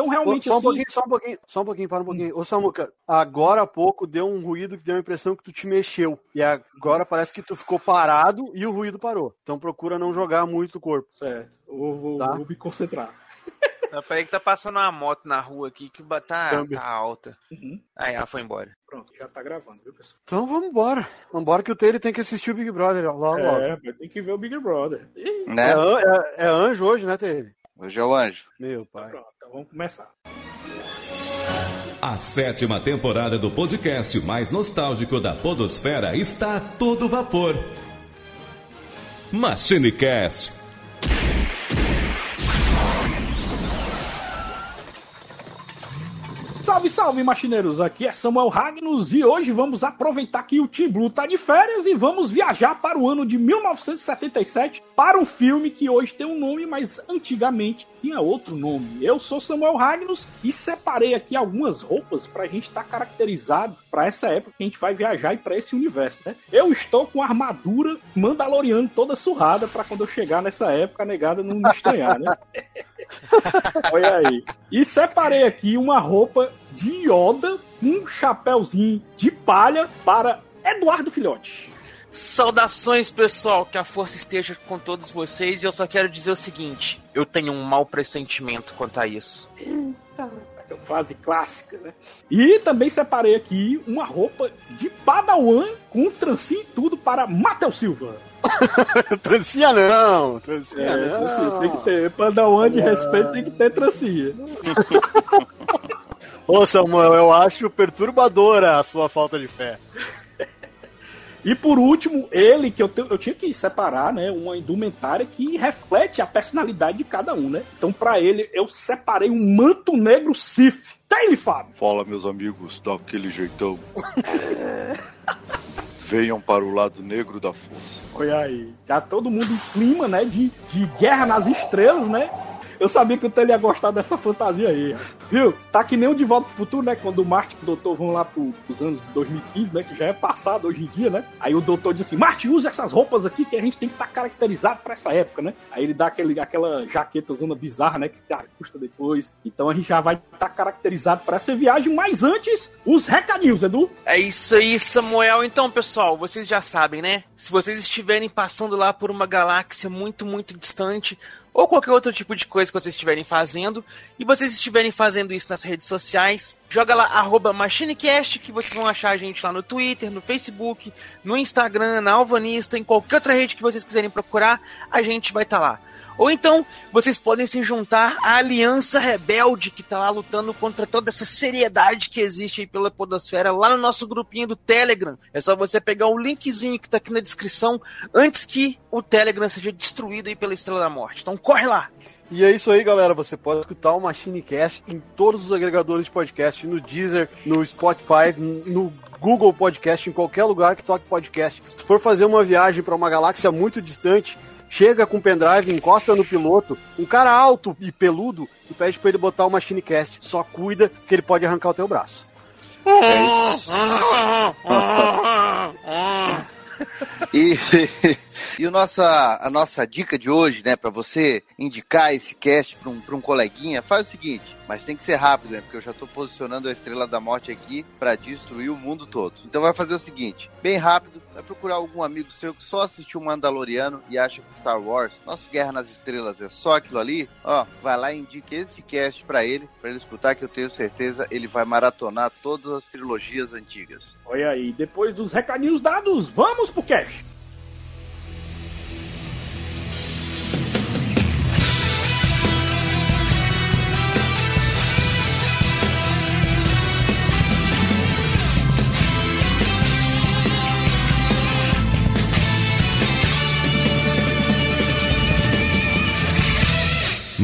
Então, realmente, só assim... Um pouquinho, só um pouquinho, só um pouquinho, para um pouquinho. Ô, Samuca, agora há pouco deu um ruído que deu a impressão que tu te mexeu. E agora parece que tu ficou parado e o ruído parou. Então procura não jogar muito o corpo. Certo. Eu vou, tá? vou me concentrar. Não, peraí que tá passando uma moto na rua aqui que tá, tá alta. Uhum. Aí ela foi embora. Pronto, já tá gravando, viu, pessoal? Então vamos embora. Vamos embora que o Taylor tem que assistir o Big Brother logo, é, logo. É, tem que ver o Big Brother. Né? É, é, é, anjo hoje, né, Taylor? Hoje é o anjo. Meu pai. Então, pronto, então vamos começar. A sétima temporada do podcast mais nostálgico da Podosfera está a todo vapor. MachineCast Salve, salve, machineiros! Aqui é Samuel Ragnos e hoje vamos aproveitar que o Team Blue tá de férias e vamos viajar para o ano de 1977 para um filme que hoje tem um nome, mas antigamente tinha outro nome. Eu sou Samuel Ragnos e separei aqui algumas roupas para a gente estar tá caracterizado para essa época que a gente vai viajar e para esse universo, né? Eu estou com a armadura Mandaloriano toda surrada para quando eu chegar nessa época a negada não me estranhar, né? Olha aí. E separei aqui uma roupa de Yoda, um chapéuzinho de palha para Eduardo Filhote. Saudações, pessoal, que a força esteja com todos vocês e eu só quero dizer o seguinte: eu tenho um mau pressentimento quanto a isso. Eita, fase clássica, né? E também separei aqui uma roupa de Padawan com trancinho e tudo para Matheus Silva. trancinha não, trancinha é, não. Trancinha, tem que ter. Padawan de respeito tem que ter trancinha. Ô Samuel, eu acho perturbadora a sua falta de fé. E por último, ele, que eu, te, eu tinha que separar, né? Uma indumentária que reflete a personalidade de cada um, né? Então, para ele, eu separei um manto negro Sif. Tá ele, Fábio? Fala, meus amigos, daquele jeitão. Venham para o lado negro da força. Olha aí. Já todo mundo em clima, né? De, de guerra nas estrelas, né? Eu sabia que o Tele ia gostar dessa fantasia aí. Viu? Tá que nem o De Volta pro Futuro, né? Quando o Martin e o Doutor vão lá pro, pros anos de 2015, né? Que já é passado hoje em dia, né? Aí o Doutor diz assim: Martin, usa essas roupas aqui que a gente tem que estar tá caracterizado pra essa época, né? Aí ele dá aquele, aquela jaqueta zona bizarra, né? Que cara, custa depois. Então a gente já vai estar tá caracterizado pra essa viagem. Mas antes, os recadinhos, Edu. É isso aí, Samuel. Então, pessoal, vocês já sabem, né? Se vocês estiverem passando lá por uma galáxia muito, muito distante, ou qualquer outro tipo de coisa que vocês estiverem fazendo, e vocês estiverem fazendo isso nas redes sociais, joga lá arroba MachineCast, que vocês vão achar a gente lá no Twitter, no Facebook, no Instagram, na Alvanista, em qualquer outra rede que vocês quiserem procurar, a gente vai estar tá lá. Ou então, vocês podem se juntar à Aliança Rebelde, que está lá lutando contra toda essa seriedade que existe aí pela Podosfera, lá no nosso grupinho do Telegram. É só você pegar o linkzinho que está aqui na descrição, antes que o Telegram seja destruído aí pela Estrela da Morte. Então corre lá! E é isso aí, galera. Você pode escutar o MachineCast em todos os agregadores de podcast, no Deezer, no Spotify, no Google Podcast, em qualquer lugar que toque podcast. Se for fazer uma viagem para uma galáxia muito distante, chega com o pendrive, encosta no piloto, um cara alto e peludo, e pede pra ele botar o MachineCast. Só cuida que ele pode arrancar o teu braço. É isso. e, e o nossa, a nossa dica de hoje, né, para você indicar esse cast para um, um coleguinha, faz o seguinte: mas tem que ser rápido, né? Porque eu já tô posicionando a Estrela da Morte aqui para destruir o mundo todo. Então vai fazer o seguinte, bem rápido, vai procurar algum amigo seu que só assistiu Mandaloriano e acha que Star Wars, nosso Guerra nas Estrelas é só aquilo ali, ó, vai lá e indique esse cast para ele, para ele escutar que eu tenho certeza ele vai maratonar todas as trilogias antigas. Olha aí, depois dos recadinhos dados, vamos pro cast.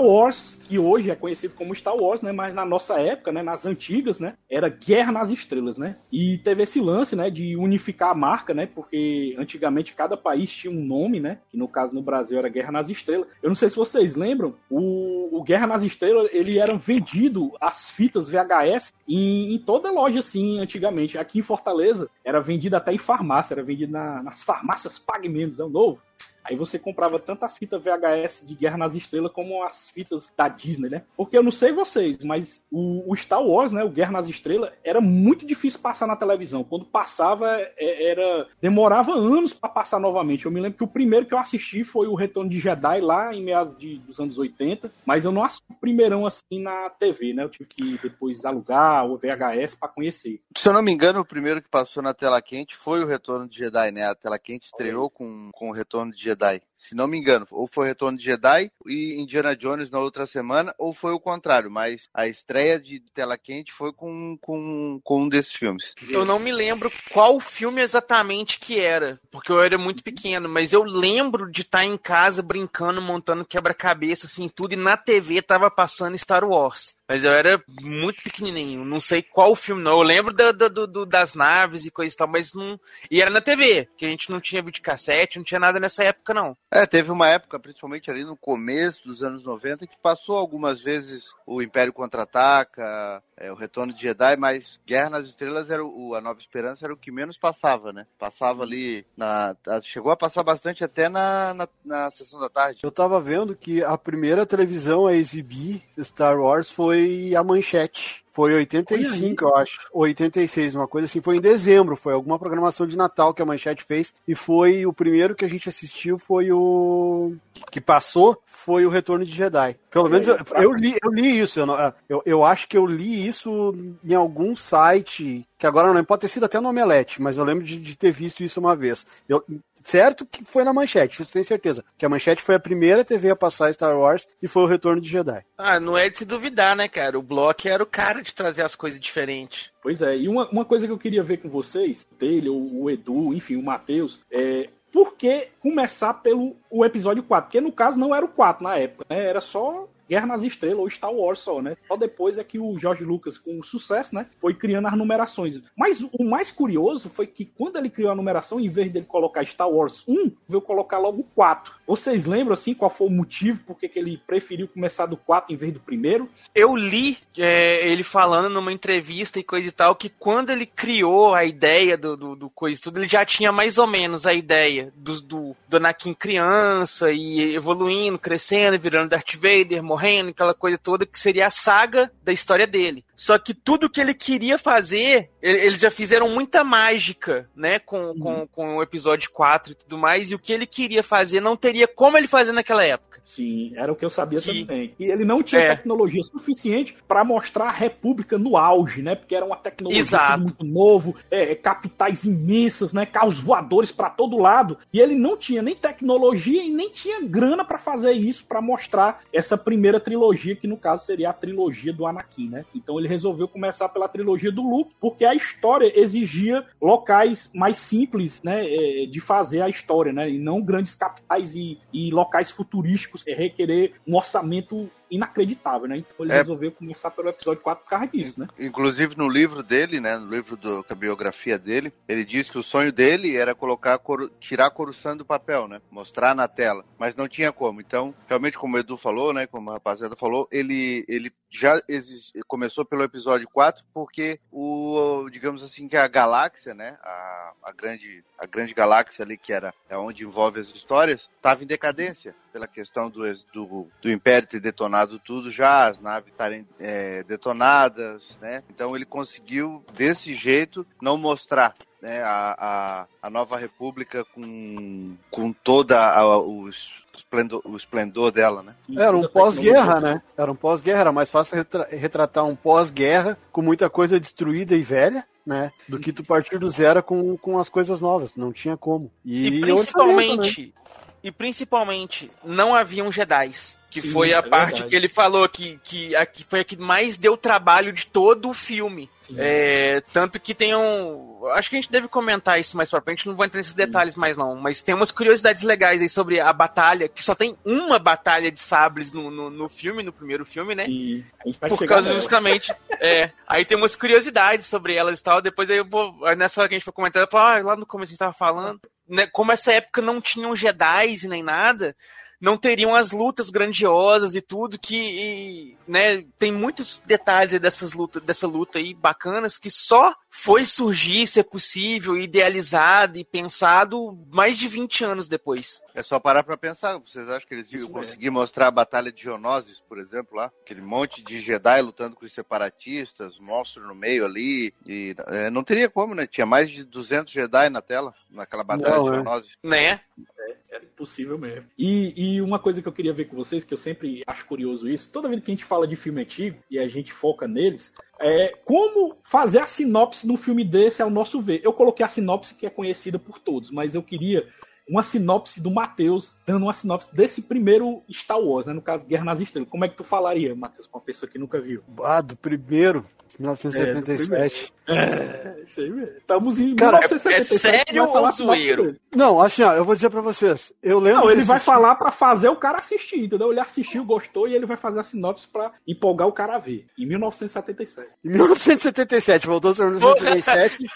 Star Wars, que hoje é conhecido como Star Wars, né? Mas na nossa época, né? Nas antigas, né? Era Guerra nas Estrelas, né? E teve esse lance, né? De unificar a marca, né? Porque antigamente cada país tinha um nome, né? Que no caso no Brasil era Guerra nas Estrelas. Eu não sei se vocês lembram, o, o Guerra nas Estrelas, ele era vendido as fitas VHS em, em toda loja, assim, antigamente. Aqui em Fortaleza, era vendido até em farmácia, era vendido na, nas farmácias Pague Menos, é o novo. Aí você comprava tanto as fitas VHS de Guerra nas Estrelas como as fitas da Disney, né? Porque eu não sei vocês, mas o, o Star Wars, né, o Guerra nas Estrelas, era muito difícil passar na televisão. Quando passava, é, era demorava anos para passar novamente. Eu me lembro que o primeiro que eu assisti foi o Retorno de Jedi lá em meados de, dos anos 80, mas eu não assisti o primeirão assim na TV, né? Eu tive que depois alugar o VHS para conhecer. Se eu não me engano, o primeiro que passou na tela quente foi o Retorno de Jedi, né? A tela quente estreou com, com o Retorno de Jedi. Se não me engano, ou foi Retorno de Jedi e Indiana Jones na outra semana, ou foi o contrário, mas a estreia de tela quente foi com, com, com um desses filmes. Eu não me lembro qual filme exatamente que era, porque eu era muito pequeno, mas eu lembro de estar em casa brincando, montando quebra-cabeça, assim, tudo, e na TV tava passando Star Wars. Mas eu era muito pequenininho, não sei qual filme não. Eu lembro da, da, do, das naves e coisa e tal, mas não. E era na TV, que a gente não tinha videocassete, não tinha nada nessa época, não. É, teve uma época, principalmente ali no começo dos anos 90, que passou algumas vezes o Império Contra-Ataca, é, o Retorno de Jedi, mas Guerra nas Estrelas era o, a Nova Esperança era o que menos passava, né? Passava ali na. Chegou a passar bastante até na, na, na sessão da tarde. Eu tava vendo que a primeira televisão a exibir Star Wars foi a manchete. Foi 85, eu acho. 86, uma coisa assim. Foi em dezembro. Foi alguma programação de Natal que a Manchete fez. E foi o primeiro que a gente assistiu. Foi o. que passou. Foi o Retorno de Jedi. Pelo menos eu, eu, li, eu li isso. Eu, eu, eu acho que eu li isso em algum site. Que agora não. Pode ter sido até no Omelete. Mas eu lembro de, de ter visto isso uma vez. Eu, certo que foi na Manchete, isso tenho certeza. Que a Manchete foi a primeira TV a passar Star Wars e foi o Retorno de Jedi. Ah, não é de se duvidar, né, cara? O Block era o cara de trazer as coisas diferentes. Pois é, e uma, uma coisa que eu queria ver com vocês, o Taylor, o Edu, enfim, o Matheus, é por que começar pelo o episódio 4? Porque no caso não era o 4 na época, né? Era só Guerra nas Estrelas ou Star Wars só, né? Só depois é que o George Lucas, com sucesso, né, foi criando as numerações. Mas o mais curioso foi que quando ele criou a numeração, em vez dele colocar Star Wars 1, veio colocar logo 4. Vocês lembram, assim, qual foi o motivo por que ele preferiu começar do 4 em vez do primeiro? Eu li é, ele falando numa entrevista e coisa e tal, que quando ele criou a ideia do, do, do coisa e tudo, ele já tinha mais ou menos a ideia do, do, do Anakin criança e evoluindo, crescendo, virando Darth Vader, morrendo morrendo, aquela coisa toda, que seria a saga da história dele. Só que tudo que ele queria fazer, eles já fizeram muita mágica, né, com, uhum. com, com o episódio 4 e tudo mais, e o que ele queria fazer não teria como ele fazer naquela época. Sim, era o que eu sabia que... também. E ele não tinha é. tecnologia suficiente para mostrar a República no auge, né? Porque era uma tecnologia muito novo, é, capitais imensas, né? Carros voadores para todo lado. E ele não tinha nem tecnologia e nem tinha grana para fazer isso, para mostrar essa primeira trilogia, que no caso seria a trilogia do Anakin, né? Então ele resolveu começar pela trilogia do Luke, porque a história exigia locais mais simples, né? É, de fazer a história, né? E não grandes capitais e, e locais futurísticos é requerer um orçamento inacreditável, né? Então ele é. resolveu começar pelo episódio 4 por causa disso, né? Inclusive no livro dele, né? No livro do, a biografia dele, ele diz que o sonho dele era colocar, tirar a Coruscant do papel, né? Mostrar na tela. Mas não tinha como. Então, realmente, como o Edu falou, né? Como a rapaziada falou, ele, ele já exist... começou pelo episódio 4 porque o, digamos assim, que a galáxia, né? A, a, grande, a grande galáxia ali, que era é onde envolve as histórias, estava em decadência pela questão do, do, do Império ter detonado tudo já, as naves estarem é, detonadas, né? Então ele conseguiu, desse jeito, não mostrar né, a, a, a nova república com, com toda a, os, esplendor, o esplendor dela, né? Era um pós-guerra, né? Era um pós-guerra, era mais fácil retratar um pós-guerra com muita coisa destruída e velha, né? Do que tu partir do zero com, com as coisas novas. Não tinha como. E, e principalmente, e principalmente não haviam Jedis. Que Sim, foi a é parte verdade. que ele falou que, que, a, que foi a que mais deu trabalho de todo o filme. Sim. É, tanto que tem um. Acho que a gente deve comentar isso mais pra frente, não vou entrar nesses detalhes mais não. Mas tem umas curiosidades legais aí sobre a batalha, que só tem uma batalha de sabres no, no, no filme, no primeiro filme, né? A gente vai Por causa justamente. é. Aí tem umas curiosidades sobre elas e tal. Depois aí eu vou. Nessa hora que a gente foi comentando, eu falo, ah, lá no começo a gente tava falando. Né, como essa época não tinham Jedi nem nada, não teriam as lutas grandiosas e tudo que. e, né, tem muitos detalhes dessas lutas, dessa luta aí bacanas que só foi surgir, ser possível, idealizado e pensado mais de 20 anos depois. É só parar pra pensar. Vocês acham que eles iam conseguir mostrar a Batalha de Geonosis, por exemplo, lá? Aquele monte de Jedi lutando com os separatistas, monstro no meio ali. E é, não teria como, né? Tinha mais de 200 Jedi na tela, naquela Batalha Não, de é. Geonosis. Né? Era impossível mesmo. E, e uma coisa que eu queria ver com vocês, que eu sempre acho curioso isso, toda vez que a gente fala de filme antigo e a gente foca neles, é como fazer a sinopse de um filme desse ao nosso ver. Eu coloquei a sinopse que é conhecida por todos, mas eu queria uma sinopse do Matheus, dando uma sinopse desse primeiro Star Wars, né? No caso, Guerra nas Estrelas. Como é que tu falaria, Matheus, pra uma pessoa que nunca viu? Ah, do primeiro, 1977. É, isso aí mesmo. Estamos em Cara, é- 1977. é sério ou zoeiro? Não, assim, ó, eu vou dizer pra vocês. Eu lembro. Não, ele vai assistir- falar pra fazer o cara assistir, entendeu? Ele assistiu, gostou e ele vai fazer a sinopse pra empolgar o cara a ver. Em 1977. Em 1977, voltou para 1977.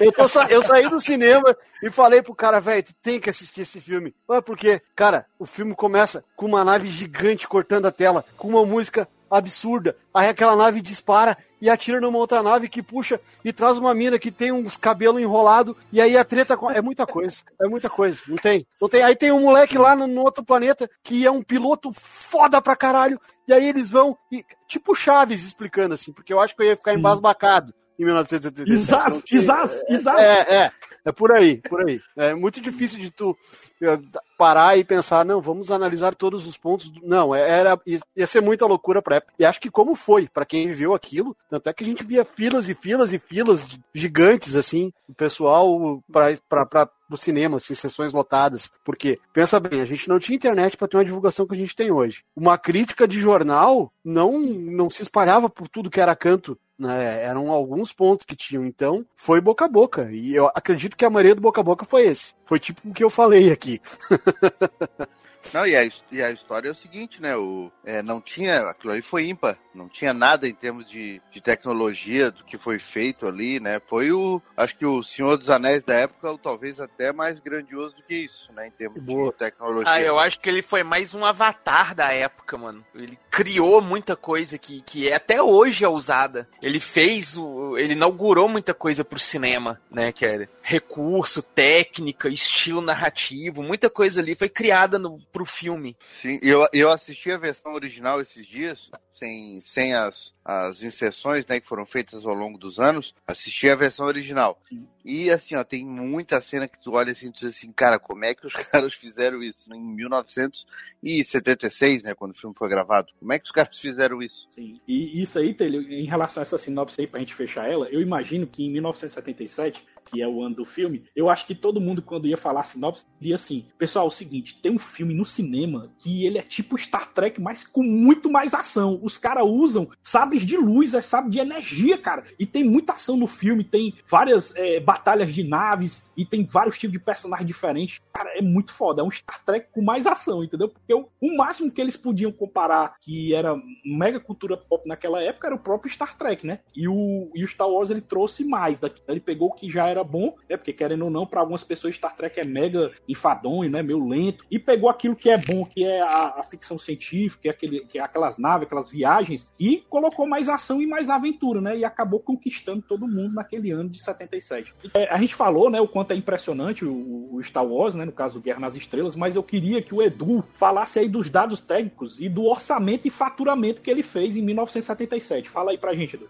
eu, tô sa- eu saí do cinema e falei pro cara, velho, tu tem que assistir esse filme. Ué, por quê? Cara, o filme começa com uma nave gigante cortando a tela, com uma música absurda. Aí aquela nave dispara e atira numa outra nave que puxa e traz uma mina que tem uns cabelos enrolados. E aí a treta. É muita coisa. É muita coisa. Não tem. Não tem. Aí tem um moleque lá no, no outro planeta que é um piloto foda pra caralho. E aí eles vão. E, tipo Chaves explicando assim, porque eu acho que eu ia ficar embasbacado em 1977. Isas, Não tinha- Isas, Isas. é, é. É por aí, por aí. É muito difícil de tu eh, parar e pensar, não, vamos analisar todos os pontos. Não, é- era ia ser muita loucura pra época. E acho que como foi, pra quem viveu aquilo, tanto é que a gente via filas e filas e filas gigantes, assim, o pessoal pra, pro cinema, assim, sessões lotadas. Porque, pensa bem, a gente não tinha internet pra ter uma divulgação que a gente tem hoje. Uma crítica de jornal não, não se espalhava por tudo que era canto né? Eram alguns pontos que tinham, então foi boca a boca. E eu acredito que a maioria do boca a boca foi esse. Foi tipo o que eu falei aqui. Não, e a, e a história é o seguinte, né? O, é, não tinha. Aquilo ali foi ímpar. Não tinha nada em termos de, de tecnologia do que foi feito ali, né? Foi o. Acho que o Senhor dos Anéis da época, ou talvez até mais grandioso do que isso, né? Em termos Boa. de tecnologia. Ah, eu acho que ele foi mais um avatar da época, mano. Ele criou muita coisa que, que é- até hoje é usada. Ele fez o. Ele inaugurou muita coisa pro cinema, né? Que era recurso, técnica, estilo narrativo, muita coisa ali foi criada no, pro filme. Sim, eu, eu assisti a versão original esses dias, sem, sem as, as inserções né, que foram feitas ao longo dos anos. Assisti a versão original. E assim, ó, tem muita cena que tu olha assim e tu diz assim, cara, como é que os caras fizeram isso em 1976, né, quando o filme foi gravado? Como é que os caras fizeram isso? Sim. E isso aí, Telho, em relação a essa sinopse aí, pra gente fechar ela, eu imagino que em 1977, que é o ano do filme, eu acho que todo mundo, quando ia falar sinopse, diria assim: pessoal, é o seguinte, tem um filme no cinema que ele é tipo Star Trek, mas com muito mais ação. Os caras usam sabres de luz, é sabre de energia, cara. E tem muita ação no filme, tem várias é, batalhas de naves e tem vários tipos de personagens diferentes. Cara, é muito foda. É um Star Trek com mais ação, entendeu? Porque o, o máximo que eles podiam comparar, que era mega cultura pop naquela época, era o próprio Star Trek, né? E o, e o Star Wars ele trouxe mais. daqui- Ele pegou o que já era bom, né? Porque querendo ou não, para algumas pessoas Star Trek é mega enfadonho, né? Meio lento. E pegou aquilo que é bom, que é a, a ficção científica, que é, aquele, que é aquelas naves, aquelas viagens, e colocou mais ação e mais aventura, né? E acabou conquistando todo mundo naquele ano de 77. É, a gente falou, né, o quanto é impressionante o, o Star Wars, né, no caso Guerra nas Estrelas, mas eu queria que o Edu falasse aí dos dados técnicos e do orçamento e faturamento que ele fez em 1977. Fala aí pra gente, Edu.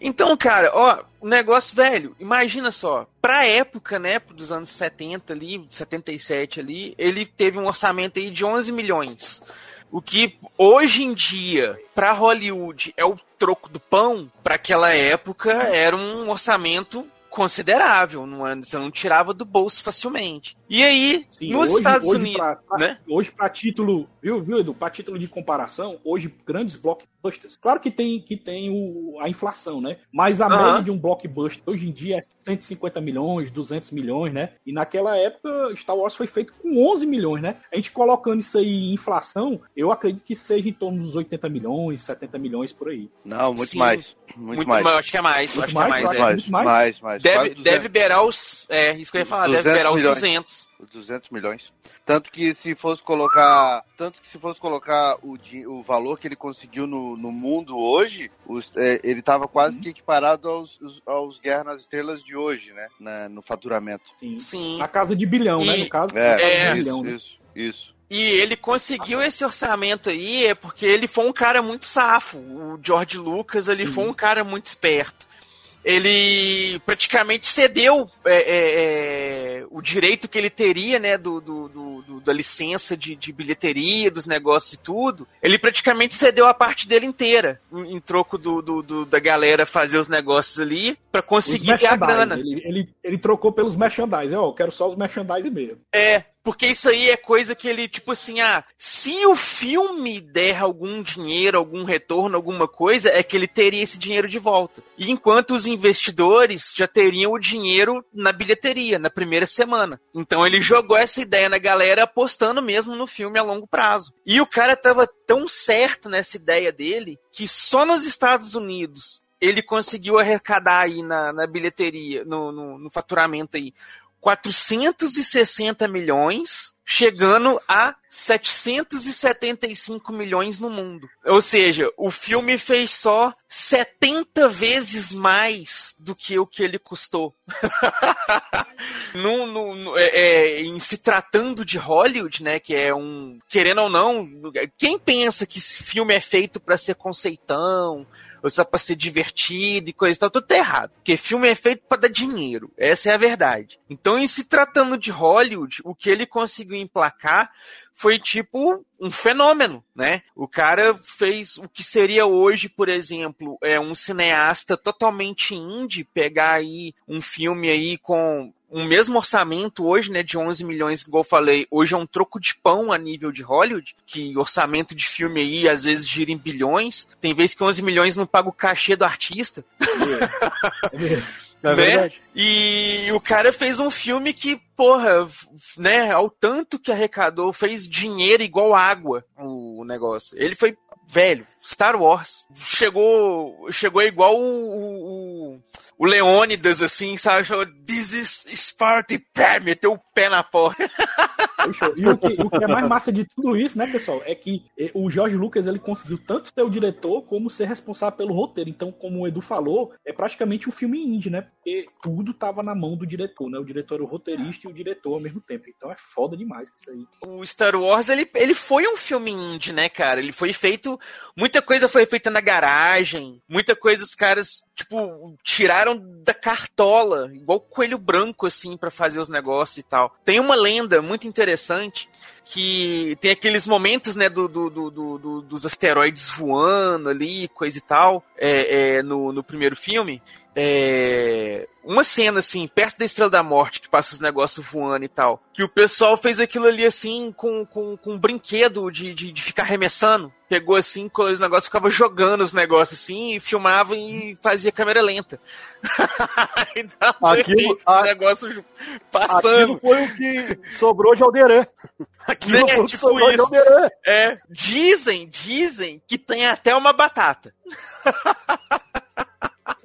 Então, cara, ó, o negócio velho, imagina só, pra época, né, dos anos 70 ali, 77 ali, ele teve um orçamento aí de 11 milhões. O que hoje em dia, pra Hollywood, é o troco do pão, pra aquela época era um orçamento considerável, não, é- você não tirava do bolso facilmente. E aí, Sim, nos hoje- Estados hoje Unidos, pra- pra- né? Hoje, para título, viu, viu, Edu? Para título de comparação, hoje, grandes blockbusters. Claro que tem, que tem o, a inflação, né? Mas a Aham. média de um blockbuster hoje em dia é 150 milhões, 200 milhões, né? E naquela época, Star Wars foi feito com 11 milhões, né? A gente colocando isso aí em inflação, eu acredito que seja em torno dos 80 milhões, 70 milhões por aí. Não, muito Sim. mais. Muito, Muito mais. mais, acho que é mais, Muito acho que é mais, mais, é. acho. mais, mais. mais, mais. Deve, Quase 200, deve beirar os. É, isso que eu ia falar, deve 200 beirar os milhões. 200. 200 milhões. Tanto que se fosse colocar, tanto que se fosse colocar o, o valor que ele conseguiu no, no mundo hoje, os- é, ele estava quase que equiparado aos, os- aos Guerra nas Estrelas de hoje, né? Na- no faturamento. Sim. Sim. Na casa de bilhão, né? E- No caso, É, É. de isso, bilhão, né? isso, isso. E ele conseguiu esse orçamento aí é porque ele foi um cara muito safo. O George Lucas, ele Sim. foi um cara muito esperto. Ele praticamente cedeu é, é, o direito que ele teria, né, do, do- do- da licença de, de bilheteria, dos negócios e tudo. Ele praticamente cedeu a parte dele inteira, em, em troco do, do- da galera fazer os negócios ali, pra Os conseguir a grana. Ele, ele, ele trocou pelos merchandise. Ó, eu quero só os merchandise mesmo. É, porque isso aí é coisa que ele, tipo assim, ah, se o filme der algum dinheiro, algum retorno, alguma coisa, é que ele teria esse dinheiro de volta. E enquanto os investidores já teriam o dinheiro na bilheteria, na primeira semana. Então ele jogou essa ideia na galera apostando mesmo no filme a longo prazo. E o cara tava tão certo nessa ideia dele que só nos Estados Unidos ele conseguiu arrecadar aí na, na bilheteria, no, no, no faturamento aí, 460 milhões, chegando a 775 milhões no mundo. Ou seja, o filme fez só 70 vezes mais do que o que ele custou. no, no- no- é- é, em se tratando de Hollywood, né, que é um, querendo ou não, quem pensa que esse filme é feito para ser conceitão, ou só pra ser divertido e coisa e tal, tudo tá errado. Porque filme é feito pra dar dinheiro. Essa é a verdade. Então, em se tratando de Hollywood, o que ele conseguiu emplacar foi tipo um fenômeno, né? O cara fez o que seria hoje, por exemplo, é um cineasta totalmente indie pegar aí um filme aí com um mesmo orçamento hoje, né, de 11 milhões, igual eu falei, hoje é um troco de pão a nível de Hollywood, que orçamento de filme aí às vezes gira em bilhões, tem vezes que 11 milhões não paga o cachê do artista, É mesmo. É Né? verdade. e o cara fez um filme que, porra, né, ao tanto que arrecadou, fez dinheiro igual água o negócio. Ele foi, velho, Star Wars. Chegou, chegou igual o, o, o Leônidas, assim, sabe? Falou, This is Sparty Pé, meteu o pé na porta. E o que, o que é mais massa de tudo isso, né, pessoal, é que eh, o Jorge Lucas ele conseguiu tanto ser o diretor como ser responsável pelo roteiro. Então, como o Edu falou, é praticamente um filme indie, né? Porque tudo tava na mão do diretor, né? O diretor era o roteirista e o diretor ao mesmo tempo. Então é foda demais isso aí. o Star Wars, ele, ele foi um filme indie, né, cara? Ele foi feito. Muita coisa foi feita na garagem, muita coisa os caras, tipo, tiraram da cartola, igual coelho branco, assim, pra fazer os negócios e tal. Tem uma lenda muito interessante que tem aqueles momentos, né, do, do- do- do- do- dos asteroides voando ali, coisa e tal, é, é, no, no primeiro filme. É, uma cena assim, perto da Estrela da Morte, que passa os negócios voando e tal. Que o pessoal fez aquilo ali assim, com, com, com um brinquedo de, de, de ficar arremessando. Pegou assim, os negócios, ficava jogando os negócios assim, e filmava e fazia câmera lenta. e dava Aquilo- efeito a- negócio Aquilo passando. foi o que sobrou de Alderan. Aquilo Né, tipo de isso. Alderan. É, dizem, dizem que tem até uma batata.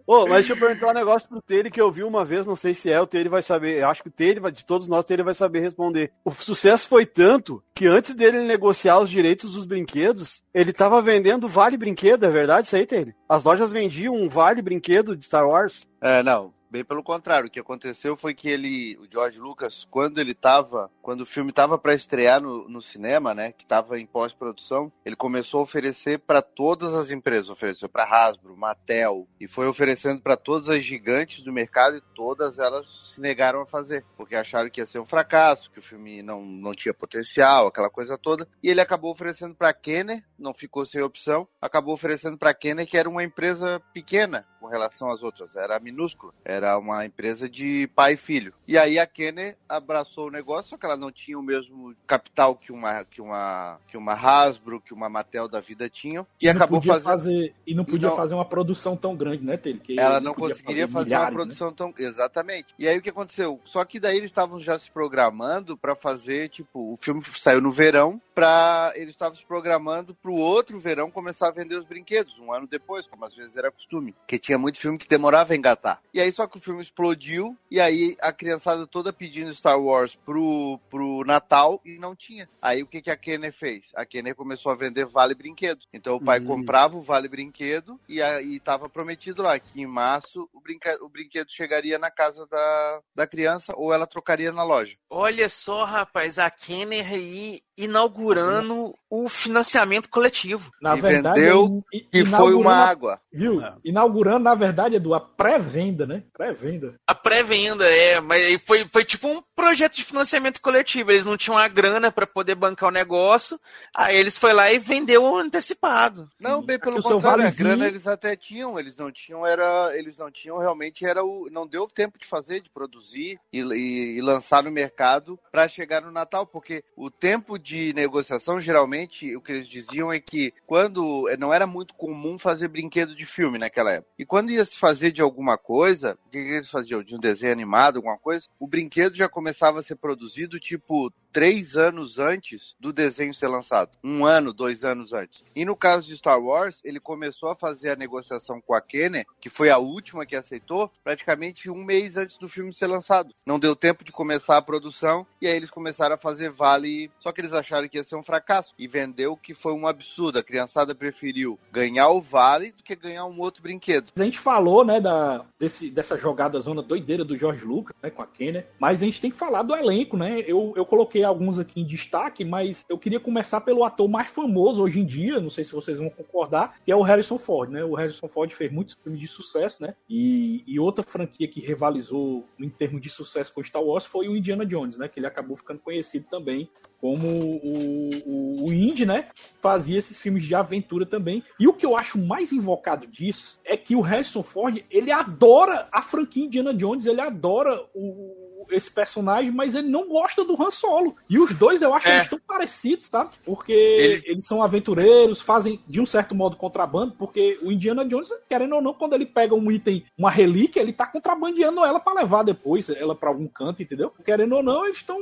Ô, mas deixa eu perguntar um negócio pro Tere que eu vi uma vez, não sei se é, o Tere vai saber. Eu acho que o Tere, vai- de todos nós, o Tere vai saber responder. O sucesso foi tanto que antes dele negociar os direitos dos brinquedos, ele tava vendendo vale brinquedo, é verdade isso aí, Tere? As lojas vendiam um vale brinquedo de Star Wars. É, não, bem pelo contrário. O que aconteceu foi que ele, o George Lucas, quando ele tava, quando o filme tava para estrear no, no cinema, né, que tava em pós-produção, ele começou a oferecer para todas as empresas, ofereceu para Hasbro, Mattel e foi oferecendo para todas as gigantes do mercado e todas elas se negaram a fazer, porque acharam que ia ser um fracasso, que o filme não, não tinha potencial, aquela coisa toda. E ele acabou oferecendo para Kenner, não ficou sem opção, acabou oferecendo para Kenner que era uma empresa pequena com relação às outras, era minúscula, era Era uma empresa de pai e filho. E aí a Kenner abraçou o negócio, só que ela não tinha o mesmo capital que uma, que uma, que uma Hasbro, que uma Mattel da vida tinham. E, E acabou não podia fazendo. fazer E não podia não- fazer uma produção tão grande, né, Tele? Que Ela não podia conseguiria fazer, milhares, uma né? produção tão. Exatamente. E aí o que aconteceu? Só que daí eles estavam já se programando pra fazer, tipo, o filme saiu no verão, pra. Eles estavam se programando pro outro verão começar a vender os brinquedos, um ano depois, como às vezes era costume. Porque tinha muito filme que demorava a engatar. E aí só que o filme explodiu, e aí a criançada toda pedindo Star Wars pro, pro Natal e não tinha. Aí o que, que a Kenner fez? A Kenner começou a vender vale brinquedo. Então o pai Hum. comprava o vale brinquedo e aí tava prometido lá que em março o, brinca- o brinquedo chegaria na casa da, da criança ou ela trocaria na loja. Olha só, rapaz, a Kenner aí inaugurando o financiamento coletivo. Na E verdade, vendeu i- E foi uma água. Viu? É. Inaugurando, na verdade, Edu, a pré-venda, né? Pré-venda. A pré-venda, é, mas foi, foi tipo um projeto de financiamento coletivo. Eles não tinham a grana pra poder bancar o negócio, aí eles foi lá e vendeu antecipado. Não, bem pelo Aqui contrário, a grana eles até tinham, eles não tinham, era, eles não tinham realmente, era o, não deu tempo de fazer, de produzir e, e- e lançar no mercado para chegar no Natal, porque o tempo de negociação, geralmente, o que eles diziam é que quando, não era muito comum fazer brinquedo de filme naquela época, e quando ia se fazer de alguma coisa, que, que eles faziam? De um desenho animado, alguma coisa, o brinquedo já começava a ser produzido, tipo, três anos antes do desenho ser lançado. Um ano, dois anos antes. E no caso de Star Wars, ele começou a fazer a negociação com a Kenner, que foi a última que aceitou, praticamente um mês antes do filme ser lançado. Não deu tempo de começar a produção, e aí eles começaram a fazer vale. Só que eles acharam que ia ser um fracasso. E vendeu que foi um absurdo. A criançada preferiu ganhar o vale do que ganhar um outro brinquedo. A gente falou, né, da, desse, dessa jogada zona doideira do George Lucas, né, com a Kenner, mas a gente tem que falar do elenco, né? Eu, eu coloquei alguns aqui em destaque, mas eu queria começar pelo ator mais famoso hoje em dia, não sei se vocês vão concordar, que é o Harrison Ford, né? O Harrison Ford fez muitos filmes de sucesso, né? E, e outra franquia que rivalizou em termos de sucesso com Star Wars foi o Indiana Jones, né? Que ele acabou ficando conhecido também como o, o, o Indy, né? Fazia esses filmes de aventura também. E o que eu acho mais invocado disso é que o Harrison Ford, ele adora a franquia Indiana Jones, ele adora o, esse personagem, mas ele não gosta do Han Solo. E os dois eu acho É. que eles tão parecidos, tá? Porque Ele- eles são aventureiros, fazem de um certo modo contrabando, porque o Indiana Jones, querendo ou não, quando ele pega um item, uma relíquia, ele tá contrabandeando ela pra levar depois ela pra algum canto, entendeu? Querendo ou não, eles estão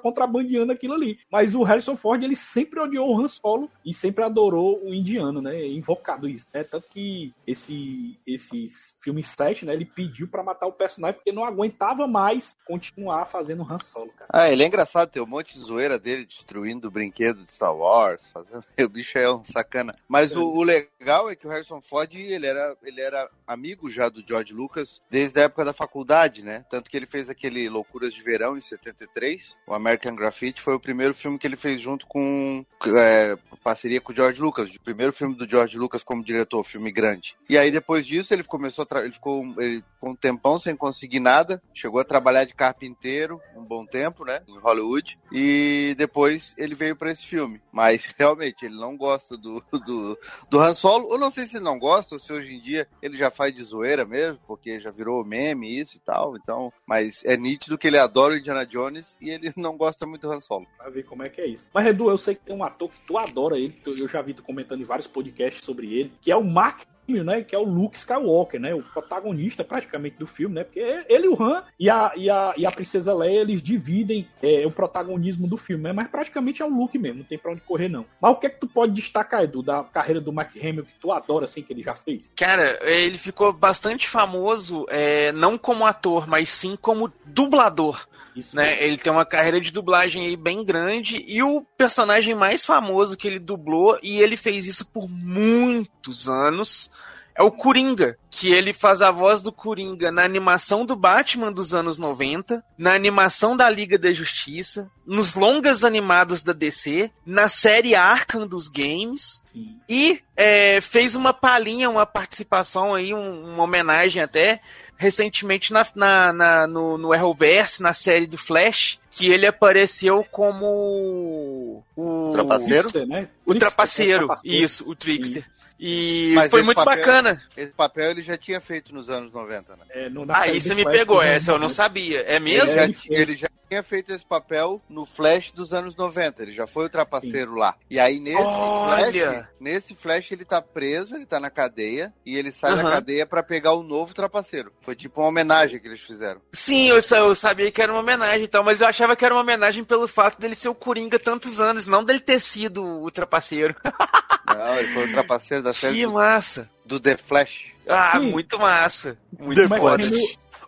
contrabandeando aquilo ali. Mas o Harrison Ford, ele sempre odiou o Han Solo e sempre adorou o indiano, né? É invocado isso, né? Tanto que esse, esses filmes 7, né? Ele pediu pra matar o personagem porque não aguentava mais continuar fazendo Han Solo, cara. Ah, ele é engraçado, tem um monte de zoeira dele destruindo o brinquedo de Star Wars, fazendo. O bicho é um sacana. Mas o, o legal é que o Harrison Ford, ele era, ele era amigo já do George Lucas desde a época da faculdade, né? Tanto que ele fez aquele Loucuras de Verão em 73. O American Graffiti foi o primeiro filme que ele fez junto com é, parceria com o George Lucas, o primeiro filme do George Lucas como diretor, filme grande. E aí depois disso ele começou ele ficou ele ficou um tempão sem conseguir nada, chegou a trabalhar de carpinteiro um bom tempo, né, em Hollywood, e depois ele veio para esse filme. Mas realmente ele não gosta do, do, do Han Solo, eu não sei se ele não gosta ou se hoje em dia ele já faz de zoeira mesmo, porque já virou meme isso e tal, então, mas é nítido que ele adora o Indiana Jones e ele não gosta muito do Han Solo. Pra ver como é que é isso. Mas, Edu, eu sei que tem um ator que tu adora ele, eu já vi tu comentando em vários podcasts sobre ele, que é o Mark né? Que é o Luke Skywalker, né? O protagonista praticamente do filme, né? Porque ele o Han e a, e a, e a Princesa Leia, eles dividem é, o protagonismo do filme, né? Mas praticamente é o Luke mesmo, não tem pra onde correr, não. Mas o que é que tu pode destacar, Edu, da carreira do Mark Hamill que tu adora, assim, que ele já fez? Cara, ele ficou bastante famoso, é, não como ator, mas sim como dublador. Isso né? Ele tem uma carreira de dublagem aí bem grande e o personagem mais famoso que ele dublou e ele fez isso por muitos anos é o Coringa, que ele faz a voz do Coringa na animação do Batman dos anos 90, na animação da Liga da Justiça, nos longas animados da DC, na série Arkham dos games Sim. e é, fez uma palhinha, uma participação aí, um- uma homenagem até recentemente na, na- na- no, no Arrowverse, na série do Flash, que ele apareceu como o Trapaceiro? Trickster, né? o Trickster, trapaceiro, é isso, o Trickster. E Mas foi muito papel- bacana. Esse papel ele já tinha feito nos anos 90, né? É, Ah, isso me pegou, essa eu não 90. sabia. É mesmo? já, ele fez. ele já tinha feito esse papel no Flash dos anos 90. Ele já foi o trapaceiro lá. E aí nesse Olha! Flash, nesse Flash ele tá preso, ele tá na cadeia e ele sai da Aham. cadeia pra pegar o novo trapaceiro. Foi tipo uma homenagem que eles fizeram. Sim, eu, eu sabia que era uma homenagem e tal, mas eu achava que era uma homenagem pelo fato dele ser o Coringa tantos anos, não dele ter sido o trapaceiro. Não, ele foi o trapaceiro da série Que do, massa. do The Flash. Ah, Sim. muito massa. Muito Mark foda.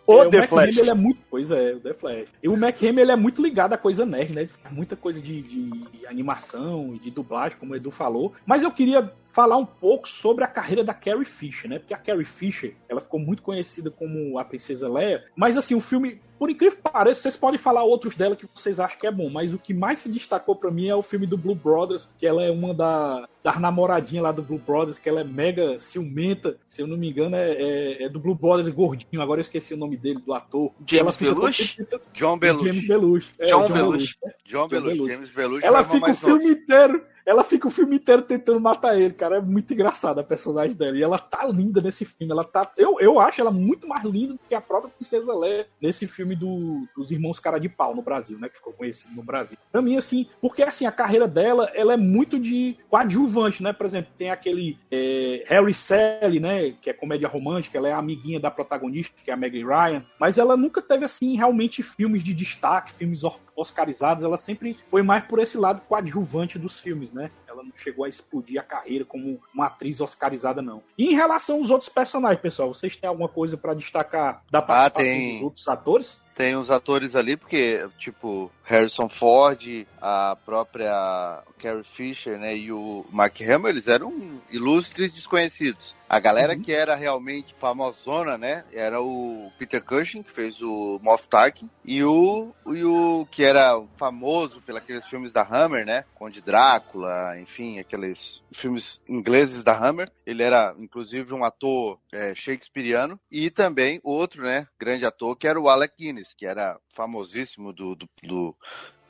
O é, The Mark Flash. Hamill, ele é muito. Pois é, o The Flash. E o Mac Hamill, ele é muito ligado à coisa nerd, né? Ele faz muita coisa de, de animação e de dublagem, como o Edu falou. Mas eu queria falar um pouco sobre a carreira da Carrie Fisher, né? Porque a Carrie Fisher, ela ficou muito conhecida como a Princesa Leia. Mas assim, o filme, por incrível que pareça, vocês podem falar outros dela que vocês acham que é bom. Mas o que mais se destacou pra mim é o filme do Blue Brothers, que ela é uma da, das namoradinhas lá do Blue Brothers, que ela é mega ciumenta. Se eu não me engano, é, é- é do Blue Brothers gordinho. Agora eu esqueci o nome dele, do ator. James ela fica todo Belushi? tentando- John Belushi. James Belushi. É, John John Belushi. Belushi. John Belushi. James Belushi Ela era fica o mais novo. filme inteiro. Ela fica o filme inteiro tentando matar ele, cara. É muito engraçada a personagem dela. E ela tá linda nesse filme. Ela tá. Eu, eu acho ela muito mais linda do que a própria Princesa Leia nesse filme do- dos Irmãos Cara de Pau no Brasil, né? Que ficou conhecido no Brasil. Pra mim, assim, porque assim, a carreira dela, ela é muito de coadjuvante, né? Por exemplo, tem aquele é, Harry Sally, né? Que é comédia romântica, ela é amiguinha da protagonista, que é a Meg Ryan. Mas ela nunca teve, assim, realmente filmes de destaque, filmes or- oscarizados. Ela sempre foi mais por esse lado coadjuvante dos filmes, né? Ela não chegou a explodir a carreira como uma atriz oscarizada, não. E em relação aos outros personagens, pessoal, vocês têm alguma coisa pra destacar da participação tem. dos outros atores? Tem uns atores ali, porque, tipo, Harrison Ford, a própria Carrie Fisher, né, e o Mark Hamill, eles eram ilustres desconhecidos. A galera Uhum. que era realmente famosona, né, era o Peter Cushing, que fez o Moff Tarkin, e o, e o que era famoso pelos filmes da Hammer, né, Conde Drácula, enfim, aqueles filmes ingleses da Hammer. Ele era, inclusive, um ator é, shakespeariano, e também outro, né, grande ator, que era o Alec Guinness, que era famosíssimo do, do, do-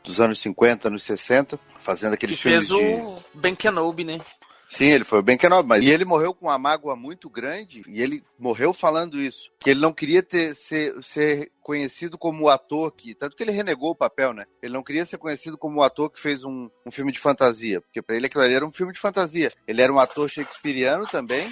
dos anos 50, anos 60, fazendo Que aqueles filmes fez de... o Ben Kenobi, né? Sim, ele foi o Ben Kenobi, mas e ele morreu com uma mágoa muito grande, e ele morreu falando isso, que ele não queria ter, ser, ser conhecido como o ator que, tanto que ele renegou o papel, né? Ele não queria ser conhecido como o ator que fez um, um filme de fantasia, porque pra ele aquilo ali era um filme de fantasia. Ele era um ator shakespeariano também.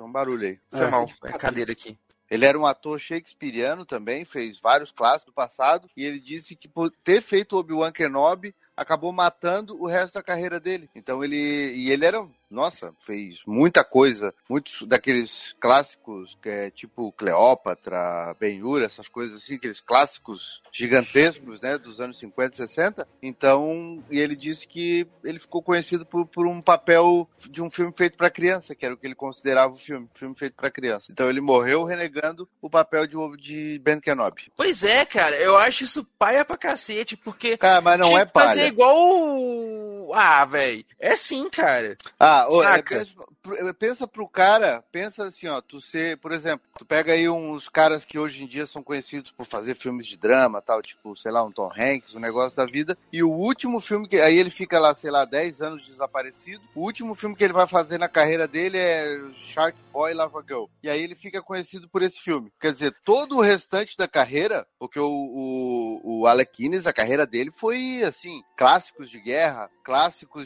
Um barulho aí. Foi É. mal, é a cadeira aqui. Ele era um ator shakespeariano também, fez vários clássicos do passado, e ele disse que por ter feito Obi-Wan Kenobi, acabou matando o resto da carreira dele. Então ele. E ele era. Nossa, fez muita coisa. Muitos daqueles clássicos, que é tipo Cleópatra, Ben-Hur, essas coisas assim, aqueles clássicos gigantescos, né, dos anos 50 e 60. Então, e ele disse que ele ficou conhecido por, por um papel de um filme feito para criança, que era o que ele considerava o filme, filme feito para criança. Então ele morreu renegando o papel de, de Ben Kenobi. Pois é, cara, eu acho isso paia pra cacete, porque Cara, mas não é que fazer igual. Ah, velho, é sim, cara. Ah, é, pensa, pro- pensa pro cara, pensa assim, ó, tu ser, por exemplo, tu pega aí uns caras que hoje em dia são conhecidos por fazer filmes de drama, tal, tipo, sei lá, um Tom Hanks, um negócio da vida, e o último filme que, aí ele fica lá, sei lá, 10 anos desaparecido, o último filme que ele vai fazer na carreira dele é Shark Boy Lava Girl, e aí ele fica conhecido por esse filme. Quer dizer, todo o restante da carreira, porque o, o, o Alec Guinness, a carreira dele foi, assim, clássicos de guerra, clássicos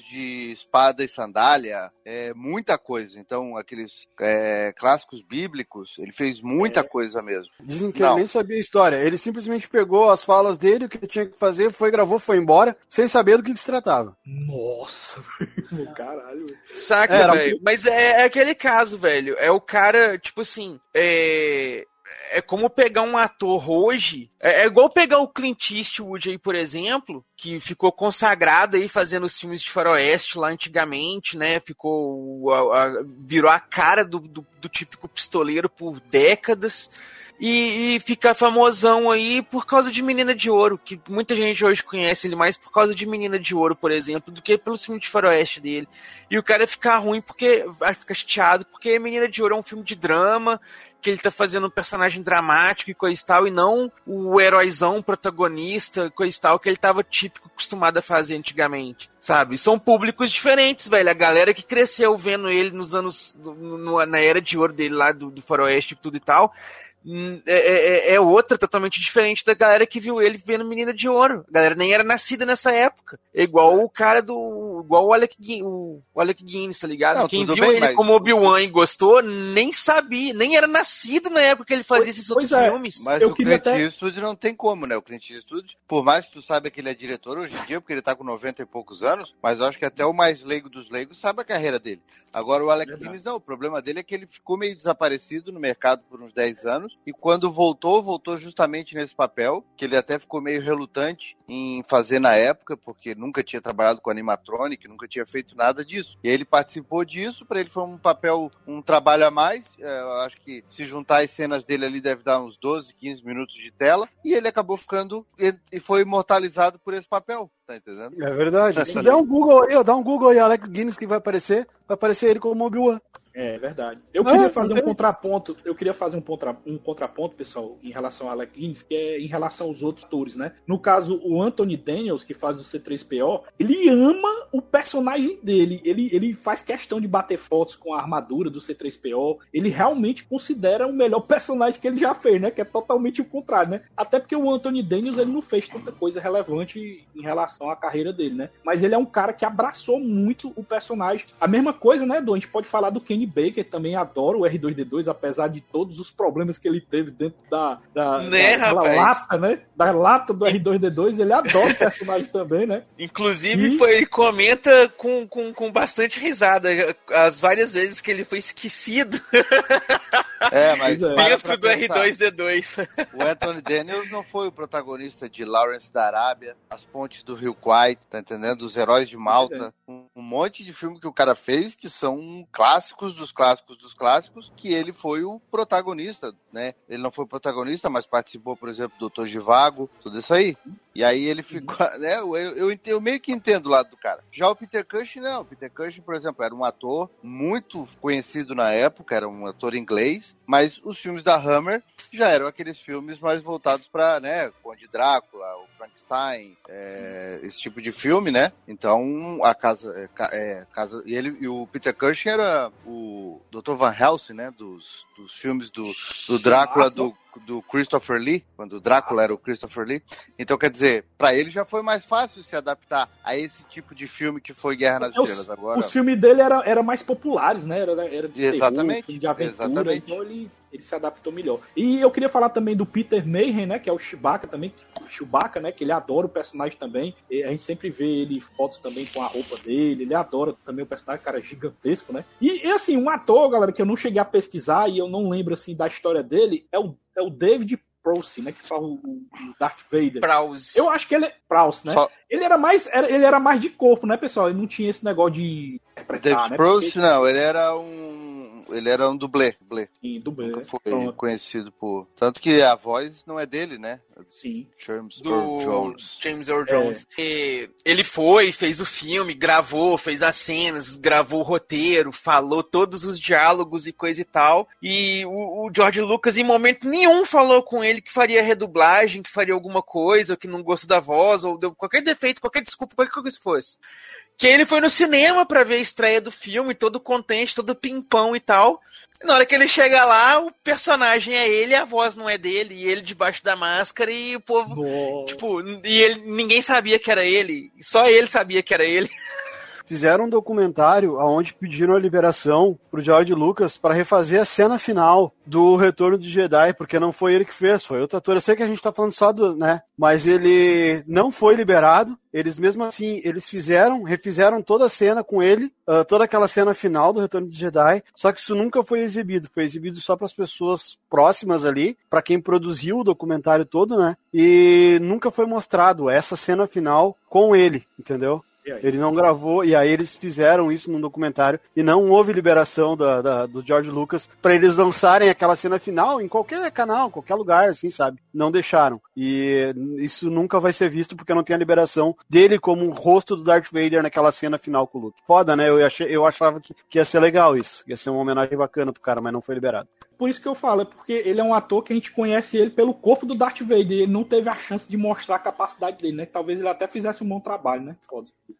de espada e sandália, é, muita coisa. Então, aqueles é, clássicos bíblicos, ele fez muita coisa mesmo. Dizem que Não. ele nem sabia a história. Ele simplesmente pegou as falas dele, o que ele tinha que fazer, foi, gravou, foi embora, sem saber do que se tratava. Nossa, velho, caralho. velho. Saca, Era um velho? Mas é, é aquele caso, velho. É o cara, tipo assim, é. É como pegar um ator hoje. É, é igual pegar o Clint Eastwood aí, por exemplo, que ficou consagrado aí fazendo os filmes de faroeste lá antigamente, né? Ficou. a- a- virou a cara do, do, do típico pistoleiro por décadas. e, e fica famosão aí por causa de Menina de Ouro, que muita gente hoje conhece ele mais por causa de Menina de Ouro, por exemplo, do que pelo filme de faroeste dele. E o cara ficar ruim porque vai ficar chateado porque Menina de Ouro é um filme de drama, que ele tá fazendo um personagem dramático e coisa e tal, e não o heróizão protagonista, coisa e tal, que ele tava típico acostumado a fazer antigamente, sabe? São públicos diferentes, velho. A galera que cresceu vendo ele nos anos. No, na era de ouro dele lá do, do Faroeste e tudo e tal é, é, é, outra totalmente diferente da galera que viu ele vendo Menina de Ouro. A galera nem era nascida nessa época. É igual o cara do. igual o Alec, o Alec Guinness, tá ligado? Não, Quem viu bem, ele mas... como Obi-Wan e gostou, nem sabia, nem era nascido na época que ele fazia esses outros é. filmes. Mas Eu o Clint até... Eastwood não tem como, né? O Clint Eastwood, por mais que tu saiba que ele é diretor hoje em dia, porque ele tá com 90 e poucos anos, mas eu acho que até o mais leigo dos leigos sabe a carreira dele. Agora o Alec Guinness não, o problema dele é que ele ficou meio desaparecido no mercado por uns 10 anos e quando voltou, voltou justamente nesse papel, que ele até ficou meio relutante em fazer na época, porque nunca tinha trabalhado com animatronic, nunca tinha feito nada disso. E ele participou disso, para ele foi um papel, um trabalho a mais. É, eu acho que se juntar as cenas dele ali deve dar uns 12, 15 minutos de tela, e ele acabou ficando e foi imortalizado por esse papel. Tá entendendo? É verdade. dá um Google aí, ó, dá um Google aí, Alex Guinness, que vai aparecer. Vai aparecer ele como Obi-Wan. É, é verdade. Eu queria ah, fazer um contraponto, eu queria fazer um, contra, um contraponto, pessoal, em relação a Alec Guinness, que é em relação aos outros atores, né? No caso, o Anthony Daniels, que faz o C3PO, ele ama o personagem dele. Ele, ele faz questão de bater fotos com a armadura do C3PO. Ele realmente considera o melhor personagem que ele já fez, né? Que é totalmente o contrário, né? Até porque o Anthony Daniels ele não fez tanta coisa relevante em relação à carreira dele, né? Mas ele é um cara que abraçou muito o personagem. A mesma coisa, né, Do? A gente pode falar do Kenny Baker também adora o R2D2, apesar de todos os problemas que ele teve dentro da, da, né, da lata, né? Da lata do R2D2, ele adora o personagem também, né? Inclusive, e... foi, ele comenta com, com, com bastante risada as várias vezes que ele foi esquecido. É, mas é. dentro do R2D2. O Anthony Daniels não foi o protagonista de Lawrence da Arábia, As Pontes do Rio Kwai, tá entendendo? Os Heróis de Malta. É. Um, monte de filme que o cara fez que são clássicos dos clássicos dos clássicos, que ele foi o protagonista, né? Ele não foi o protagonista, mas participou, por exemplo, do Doutor Vago, tudo isso aí. E aí ele ficou, né? Eu, eu, eu, meio que entendo o lado do cara. Já o Peter Cushing, não. O Peter Cushing, por exemplo, era um ator muito conhecido na época, era um ator inglês, mas os filmes da Hammer já eram aqueles filmes mais voltados para, né, Conde Drácula, o Frankenstein, é, esse tipo de filme, né? Então, a casa, é, é, casa e ele e o Peter Cushing era o Dr. Van Helsing, né, dos, dos filmes do, do Drácula do do Christopher Lee, quando o Drácula era o Christopher Lee. Então, quer dizer, para ele já foi mais fácil se adaptar a esse tipo de filme que foi Guerra nas Estrelas. Agora... Os filmes dele eram era mais populares, né? Era, era de Exatamente. Terror, de aventura, Exatamente. então ele, ele se adaptou melhor. E eu queria falar também do Peter Mayhem, né? Que é o Chewbacca também, o Chewbacca, né? Que ele adora o personagem também. E a gente sempre vê ele fotos também com a roupa dele. Ele adora também o personagem, cara gigantesco, né? E, e assim, um ator, galera, que eu não cheguei a pesquisar e eu não lembro assim da história dele é o é o David Prowse, né? Que fala o, o Darth Vader. Prowse. Eu acho que ele é Prowse, né? Só... Ele era mais era, ele era mais de corpo, né, pessoal? Ele não tinha esse negócio de David né? Prowse, Porque... não, ele era um ele era um dublê. dublê. Sim, dublê. Nunca foi Pronto. conhecido por. Tanto que a voz não é dele, né? Sim. James do Earl Jones. James Earl Jones. É. ele foi, fez o filme, gravou, fez as cenas, gravou o roteiro, falou todos os diálogos e coisa e tal. E o, o George Lucas, em momento nenhum, falou com ele que faria redublagem, que faria alguma coisa, ou que não gostou da voz, ou deu qualquer defeito, qualquer desculpa, qualquer coisa que fosse que ele foi no cinema para ver a estreia do filme, todo contente, todo pimpão e tal. E na hora que ele chega lá, o personagem é ele, a voz não é dele, e ele debaixo da máscara e o povo, Nossa. tipo, e ele, ninguém sabia que era ele, só ele sabia que era ele. Fizeram um documentário onde pediram a liberação pro George Lucas para refazer a cena final do Retorno de Jedi, porque não foi ele que fez, foi outro ator. Eu sei que a gente tá falando só do, né? Mas ele não foi liberado. Eles mesmo assim, eles fizeram, refizeram toda a cena com ele, uh, toda aquela cena final do Retorno de Jedi. Só que isso nunca foi exibido, foi exibido só para as pessoas próximas ali, para quem produziu o documentário todo, né? E nunca foi mostrado essa cena final com ele, entendeu? Ele não gravou, e aí eles fizeram isso num documentário, e não houve liberação da, da do George Lucas para eles lançarem aquela cena final em qualquer canal, qualquer lugar, assim, sabe? Não deixaram. E isso nunca vai ser visto porque não tem a liberação dele como um rosto do Darth Vader naquela cena final com o Luke. Foda, né? Eu, achei, eu achava que, que ia ser legal isso. Ia ser uma homenagem bacana pro cara, mas não foi liberado por isso que eu falo, é porque ele é um ator que a gente conhece ele pelo corpo do Darth Vader. Ele não teve a chance de mostrar a capacidade dele, né? Talvez ele até fizesse um bom trabalho, né?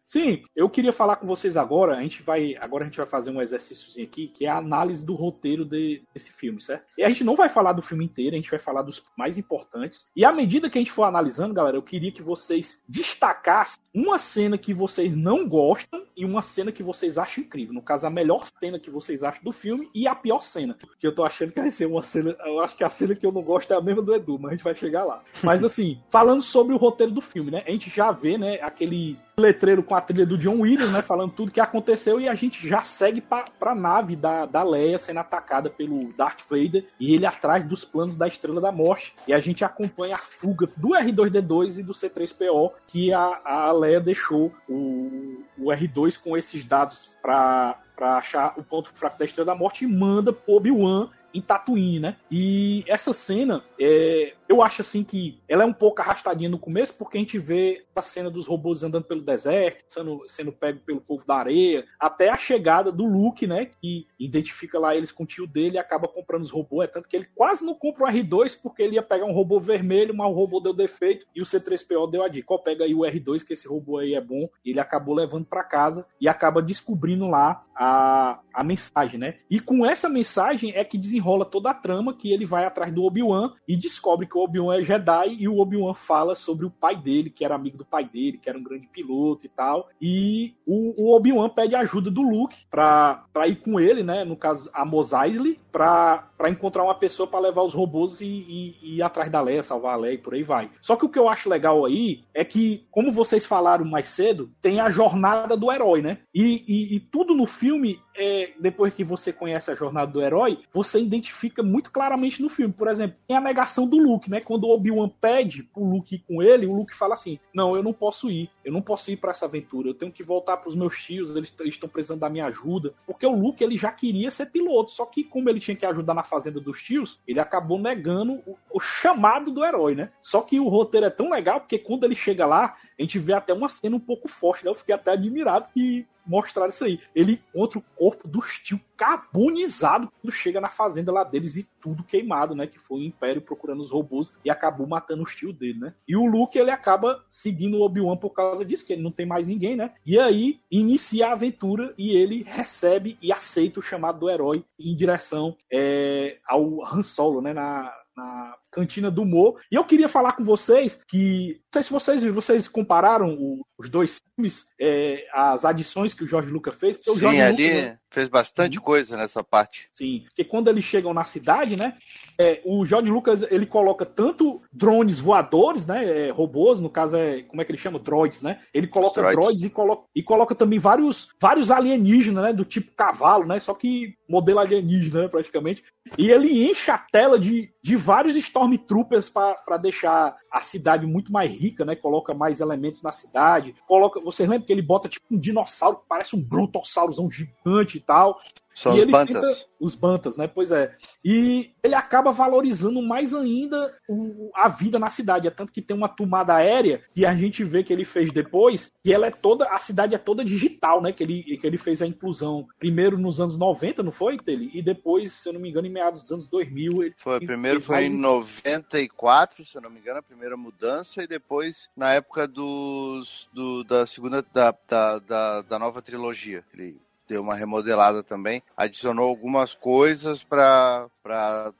Sim, eu queria falar com vocês agora. A gente vai, agora a gente vai fazer um exercíciozinho aqui, que é a análise do roteiro de, desse filme, certo? E a gente não vai falar do filme inteiro, a gente vai falar dos mais importantes. E à medida que a gente for analisando, galera, eu queria que vocês destacassem uma cena que vocês não gostam e uma cena que vocês acham incrível. No caso, a melhor cena que vocês acham do filme e a pior cena. Que eu tô achando que vai ser uma cena. Eu acho que a cena que eu não gosto é a mesma do Edu, mas a gente vai chegar lá. Mas assim, falando sobre o roteiro do filme, né? A gente já vê, né, aquele letreiro com a trilha do John Williams, né? Falando tudo que aconteceu e a gente já segue pra, pra nave da, da Leia sendo atacada pelo Darth Vader e ele atrás dos planos da Estrela da Morte. E a gente acompanha a fuga do R2D2 e do C3PO que a, a Leia deixou o, o R2 com esses dados para para achar o ponto fraco da Estrela da Morte e manda pro Obi-Wan em Tatooine, né? E essa cena, é, eu acho assim que ela é um pouco arrastadinha no começo, porque a gente vê a cena dos robôs andando pelo deserto, sendo, sendo pego pelo povo da areia, até a chegada do Luke, né? Que identifica lá eles com o tio dele e acaba comprando os robôs. É tanto que ele quase não compra o R2 porque ele ia pegar um robô vermelho, mas o robô deu defeito e o C3PO deu a dica. Ó, pega aí o R2, que esse robô aí é bom. Ele acabou levando para casa e acaba descobrindo lá a, a mensagem, né? E com essa mensagem é que desenrola toda a trama que ele vai atrás do Obi-Wan e descobre que o Obi-Wan é Jedi e o Obi-Wan fala sobre o pai dele, que era amigo do pai dele, que era um grande piloto e tal. E o, o Obi-Wan pede ajuda do Luke pra, pra ir com ele, né? No caso, a Mos Eisley, pra, pra encontrar uma pessoa para levar os robôs e, e, e, ir atrás da Leia, salvar a Leia e por aí vai. Só que o que eu acho legal aí é que, como vocês falaram mais cedo, tem a jornada do herói, né? E, e, e tudo no filme é, depois que você conhece a jornada do herói, você identifica muito claramente no filme. Por exemplo, tem a negação do Luke, né? Quando o Obi-Wan pede pro Luke ir com ele, o Luke fala assim: Não, eu não posso ir, eu não posso ir para essa aventura, eu tenho que voltar pros meus tios, eles estão precisando da minha ajuda. Porque o Luke ele já queria ser piloto, só que como ele tinha que ajudar na fazenda dos tios, ele acabou negando o, o chamado do herói, né? Só que o roteiro é tão legal porque quando ele chega lá, a gente vê até uma cena um pouco forte, né? Eu fiquei até admirado que mostraram isso aí. Ele encontra o corpo do tio carbonizado quando chega na fazenda lá deles e tudo queimado, né? Que foi o Império procurando os robôs e acabou matando os tio dele, né? E o Luke, ele acaba seguindo o Obi-Wan por causa disso, que ele não tem mais ninguém, né? E aí inicia a aventura e ele recebe e aceita o chamado do herói em direção é, ao Han Solo, né? Na, na Cantina do Mo. E eu queria falar com vocês que, não sei se vocês vocês compararam o, os dois filmes, é, as adições que o Jorge Lucas fez. Sim, o Jorge ali Lucas, fez bastante uhum. coisa nessa parte. Sim, porque quando eles chegam na cidade, né, é, o Jorge Lucas ele coloca tanto drones voadores, né, é, robôs, no caso é, como é que ele chama? Droids, né? Ele coloca droids, droids e, coloca, e coloca também vários, vários alienígenas, né, do tipo cavalo, né, só que modelo alienígena, né, praticamente. E ele enche a tela de, de vários Stormtroopers para deixar a cidade muito mais rica, né? Coloca mais elementos na cidade. Coloca, vocês lembram que ele bota tipo um dinossauro que parece um brontossaurozão gigante e tal. São e os bantas. Os bantas, né? Pois é. E ele acaba valorizando mais ainda o, a vida na cidade. É tanto que tem uma tomada aérea que a gente vê que ele fez depois, que ela é toda. A cidade é toda digital, né? Que ele, que ele fez a inclusão primeiro nos anos 90, não foi, Tele? E depois, se eu não me engano, em meados dos anos 2000. Ele, foi, primeiro foi em 94, se eu não me engano, a primeira mudança, e depois na época dos, do, da segunda. Da, da, da, da nova trilogia. Ele deu uma remodelada também, adicionou algumas coisas para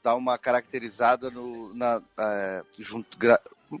dar uma caracterizada no, na, é, junto,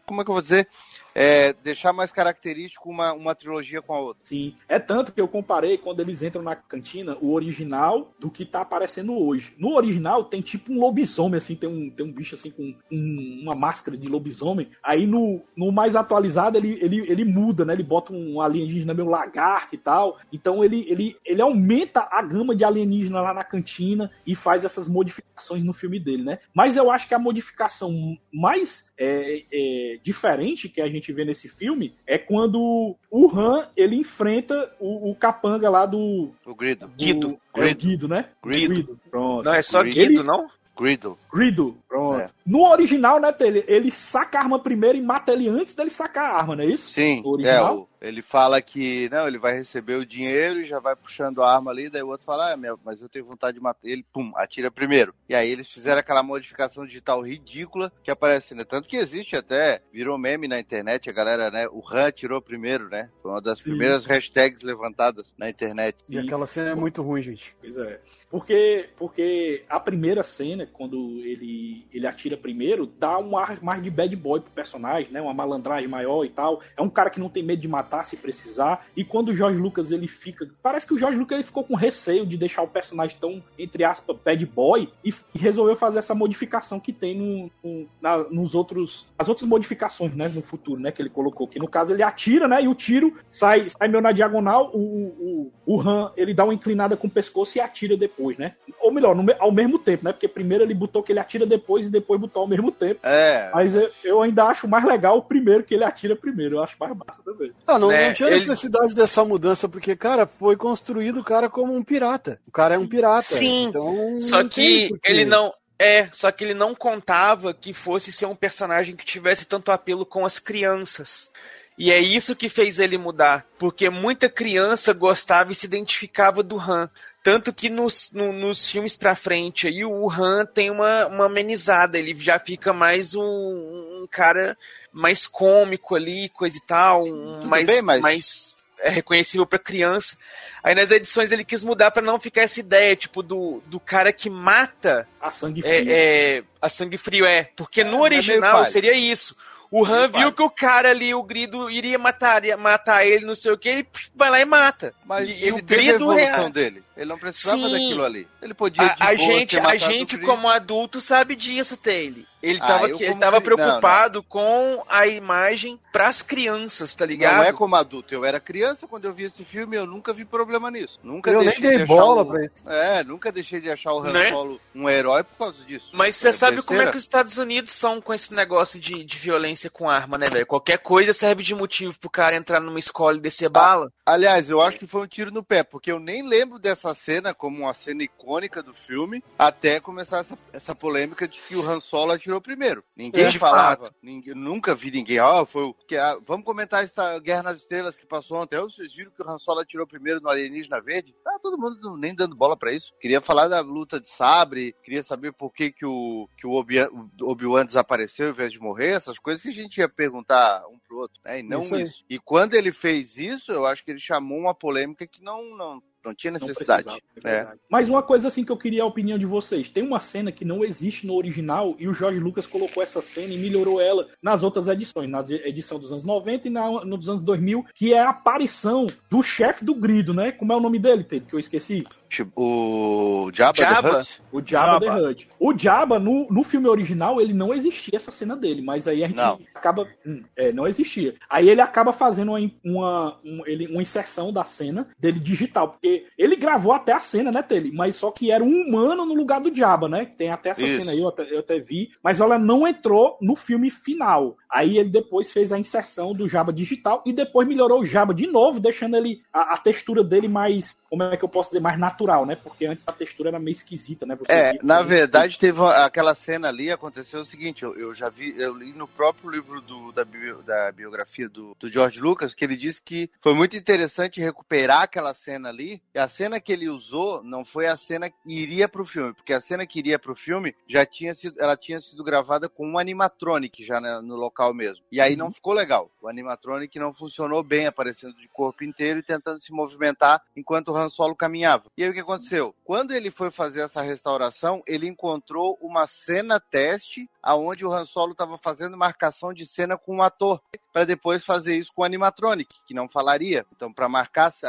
como é que eu vou dizer? É, deixar mais característico uma, uma trilogia com a outra. Sim, é tanto que eu comparei quando eles entram na cantina o original do que tá aparecendo hoje. No original tem tipo um lobisomem, assim, tem um, tem um bicho assim com um, uma máscara de lobisomem. Aí no, no mais atualizado ele, ele, ele muda, né? Ele bota um alienígena meio lagarto e tal. Então ele, ele, ele aumenta a gama de alienígena lá na cantina e faz essas modificações no filme dele, né? Mas eu acho que a modificação mais é, é, diferente que a gente gente vê nesse filme é quando o Han ele enfrenta o, o capanga lá do. O Grido. do- Guido. É o Guido, né? Guido. Pronto. Não, é só Ele- Guido, não? Grido. Grido, pronto. É. No original, né, Tele, ele saca a arma primeiro e mata ele antes dele sacar a arma, não é isso? Sim, O é, original? o- ele fala que não, ele vai receber o dinheiro e já vai puxando a arma ali, daí o outro fala, ah, meu, mas eu tenho vontade de matar ele, pum, atira primeiro. E aí eles fizeram aquela modificação digital ridícula que aparece, né? Tanto que existe até, virou meme na internet, a galera, né? O Han atirou primeiro, né? Foi uma das Sim. primeiras hashtags levantadas na internet. E aquela cena é muito ruim, gente. Pois é. Porque, porque a primeira cena, quando ele, ele atira primeiro, dá um ar mais de bad boy pro personagem, né? Uma malandragem maior e tal. É um cara que não tem medo de matar se precisar. E quando o Jorge Lucas ele fica. Parece que o Jorge Lucas ele ficou com receio de deixar o personagem tão, entre aspas, bad boy e, e resolveu fazer essa modificação que tem no, no- na- nos outros. As outras modificações, né? No futuro, né? Que ele colocou. Que no caso ele atira, né? E o tiro sai, sai meio na diagonal. O, o, o Han ele dá uma inclinada com o pescoço e atira depois, né? Ou melhor, no ao mesmo tempo, né? Porque primeiro ele botou que ele atira depois e depois botou ao mesmo tempo. É, Mas eu, eu ainda acho mais legal o primeiro que ele atira primeiro. Eu acho mais massa também. Ah, não, Né, não tinha ele- necessidade dessa mudança, porque, cara, foi construído o cara como um pirata. O cara é um pirata. Sim, Então, Só que ele não. É, só que ele não contava que fosse ser um personagem que tivesse tanto apelo com as crianças. E é isso que fez ele mudar. Porque muita criança gostava e se identificava do Han. Tanto que nos, no- nos filmes pra frente aí o Han tem uma, uma amenizada. Ele já fica mais um, um cara mais cômico ali, coisa e tal. Um, mais, bem, mas- mais é, reconhecível pra criança. Aí nas edições ele quis mudar pra não ficar essa ideia, tipo, do, do cara que mata A sangue frio. é, é, a sangue frio é. Porque É, no é original seria isso. O Han Meio viu pai. que o cara ali, o Grido, iria matar, matar ele, não sei o que, ele vai lá e mata. mas e, e ele o teve a Grido evolução é. dele. Ele não precisava Sim. daquilo ali. Ele podia A, de a boas gente, ter a gente como adulto, sabe disso, Taylor. Ele Ah, tava, eu que- ele tava cri- não, preocupado com a imagem pras crianças, tá ligado? Não é como adulto. Eu era criança quando eu vi esse filme eu nunca vi problema nisso. Nunca Eu nem deixei dei de achar bola o... pra isso. É, nunca deixei de achar o Han Né? Solo um herói por causa disso. Mas você É sabe como é besteira. que os Estados Unidos são com esse negócio de, de violência com arma, né, velho? Qualquer coisa serve de motivo pro cara entrar numa escola e descer bala. Aliás, eu acho que foi um tiro no pé, porque eu nem lembro dessa cena como uma cena icônica do filme, até começar essa, essa polêmica de que o Han Solo atirou primeiro. Ninguém É, falava, ninguém- nunca vi ninguém, ó, foi o que ah, vamos comentar esta Guerra nas Estrelas que passou ontem. Ah, Vocês viram que o Han Solo atirou primeiro no alienígena verde? Ah, todo mundo nem dando bola pra isso. Queria falar da luta de sabre, queria saber por que que o que o Obi- Obi-Wan desapareceu ao invés de morrer, essas coisas que a gente ia perguntar um pro outro, né? E não Isso isso. E quando ele fez isso, eu acho que ele chamou uma polêmica que não, não, não tinha Não necessidade. precisava, é É. verdade. Mas uma coisa assim que eu queria a opinião de vocês. Tem uma cena que não existe no original e o Jorge Lucas colocou essa cena e melhorou ela nas outras edições, na edição dos anos 90 e na no dos anos 2000, que é a aparição do chefe do grido, né? Como é o nome dele, Ted, que eu esqueci? Tipo, o Jabba, the Jabba? Hutt? O Jabba, Jabba. the Hutt. O Jabba, no, no filme original, ele não existia essa cena dele, mas aí a gente Não. acaba. hum, é, não existia. Aí ele acaba fazendo uma, uma, um- ele, uma inserção da cena dele digital, porque ele gravou até a cena, né, Tele? Mas só que era um humano no lugar do Jabba, né? Tem até essa Isso. cena aí, eu até, eu até vi, mas ela não entrou no filme final. Aí ele depois fez a inserção do Jabba digital e depois melhorou o Jabba de novo, deixando ele a, a textura dele mais, como é que eu posso dizer, mais natural, né? Porque antes a textura era meio esquisita, né? Você É, na verdade, teve uma- aquela cena ali, aconteceu o seguinte, eu, eu já vi, eu li no próprio livro do- da, bio- da biografia do, do George Lucas, que ele disse que foi muito interessante recuperar aquela cena ali, e a cena que ele usou não foi a cena que iria pro filme, porque a cena que iria pro filme já tinha sido, ela tinha sido gravada com um animatronic já na- no local mesmo. E aí não ficou legal. O animatronic não funcionou bem, aparecendo de corpo inteiro e tentando se movimentar enquanto o Han Solo caminhava. E aí o que aconteceu? Quando ele foi fazer essa restauração, ele encontrou uma cena teste aonde o Han Solo estava fazendo marcação de cena com um ator para depois fazer isso com o animatronic, que não falaria. Então, para marcar a,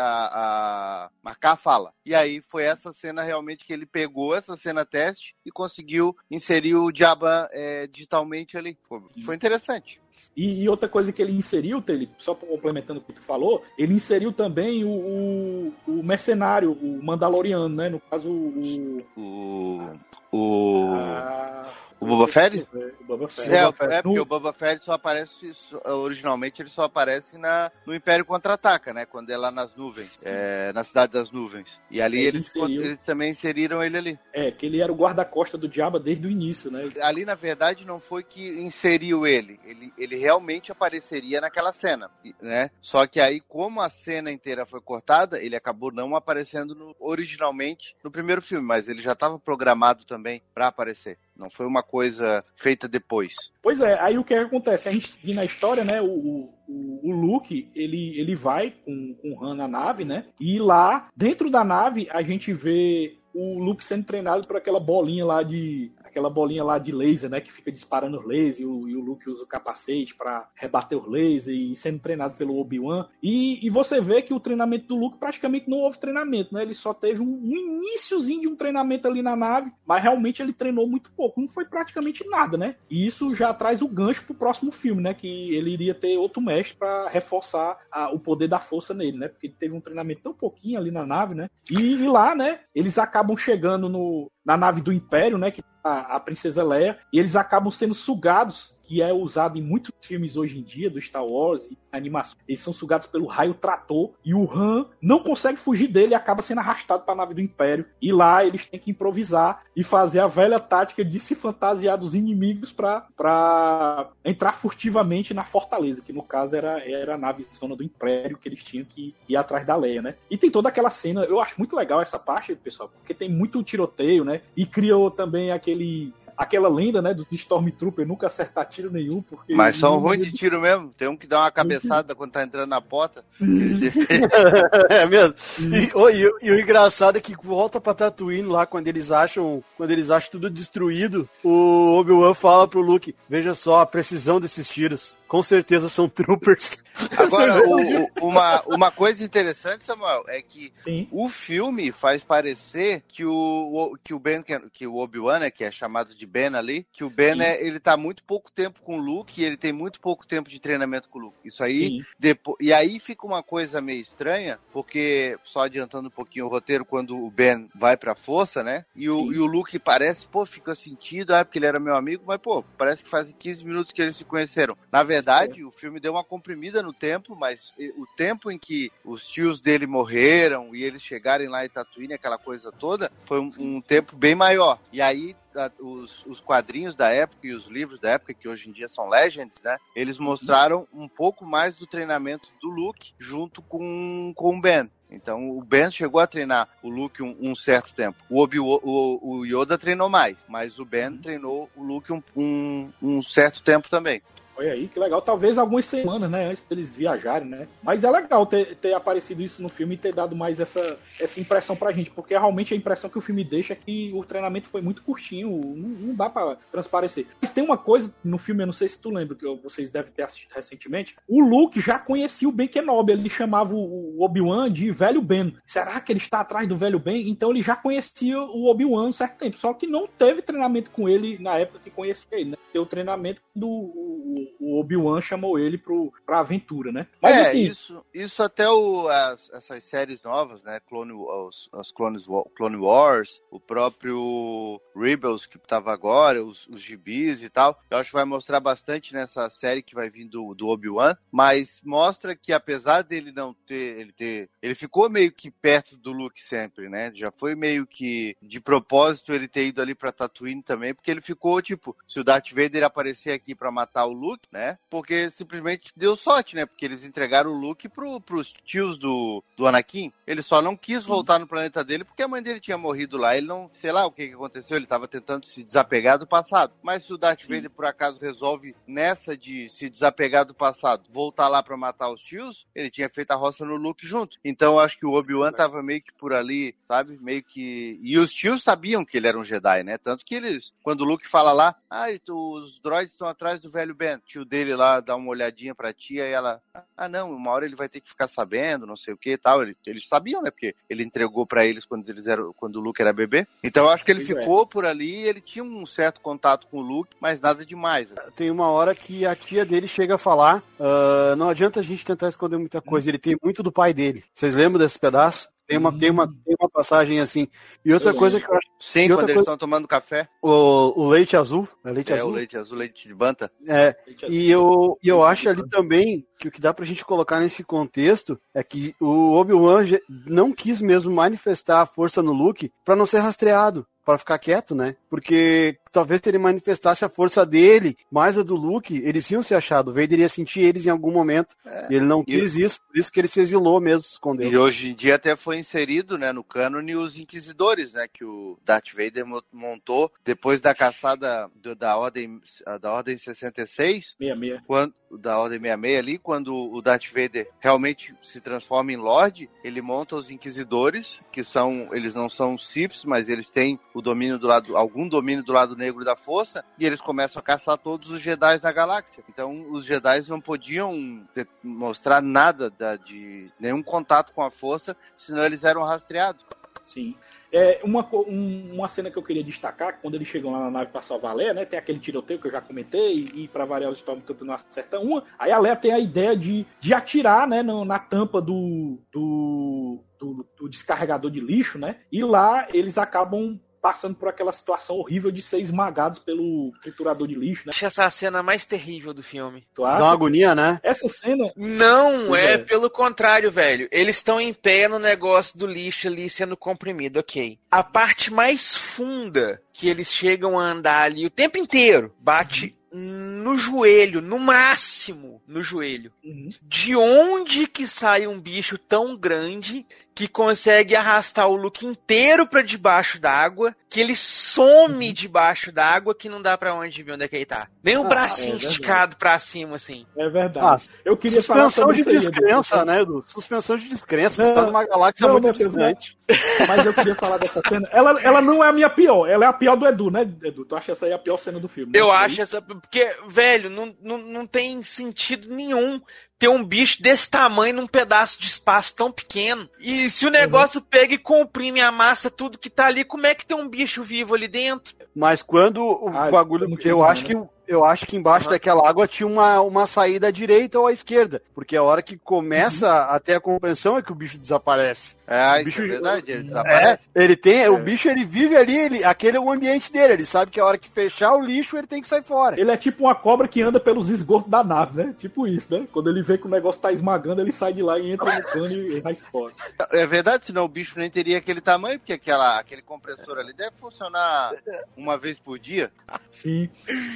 a- marcar a fala. E aí foi essa cena realmente que ele pegou essa cena teste e conseguiu inserir o Jabba é, digitalmente ali. Foi, foi interessante. E, e outra coisa que ele inseriu, Tele, só complementando o que tu falou, ele inseriu também o, o, o mercenário, o Mandaloriano, né? No caso, o. O o a- o Boba Fett? O Boba Fett. É, Boba Fett. é porque No- o Boba Fett só aparece, originalmente ele só aparece na, no Império Contra-Ataca, né? Quando é lá nas nuvens, é, na Cidade das Nuvens. E ali Ele eles, inseriu. eles também inseriram ele ali. É, que ele era o guarda-costa do Diaba desde o início, né? Ali, na verdade, não foi que inseriu ele. Ele, ele realmente apareceria naquela cena, né? Só que aí, como a cena inteira foi cortada, ele acabou não aparecendo no- originalmente no primeiro filme, mas ele já estava programado também para aparecer. Não foi uma coisa feita depois. Pois é, aí o que acontece? A gente seguindo a história, né? O, o, o Luke, ele, ele vai com, com o Han na nave, né? E lá, dentro da nave, a gente vê o Luke sendo treinado por aquela bolinha lá de. Aquela bolinha lá de laser, né? Que fica disparando os lasers e o, e o Luke usa o capacete para rebater os lasers e sendo treinado pelo Obi-Wan. E, e você vê que o treinamento do Luke praticamente não houve treinamento, né? Ele só teve um, um iníciozinho de um treinamento ali na nave, mas realmente ele treinou muito pouco. Não foi praticamente nada, né? E isso já traz o gancho pro próximo filme, né? Que ele iria ter outro mestre para reforçar a- o poder da força nele, né? Porque ele teve um treinamento tão pouquinho ali na nave, né? E, e lá, né? Eles acabam chegando no, na nave do Império, né? Que a, a princesa Leia, e eles acabam sendo sugados, que é usado em muitos filmes hoje em dia, do Star Wars e animações. Eles são sugados pelo raio trator, e o Han não consegue fugir dele e acaba sendo arrastado para a nave do Império. E lá eles têm que improvisar e fazer a velha tática de se fantasiar dos inimigos para entrar furtivamente na fortaleza, que no caso era, era a nave zona do Império que eles tinham que ir atrás da Leia, né? E tem toda aquela cena, eu acho muito legal essa parte, pessoal, porque tem muito tiroteio, né? E criou também aquele aquela lenda, né, do Stormtrooper nunca acertar tiro nenhum, porque Mas são ruins de tiro mesmo. Tem um que dá uma cabeçada quando tá entrando na porta. é mesmo. E, ô, e o- e o engraçado é que volta pra Tatooine lá quando eles acham, quando eles acham tudo destruído, o Obi-Wan fala pro Luke: "Veja só a precisão desses tiros. Com certeza são troopers." Agora, o- o- uma, uma coisa interessante, Samuel, é que Sim. o filme faz parecer que o, que o Ben, que, o Obi-Wan, né, que é chamado de Ben ali, que o Ben, Sim. é, ele tá muito pouco tempo com o Luke e ele tem muito pouco tempo de treinamento com o Luke. Isso aí, depois, e aí fica uma coisa meio estranha, porque, só adiantando um pouquinho o roteiro, quando o Ben vai pra força, né, e o, Sim. e o Luke parece, pô, fica sentido, ah, porque ele era meu amigo, mas, pô, parece que fazem 15 minutos que eles se conheceram. Na verdade, o filme deu uma comprimida no tempo, mas o tempo em que os tios dele morreram e eles chegarem lá em Tatooine, aquela coisa toda, foi um, um tempo bem maior. E aí os, os quadrinhos da época e os livros da época, que hoje em dia são Legends, né? Eles mostraram um pouco mais do treinamento do Luke junto com, com o Ben. Então o Ben chegou a treinar o Luke um, um certo tempo. O, Obi, o, o Yoda treinou mais, mas o Ben treinou o Luke um, um, um certo tempo também. Olha aí, que legal. Talvez algumas semanas, né, antes deles viajarem, né? Mas é legal ter, ter aparecido isso no filme e ter dado mais essa, essa impressão pra gente, porque realmente a impressão que o filme deixa é que o treinamento foi muito curtinho, não, não dá pra transparecer. Mas tem uma coisa no filme, eu não sei se tu lembra, que vocês devem ter assistido recentemente, o Luke já conhecia o Ben Kenobi, ele chamava o Obi-Wan de Velho Ben. Será que ele está atrás do Velho Ben? Então ele já conhecia o Obi-Wan um certo tempo, só que não teve treinamento com ele na época que conhecia ele, né? Teve o treinamento do o, Obi-Wan chamou ele pro, pra aventura, né? Mas é, assim, isso, isso até o, as- essas séries novas, né? Clone, os, as Clones, Clone Wars, o próprio Rebels que tava agora, os, os gibis e tal. Eu acho que vai mostrar bastante nessa série que vai vir do, do Obi-Wan, mas mostra que apesar dele não ter ele ter. Ele ficou meio que perto do Luke sempre, né? Já foi meio que de propósito ele ter ido ali pra Tatooine também, porque ele ficou tipo, se o Darth Vader aparecer aqui pra matar o Luke, né? Porque simplesmente deu sorte, né? Porque eles entregaram o Luke pro, pros tios do, do Anakin. Ele só não quis voltar no planeta dele porque a mãe dele tinha morrido lá. Ele não, sei lá o que, que aconteceu, ele tava tentando se desapegar do passado. Mas se o Darth Vader por acaso resolve nessa de se desapegar do passado, voltar lá pra matar os tios, ele tinha feito a roça no Luke junto. Então eu acho que o Obi-Wan tava meio que por ali, sabe? Meio que. E os tios sabiam que ele era um Jedi, né? Tanto que eles, quando o Luke fala lá, ah, os droids estão atrás do velho Ben, tio dele lá dá uma olhadinha pra tia e ela, ah, não, uma hora ele vai ter que ficar sabendo, não sei o que e tal. Ele- Eles sabiam, né? Porque ele entregou pra eles quando eles eram, quando o Luke era bebê. Então eu acho que ele Pois é. ficou por ali, ele tinha um certo contato com o Luke, mas nada demais. Tem uma hora que a tia dele chega a falar: "Ah, não adianta a gente tentar esconder muita coisa, ele tem muito do pai dele. Vocês lembram desse pedaço? Tem uma, tem uma, tem uma passagem assim. E outra coisa que eu acho. Sim, quando eles coisa- estão tomando café. O, o leite azul. É leite É, azul? o leite azul, leite de banta. É, E eu, e eu acho ali também que o que dá pra gente colocar nesse contexto é que o Obi-Wan não quis mesmo manifestar a força no Luke pra não ser rastreado, pra ficar quieto, né? Porque talvez se ele manifestasse a força dele, mais a do Luke, eles iam se achar. O Vader ia sentir eles em algum momento. E ele não E- quis isso, por isso que ele se exilou mesmo, se escondeu. E hoje em dia até foi inserido, né, no cânone os Inquisidores, né, que o Darth Vader mo- montou depois da caçada do- da ordem da ordem 66, 66. quando da ordem 66 ali, quando o Darth Vader realmente se transforma em Lorde, ele monta os Inquisidores, que são eles não são Siths, mas eles têm o domínio do lado algum domínio do lado negro da Força, e eles começam a caçar todos os Jedi da galáxia. Então os Jedi não podiam mostrar nada da- de nenhum contato com a Força, senão eles eram rastreados. Sim. É, uma, um- uma cena que eu queria destacar, quando eles chegam lá na nave pra salvar a Leia, né? Tem aquele tiroteio que eu já comentei, e, e pra variar o Stormtrooper não acerta uma. Aí a Leia tem a ideia de, de atirar, né, no- na tampa do, do, do, do descarregador de lixo, né? E lá eles acabam passando por aquela situação horrível de ser esmagados pelo triturador de lixo, né? Acho essa a cena mais terrível do filme. Tu Dá uma acha? agonia, né? Essa cena Não, é, é. pelo contrário, velho. Eles estão em pé no negócio do lixo ali sendo comprimido, ok. A parte mais funda que eles chegam a andar ali o tempo inteiro bate no joelho, no máximo no joelho. Uhum. De onde que sai um bicho tão grande que consegue arrastar o look inteiro pra debaixo d'água, que ele some debaixo d'água, que não dá pra onde ver onde é que ele tá. Nem o Ah, bracinho é esticado pra cima, assim. é verdade. Ah, eu queria falar Suspensão sobre de aí, descrença, Edu. né, Edu? Suspensão de descrença. Não, Você tá numa galáxia não, muito não. distante. Mas eu queria falar dessa cena. Ela, ela não é a minha pior, ela é a pior do Edu, né, Edu? Tu acha essa aí a pior cena do filme? Eu né? acho essa. Porque, velho, não, não, não tem sentido nenhum ter um bicho desse tamanho num pedaço de espaço tão pequeno. E se o negócio pega e comprime a massa, tudo que tá ali, como é que tem um bicho vivo ali dentro? Mas quando o Ah, bagulho. Eu bom, acho que eu acho que embaixo Aham. daquela água tinha uma, uma saída à direita ou à esquerda. Porque a hora que começa Uhum. a ter a compreensão é que o bicho desaparece. É, O isso bicho- é verdade, ele É, desaparece. ele tem. É. O bicho ele vive ali, ele, aquele é o ambiente dele. Ele sabe que a hora que fechar o lixo, ele tem que sair fora. Ele é tipo uma cobra que anda pelos esgotos da nave, né? Tipo isso, né? Quando ele vê que o negócio tá esmagando, ele sai de lá e entra no cano e vai fora. É verdade, senão o bicho nem teria aquele tamanho, porque aquela, aquele compressor ali deve funcionar uma vez por dia. Sim.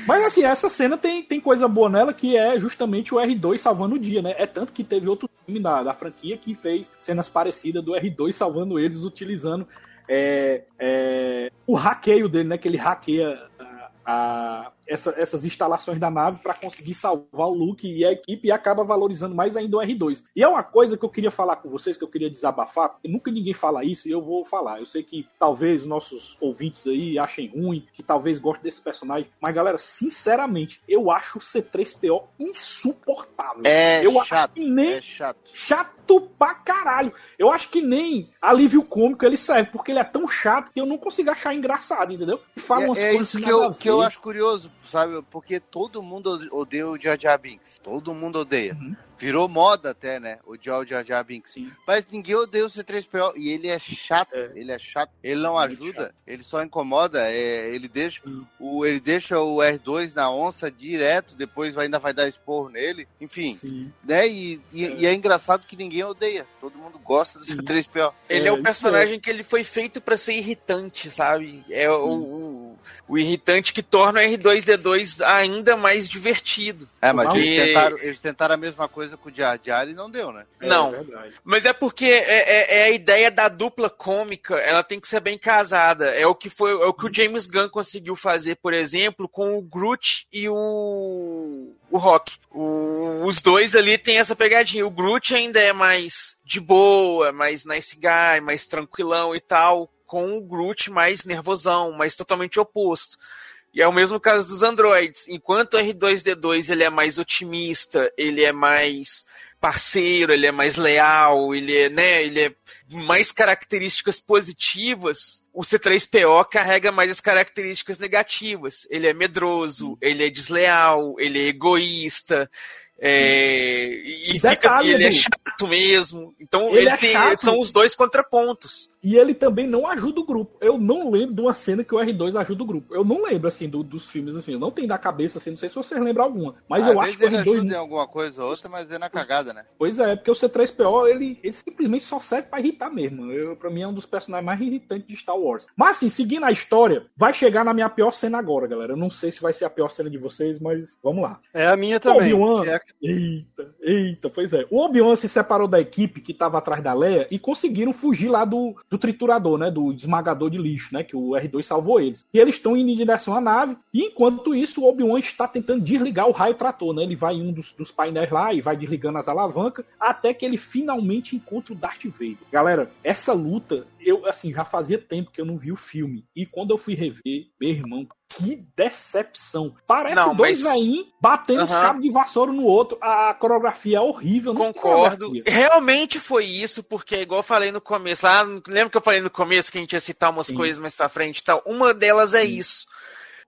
Mas assim, essa cena tem, tem coisa boa nela que é justamente o R2 salvando o dia, né? É tanto que teve outro filme da, da franquia que fez cenas parecidas do R2 salvando eles utilizando é, é, o hackeio dele, né? Que ele hackeia a- essa- essas instalações da nave para conseguir salvar o Luke e a equipe e acaba valorizando mais ainda o R2. E é uma coisa que eu queria falar com vocês, que eu queria desabafar, porque nunca ninguém fala isso e eu vou falar. Eu sei que talvez os nossos ouvintes aí achem ruim, que talvez gostem desse personagem, mas galera, sinceramente, eu acho o C3PO insuportável. É eu acho chato, que nem é chato. chato pra caralho. Eu acho que nem alívio cômico ele serve, porque ele é tão chato que eu não consigo achar engraçado, entendeu? E fala umas É, é coisas isso assim que nada eu, que eu acho curioso, sabe? Porque todo mundo odeia o Jar Jar Binks. Todo mundo odeia. Uhum. Virou moda até, né? O Jar Jar Binks. Sim. Mas ninguém odeia o C3PO. E ele é chato. É. Ele é chato. Ele não Muito ajuda. chato. Ele só incomoda. É, ele, deixa Sim. o, ele deixa o R2 na onça direto. Depois ainda vai dar esporro nele. Enfim. Sim. Né? E, e, e é engraçado que ninguém odeia. Todo mundo gosta do Sim. C3PO. Ele é, É, o isso personagem que ele foi feito pra ser irritante, sabe? É o, o, o irritante que torna o R2D2 ainda mais divertido. É, mas eles tentaram, eles tentaram a mesma coisa com o Jar Jar e não deu, né? É Não. verdade. Mas é porque é, é- é a ideia da dupla cômica, ela tem que ser bem casada. É o que foi, é o que o James Gunn conseguiu fazer, por exemplo, com o Groot e o o Rock. O- os dois ali têm essa pegadinha. O Groot ainda é mais de boa, mais nice guy, mais tranquilão e tal, com o Groot mais nervosão, mais totalmente oposto. E é o mesmo caso dos androids. Enquanto o R2D2 ele é mais otimista, ele é mais parceiro, ele é mais leal, ele é, né, ele é mais características positivas, o C3PO carrega mais as características negativas. Ele é medroso, ele é desleal, ele é egoísta. É, e, fica, ele é chato mesmo. Então ele, ele é tem, são os dois contrapontos. E ele também não ajuda o grupo. Eu não lembro de uma cena que o R2 ajuda o grupo. Eu não lembro, assim, do, dos filmes, assim. Eu não tenho da cabeça, assim, não sei se você lembra alguma. Mas eu acho que o R2... ele ajuda em alguma coisa ou outra, mas é na cagada, né? Pois é, porque o C3PO, ele, ele simplesmente só serve pra irritar mesmo. Eu, pra mim é um dos personagens mais irritantes de Star Wars. Mas, assim, seguindo a história, vai chegar na minha pior cena agora, galera. Eu não sei se vai ser a pior cena de vocês, mas vamos lá. É a minha também. Obi-Wan... É... Eita, eita, pois é. O Obi-Wan se separou da equipe que tava atrás da Leia e conseguiram fugir lá do, do triturador, né? Do esmagador de lixo, né? Que o R2 salvou eles. E eles estão indo em direção à nave. E enquanto isso, o Obi-Wan está tentando desligar o raio trator, né? Ele vai em um dos, dos painéis lá e vai desligando as alavancas até que ele finalmente encontra o Darth Vader. Galera, essa luta, eu assim, já fazia tempo que eu não vi o filme. E quando eu fui rever, meu irmão, que decepção. Parece não, dois mas... batendo uhum. os cabos de vassoura no outro. A coreografia é horrível. Concordo. Realmente foi isso, porque igual eu falei no começo, lá, lembra que eu falei no começo que a gente ia citar umas Sim. coisas mais pra frente e tal? Uma delas é Sim. isso.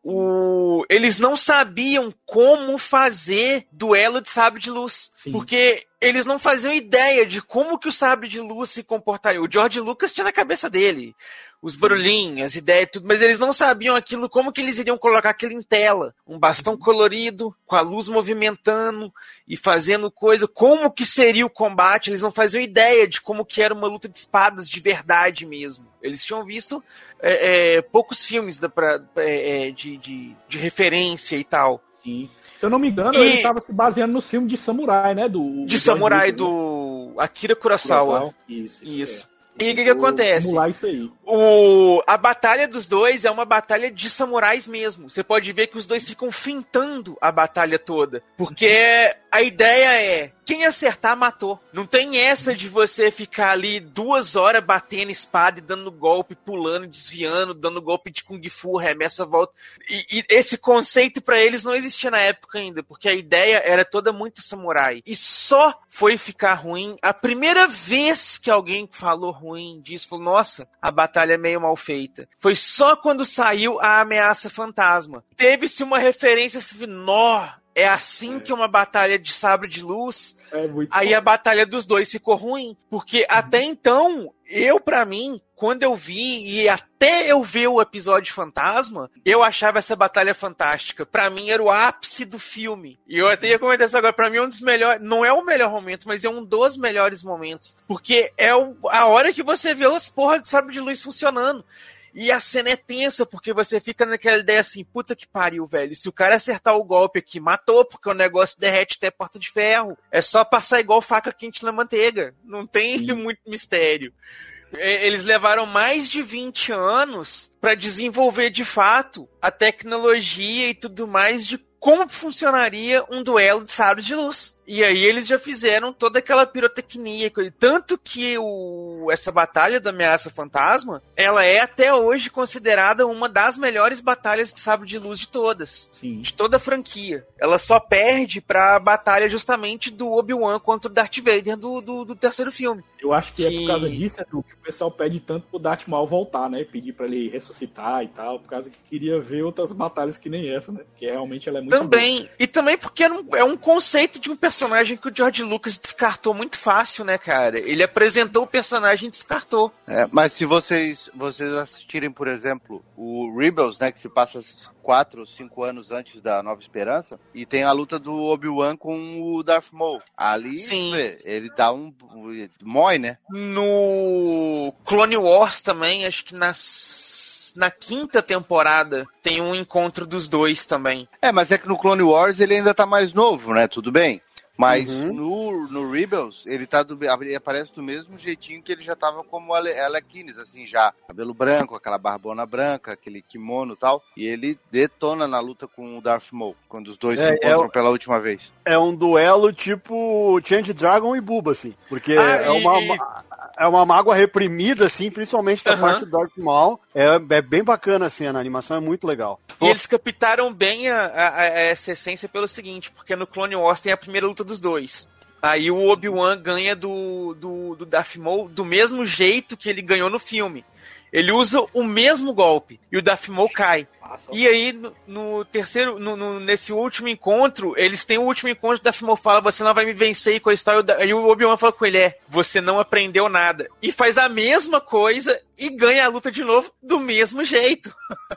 O... Eles não sabiam como fazer duelo de sabre de luz. Sim. Porque eles não faziam ideia de como que o sabre de luz se comportaria. O George Lucas tinha na cabeça dele os barulhinhos, as ideias, tudo, mas eles não sabiam aquilo, como que eles iriam colocar aquilo em tela. Um bastão uhum. colorido, com a luz movimentando e fazendo coisa, como que seria o combate, eles não faziam ideia de como que era uma luta de espadas de verdade mesmo. Eles tinham visto é, é, poucos filmes da, pra, é, é de, de, de, referência e tal. Sim. Se eu não me engano, e... ele estava se baseando no filme de samurai, né? Do, de samurai Lucas, do né? Akira Kurosawa. Kurosawa. Isso, isso. isso. E o que, que acontece? Isso aí. O, a batalha dos dois é uma batalha de samurais mesmo. Você pode ver que os dois ficam fintando a batalha toda. Porque a ideia é: quem acertar, matou. Não tem essa de você ficar ali duas horas batendo espada e dando golpe, pulando, desviando, dando golpe de Kung Fu, remessa, volta. E, e esse conceito para eles não existia na época ainda, porque a ideia era toda muito samurai. E só foi ficar ruim a primeira vez que alguém falou ruim disso, falou: nossa, a batalha é meio mal feita. Foi só quando saiu a ameaça fantasma. Teve-se uma referência assim, nó, é assim é. que uma batalha de sabre de luz. É aí bom. a batalha dos dois ficou ruim. Porque uhum. até então, eu, para mim, quando eu vi, e até eu ver o episódio Fantasma, eu achava essa batalha fantástica. Para mim era o ápice do filme. E eu até ia comentar isso agora, pra mim é um dos melhores, não é o melhor momento, mas é um dos melhores momentos. Porque é o, a hora que você vê as porras de sabre de luz funcionando. E a cena é tensa, porque você fica naquela ideia assim, puta que pariu, velho. Se o cara acertar o golpe aqui, matou, porque o negócio derrete até porta de ferro. É só passar igual faca quente na manteiga. Não tem Sim. muito mistério. Eles levaram mais de 20 anos para desenvolver de fato a tecnologia e tudo mais de como funcionaria um duelo de sabres de luz. E aí eles já fizeram toda aquela pirotecnia, tanto que o, essa batalha da ameaça fantasma, ela é até hoje considerada uma das melhores batalhas de sabre de luz de todas, Sim. de toda a franquia. Ela só perde para a batalha justamente do Obi-Wan contra o Darth Vader do, do, do, terceiro filme. Eu acho que, que, é por causa disso, Edu, que o pessoal pede tanto pro Darth Maul voltar, né? Pedir para ele ressuscitar e tal, por causa que queria ver outras batalhas que nem essa, né? Que realmente ela é muito Também, boa. e também porque é um conceito de um personagem personagem que o George Lucas descartou muito fácil, né, cara? Ele apresentou o personagem e descartou. É, mas se vocês, vocês assistirem, por exemplo, o Rebels, né, que se passa quatro ou cinco anos antes da Nova Esperança, e tem a luta do Obi-Wan com o Darth Maul. Ali, Sim. Ele dá um... mói, né? No Clone Wars também, acho que nas na quinta temporada tem um encontro dos dois também. É, mas é que no Clone Wars ele ainda tá mais novo, né? Tudo bem. Mas uhum. no, no Rebels, ele, tá do, ele aparece do mesmo jeitinho que ele já tava como Alec assim, já. Cabelo branco, aquela barbona branca, aquele kimono e tal. E ele detona na luta com o Darth Maul, quando os dois é, se encontram é, pela última vez. É um duelo tipo Change Dragon e Buba, assim. Porque ah, é, e, uma, e... é uma mágoa reprimida, assim, principalmente da uhum. parte do Darth Maul. É, é bem bacana, assim, a animação é muito legal. E eles captaram bem a, a, a, essa essência pelo seguinte, porque no Clone Wars tem a primeira luta dos dois. Aí o Obi-Wan ganha do, do, do Darth Maul do mesmo jeito que ele ganhou no filme. Ele usa o mesmo golpe e o Maul cai. E aí, no, no terceiro, no, no, nesse último encontro, eles têm o último encontro, da Fimo fala, você não vai me vencer e coisa e tal. E o Obi-Wan fala com ele, é, você não aprendeu nada. E faz a mesma coisa e ganha a luta de novo do mesmo jeito.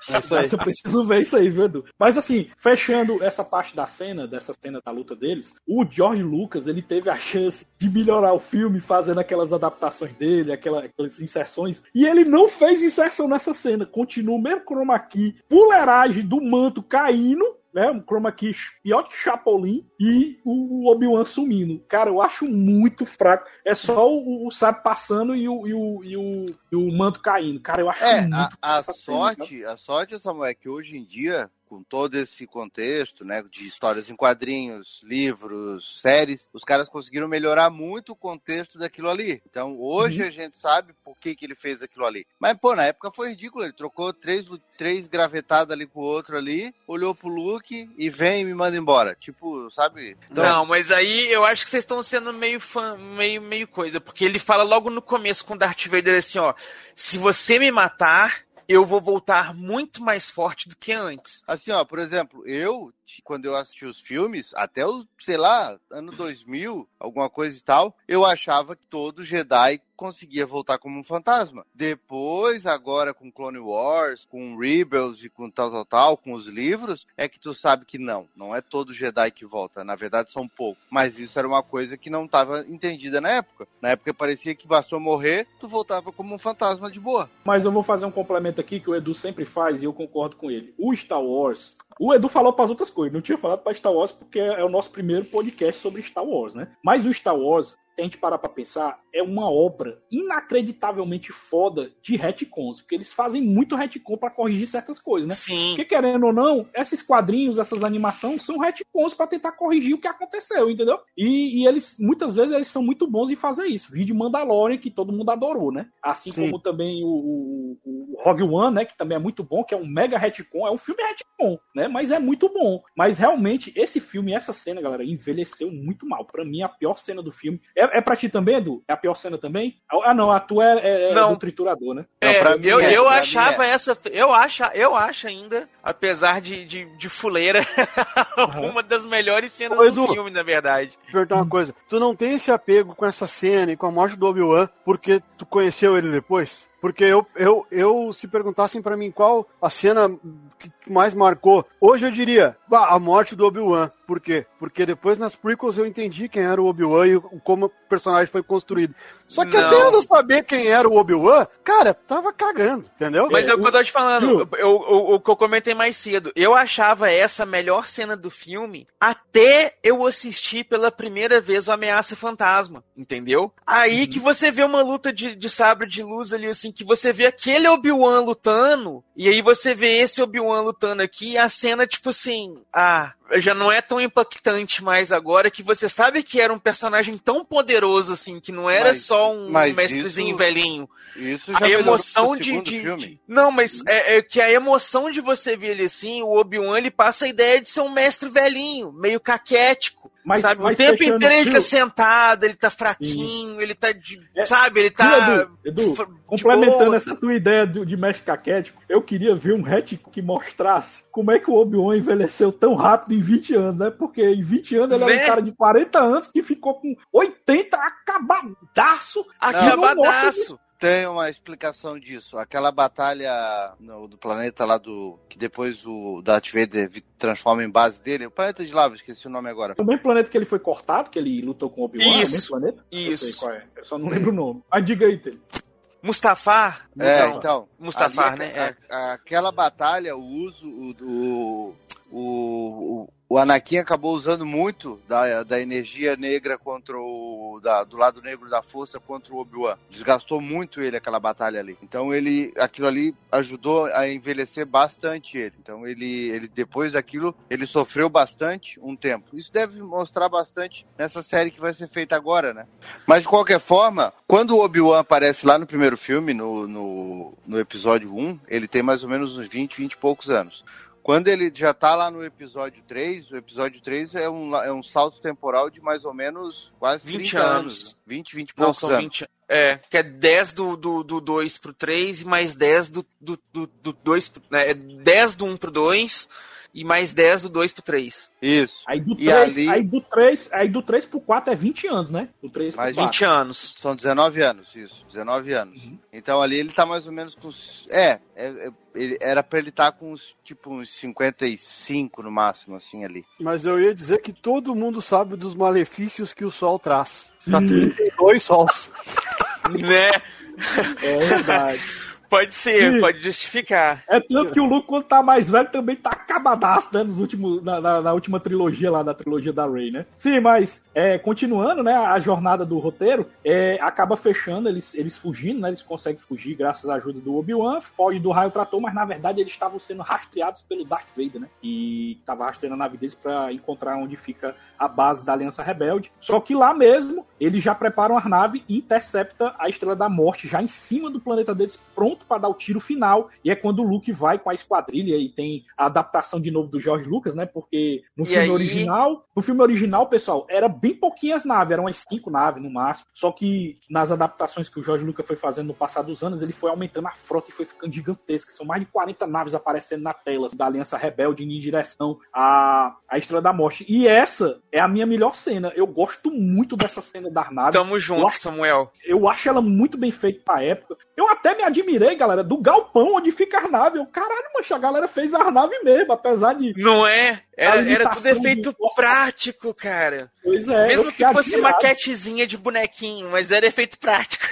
Mas eu preciso ver isso aí, viu, Edu? Mas assim, fechando essa parte da cena, dessa cena da luta deles, o George Lucas, ele teve a chance de melhorar o filme fazendo aquelas adaptações dele, aquelas, aquelas inserções, e ele não fez inserção nessa cena, continua o mesmo chroma key, fuleiragem do manto caindo, né? Um chroma key pior que Chapolin e o Obi-Wan sumindo. Cara, eu acho muito fraco. É só o, o Sab passando e o, e, o, e, o, e o manto caindo. Cara, eu acho é, muito a, a sorte, cena, a sorte, Samuel, é que hoje em dia com todo esse contexto, né, de histórias em quadrinhos, livros, séries, os caras conseguiram melhorar muito o contexto daquilo ali. Então, hoje uhum. a gente sabe por que, que ele fez aquilo ali. Mas, pô, na época foi ridículo. Ele trocou três, três gravetadas ali com o outro ali, olhou pro Luke e vem e me manda embora. Tipo, sabe? Então... Não, mas aí eu acho que vocês estão sendo meio fã, meio, meio coisa, porque ele fala logo no começo com Darth Vader assim, ó, se você me matar, eu vou voltar muito mais forte do que antes. Assim, ó, por exemplo, eu, quando eu assisti os filmes, até o, sei lá, ano 2000, alguma coisa e tal, eu achava que todo Jedi conseguia voltar como um fantasma. Depois, agora com Clone Wars, com Rebels e com tal, tal, tal, com os livros, é que tu sabe que não, não é todo Jedi que volta. Na verdade, são poucos. Mas isso era uma coisa que não estava entendida na época. Na época parecia que bastou morrer, tu voltava como um fantasma de boa. Mas eu vou fazer um complemento aqui que o Edu sempre faz e eu concordo com ele. O Star Wars, o Edu falou para as outras coisas, não tinha falado para Star Wars porque é o nosso primeiro podcast sobre Star Wars, né? Mas o Star Wars, se a gente parar pra pensar, é uma obra inacreditavelmente foda de retcons, porque eles fazem muito retcon para corrigir certas coisas, né? Sim. Porque querendo ou não, esses quadrinhos, essas animações são retcons para tentar corrigir o que aconteceu, entendeu? E, e, eles, muitas vezes, eles são muito bons em fazer isso. Vídeo Mandalorian, que todo mundo adorou, né? Assim Sim. como também o, o, o, Rogue One, né? Que também é muito bom, que é um mega retcon, é um filme retcon, né? Mas é muito bom. Mas realmente, esse filme, essa cena, galera, envelheceu muito mal. Para mim, a pior cena do filme. É, é pra ti também, Edu? É a pior cena também? Ah, não, a tua é, é não. do triturador, né? É, não, eu, é, eu achava é. essa. Eu acho, eu acho ainda, apesar de, de, de fuleira, uhum. uma das melhores cenas Ô, Edu, do filme, na verdade. Vou perguntar uma coisa. Tu não tem esse apego com essa cena e com a morte do Obi-Wan porque tu conheceu ele depois? Porque eu, eu, eu se perguntassem para mim qual a cena que mais marcou, hoje eu diria a morte do Obi-Wan. Por quê? Porque depois nas prequels eu entendi quem era o Obi-Wan e como o personagem foi construído. Só que não. até eu não saber quem era o Obi-Wan, cara, tava cagando, entendeu? Mas é o que eu tô te falando, o que eu comentei mais cedo. Eu achava essa a melhor cena do filme até eu assistir pela primeira vez o Ameaça Fantasma, entendeu? Aí uhum. que você vê uma luta de, de sabre de luz ali, assim, que você vê aquele Obi-Wan lutando, e aí você vê esse Obi-Wan lutando aqui, e a cena, tipo assim, ah, já não é tão impactante mais agora que você sabe que era um personagem tão poderoso assim, que não era mas, só um mestrezinho isso, velhinho. Isso já a emoção de, de, de, Não, mas é, é, que a emoção de você ver ele assim, o Obi-Wan ele passa a ideia de ser um mestre velhinho, meio caquético. Mas, sabe, mas o tempo inteiro ele tá sentado, ele tá fraquinho, Sim. ele tá de, é, sabe, ele tá. Edu, Edu complementando boa. essa tua ideia de, de mestre caquético, eu queria ver um hatch que mostrasse como é que o Obi-Wan envelheceu tão rápido em 20 anos, né? Porque em 20 anos ele né? era um né? cara de 40 anos que ficou com 80 acabadaço. Acabadaço tem uma explicação disso. Aquela batalha no, do planeta lá do. que depois o Darth Vader transforma em base dele. O planeta de lava, esqueci o nome agora. O mesmo planeta que ele foi cortado, que ele lutou com o Obi-Wan, é o mesmo planeta? Isso. Eu sei qual é. Eu só não lembro o nome. Ah, diga aí, Tele. Mustafar? É, então. Mustafar, né? A, é. aquela batalha, o uso do. O, o, o Anakin acabou usando muito da, da energia negra contra o. Da, do lado negro da força contra o Obi-Wan. Desgastou muito ele aquela batalha ali. Então ele. aquilo ali ajudou a envelhecer bastante ele. Então ele, ele depois daquilo, ele sofreu bastante um tempo. Isso deve mostrar bastante nessa série que vai ser feita agora, né? Mas de qualquer forma, quando o Obi-Wan aparece lá no primeiro filme, no, no, no episódio 1, ele tem mais ou menos uns 20, 20 e poucos anos. Quando ele já tá lá no episódio 3, o episódio 3 é um, é um salto temporal de mais ou menos quase 20 anos. anos. 20, 20 e poucos Não, são anos. 20, É, que é 10 do, do, do 2 pro 3 e mais 10 do, do, do, do 2 né, 10 do 1 pro 2 e mais 10 do 2 pro 3. Isso. Aí do E 3, ali- aí do 3, aí do 3 pro 4 é 20 anos, né? Do 3 pro Mais 4. 20 anos. São 19 anos, isso. 19 anos. Então ali ele tá mais ou menos com. É, é, é, ele- era pra ele estar com uns, tipo, uns 55 no máximo, assim, ali. Mas eu ia dizer que todo mundo sabe dos malefícios que o sol traz. Tá tudo tem dois sols. né? É verdade. Pode ser, Sim. pode justificar. É tanto que o Luke, quando tá mais velho, também tá acabadaço, né? Nos últimos, na, na- na última trilogia lá, da trilogia da Rey, né? Sim, mas é, continuando, né? A jornada do roteiro é, acaba fechando, eles, eles fugindo, né? Eles conseguem fugir graças à ajuda do Obi-Wan, foge do raio trator, mas na verdade eles estavam sendo rastreados pelo Darth Vader, né? E tava rastreando a nave deles pra encontrar onde fica a base da Aliança Rebelde. Só que lá mesmo, eles já preparam a nave e intercepta a Estrela da Morte já em cima do planeta deles, pronto para dar o tiro final. E é quando o Luke vai com a esquadrilha e tem a adaptação de novo do George Lucas, né? Porque no E filme aí- original, no filme original, pessoal, era bem pouquinhas naves, eram umas cinco naves no máximo. Só que nas adaptações que o George Lucas foi fazendo no passar dos anos, ele foi aumentando a frota e foi ficando gigantesca. São mais de 40 naves aparecendo na tela da Aliança Rebelde indo em direção à, à Estrela da Morte. E essa é a minha melhor cena. Eu gosto muito dessa cena das naves. Tamo junto, Nossa. Samuel. Eu acho ela muito bem feita pra época. Eu até me admirei, galera, do galpão onde fica a nave. Eu, caralho, mancha, a galera fez a nave mesmo, apesar de. Não é? Era, era tudo efeito do- prático, cara. Pois é, eu Mesmo que fosse admirado. maquetezinha de bonequinho, mas era efeito prático.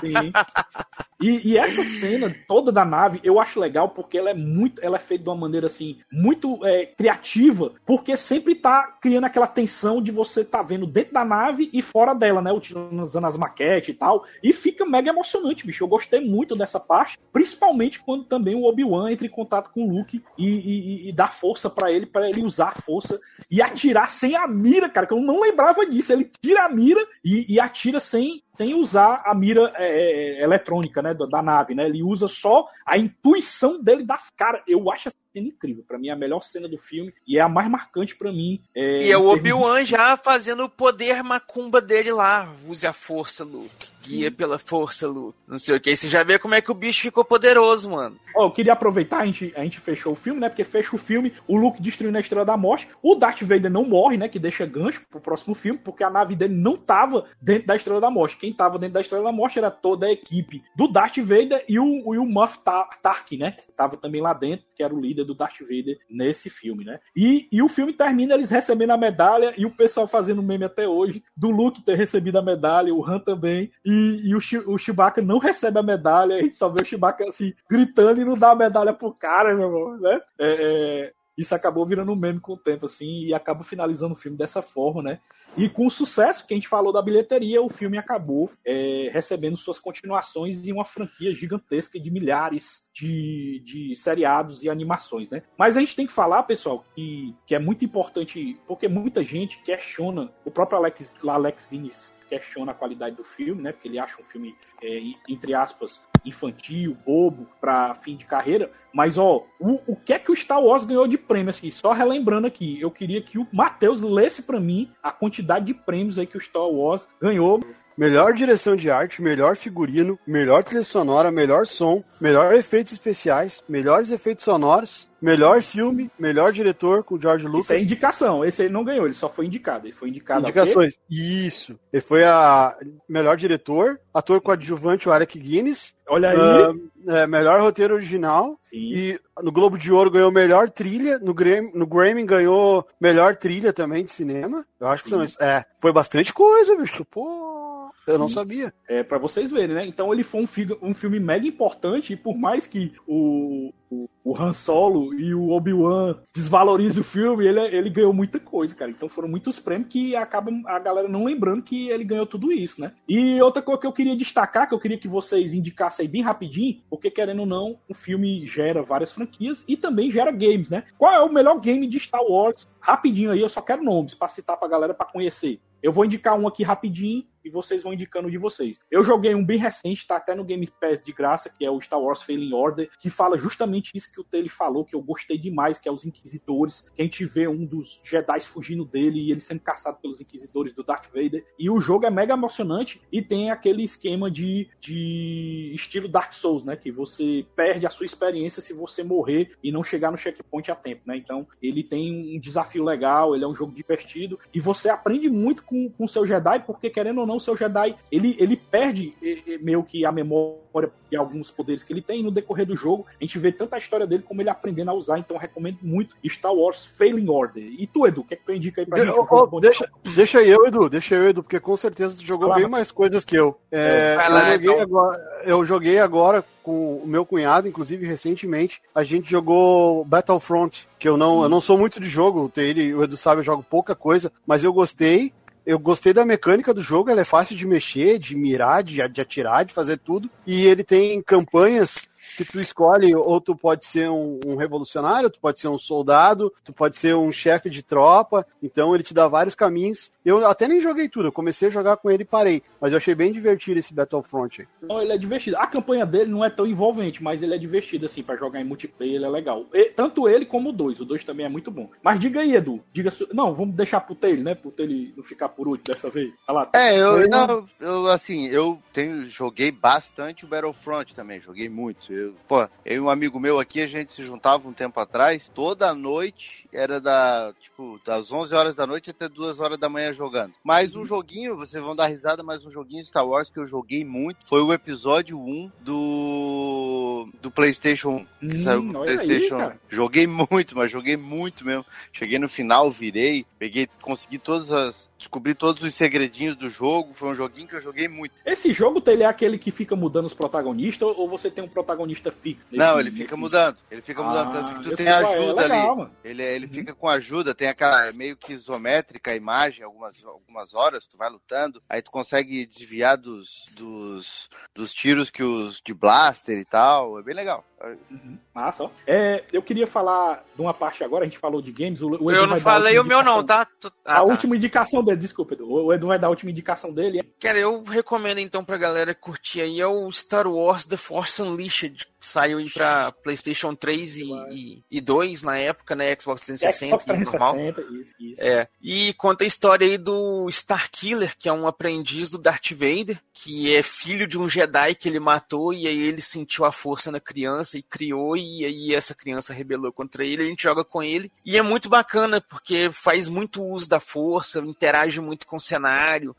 Sim. E, e essa cena toda da nave eu acho legal porque ela é muito, ela é feita de uma maneira assim muito é, criativa, porque sempre tá criando aquela tensão de você tá vendo dentro da nave e fora dela, né, utilizando as maquetes e tal, e fica mega emocionante, bicho. Eu gostei muito dessa parte, principalmente quando também o Obi-Wan entra em contato com o Luke e, e- e- dá força pra ele, pra ele usar a força e atirar sem a mira, cara, que eu não lembrava disso. Ele tira a mira e, e atira sem sem usar a mira é, é, eletrônica, né, da, da nave, né? Ele usa só a intuição dele da cara. Eu acho essa cena incrível. Pra mim é a melhor cena do filme e é a mais marcante pra mim. É, E é o Obi-Wan de- já fazendo o poder macumba dele lá. Use a força, Luke. Guia pela força, Luke. Não sei o que. Você já vê como é que o bicho ficou poderoso, mano. Ó, eu queria aproveitar, a gente, a gente fechou o filme, né? Porque fecha o filme, o Luke destruindo a Estrela da Morte. O Darth Vader não morre, né? Que deixa gancho pro próximo filme, porque a nave dele não tava dentro da Estrela da Morte. Quem tava dentro da Estrela da Morte era toda a equipe do Darth Vader e o, e o Moff Ta- Tarkin, né? Que tava também lá dentro, que era o líder do Darth Vader nesse filme, né? E, e o filme termina eles recebendo a medalha e o pessoal fazendo meme até hoje do Luke ter recebido a medalha, o Han também, e, e o, o Chewbacca não recebe a medalha, a gente só vê o Chewbacca assim, gritando e não dá a medalha pro cara, meu irmão, né? É, é, isso acabou virando um meme com o tempo, assim, e acaba finalizando o filme dessa forma, né? E com o sucesso que a gente falou da bilheteria, o filme acabou é, recebendo suas continuações em uma franquia gigantesca de milhares de, de seriados e animações, né? Mas a gente tem que falar, pessoal, que, que é muito importante, porque muita gente questiona, o próprio Alex, Alex Guinness questiona a qualidade do filme, né? Porque ele acha um filme, é, entre aspas, infantil, bobo, para fim de carreira. Mas, ó, o, o que é que o Star Wars ganhou de prêmios aqui? Só relembrando aqui, eu queria que o Matheus lesse para mim a quantidade de prêmios aí que o Star Wars ganhou. Melhor direção de arte, melhor figurino, melhor trilha sonora, melhor som, melhor efeitos especiais, melhores efeitos sonoros, melhor filme, melhor diretor com o George Lucas. Isso é indicação. Esse ele não ganhou, ele só foi indicado. Ele foi indicado? Indicações. Isso. Ele foi a melhor diretor, ator coadjuvante, o Alec Guinness, Olha aí. ah, é, melhor roteiro original, Sim. e no Globo de Ouro ganhou melhor trilha, no Grammy, no Grammy ganhou melhor trilha também de cinema. Eu acho que Sim. são isso. É, foi bastante coisa, bicho. Pô, eu não sabia. É, para vocês verem, né? Então ele foi um, fi- um filme mega importante e por mais que o, o, o Han Solo e o Obi-Wan desvalorizem o filme, ele, ele ganhou muita coisa, cara. Então foram muitos prêmios que acaba a galera não lembrando que ele ganhou tudo isso, né? E outra coisa que eu queria destacar, que eu queria que vocês indicassem aí bem rapidinho, porque querendo ou não, o filme gera várias franquias e também gera games, né? Qual é o melhor game de Star Wars? Rapidinho aí, eu só quero nomes pra citar pra galera pra conhecer. Eu vou indicar um aqui rapidinho e vocês vão indicando de vocês. Eu joguei um bem recente, tá até no Game Pass de graça, que é o Star Wars Fallen Order, que fala justamente isso que o Taylor falou, que eu gostei demais, que é os Inquisidores, que a gente vê um dos Jedi fugindo dele e ele sendo caçado pelos Inquisidores do Darth Vader. E o jogo é mega emocionante e tem aquele esquema de, de estilo Dark Souls, né? Que você perde a sua experiência se você morrer e não chegar no checkpoint a tempo, né? Então ele tem um desafio legal, ele é um jogo divertido e você aprende muito com o seu Jedi, porque querendo ou não, o seu Jedi ele, ele perde meio que a memória de alguns poderes que ele tem e no decorrer do jogo a gente vê tanto a história dele como ele aprendendo a usar. Então recomendo muito Star Wars Failing Order. E tu, Edu, o que é que tu indica aí pra gente? Oh, oh, deixa, deixa eu, Edu, deixa eu, Edu, porque com certeza tu jogou bem mais coisas que eu. É, lá, eu, joguei então. agora, eu joguei agora com o meu cunhado, inclusive recentemente, a gente jogou Battlefront, que eu não, eu não sou muito de jogo, ele, o Edu sabe, eu jogo pouca coisa, mas eu gostei. Eu gostei da mecânica do jogo, ela é fácil de mexer, de mirar, de, de atirar, de fazer tudo. E ele tem campanhas que tu escolhe, ou tu pode ser um, um, revolucionário, tu pode ser um soldado, tu pode ser um chefe de tropa, então ele te dá vários caminhos. Eu até nem joguei tudo, eu comecei a jogar com ele e parei, mas eu achei bem divertido esse Battlefront. Não, ele é divertido. A campanha dele não é tão envolvente, mas ele é divertido, assim, para jogar em multiplayer, ele é legal. E, tanto ele como o 2, o 2 também é muito bom. Mas diga aí, Edu, diga Não, vamos deixar pro Taylor, né, pro Taylor não ficar por último dessa vez. Lá, é, eu, não, eu, assim, eu tenho, joguei bastante o Battlefront também, joguei muito. Eu, pô, eu e um amigo meu aqui, a gente se juntava um tempo atrás, toda noite, era da, tipo, das 11 horas da noite até 2 horas da manhã jogando. Mais um uhum. joguinho, vocês vão dar risada, mais um joguinho Star Wars que eu joguei muito, foi o episódio 1 do do PlayStation 1, que hum, saiu pro PlayStation. Aí, joguei muito, mas joguei muito mesmo. Cheguei no final, virei, peguei, consegui todas as descobri todos os segredinhos do jogo. Foi um joguinho que eu joguei muito. Esse jogo, ele é aquele que fica mudando os protagonistas ou você tem um protagonista fixo? Nesse, Não, ele fica mudando. Ele fica mudando. Ah, tanto que tu tem é ajuda é legal, ali. Mano. Ele, ele uhum. fica com ajuda, tem aquela meio que isométrica a imagem, algumas, algumas horas, tu vai lutando, aí tu consegue desviar dos, dos, dos tiros que os de blaster e tal. É bem legal. Uhum. Massa, ó. É, eu queria falar de uma parte agora, a gente falou de games. O, o eu não falei o meu, não, tá? Ah, a tá. última indicação dele, desculpa, Edu. O Edu vai dar a última indicação dele. Cara, eu recomendo então pra galera curtir aí é o Star Wars The Force Unleashed. Saiu aí pra PlayStation 3 e, e, e 2 na época, né? Xbox 360. Xbox 360, isso, isso. É. E conta a história aí do Starkiller, que é um aprendiz do Darth Vader, que é filho de um Jedi que ele matou e aí ele sentiu a força na criança e criou e aí essa criança rebelou contra ele, a gente joga com ele. E é muito bacana porque faz muito uso da força, interage muito com o cenário,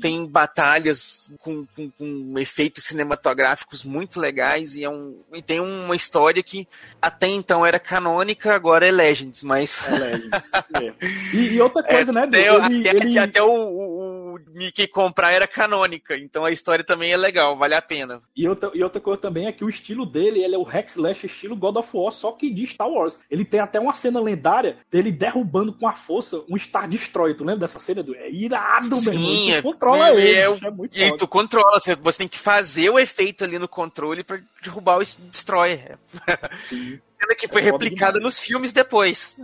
tem batalhas com, com, com efeitos cinematográficos muito legais e é um e tem uma história que até então era canônica, agora é Legends, mas. É Legends. é. E, e, outra coisa, é, né? Até, ele, até, ele... até o, o, o, Mickey comprar era canônica, então a história também é legal, vale a pena. E outra, e outra coisa também é que o estilo dele ele é o Rex Lash estilo God of War, só que de Star Wars. Ele tem até uma cena lendária dele derrubando com a força um Star Destroyer. Tu lembra dessa cena? Do... É irado, Sim, meu irmão. Tu é, controla é, ele. É, é e tu controla, você tem que fazer o efeito ali no controle para derrubar o Destroyer. Sim. Cena que foi é replicada nos filmes depois.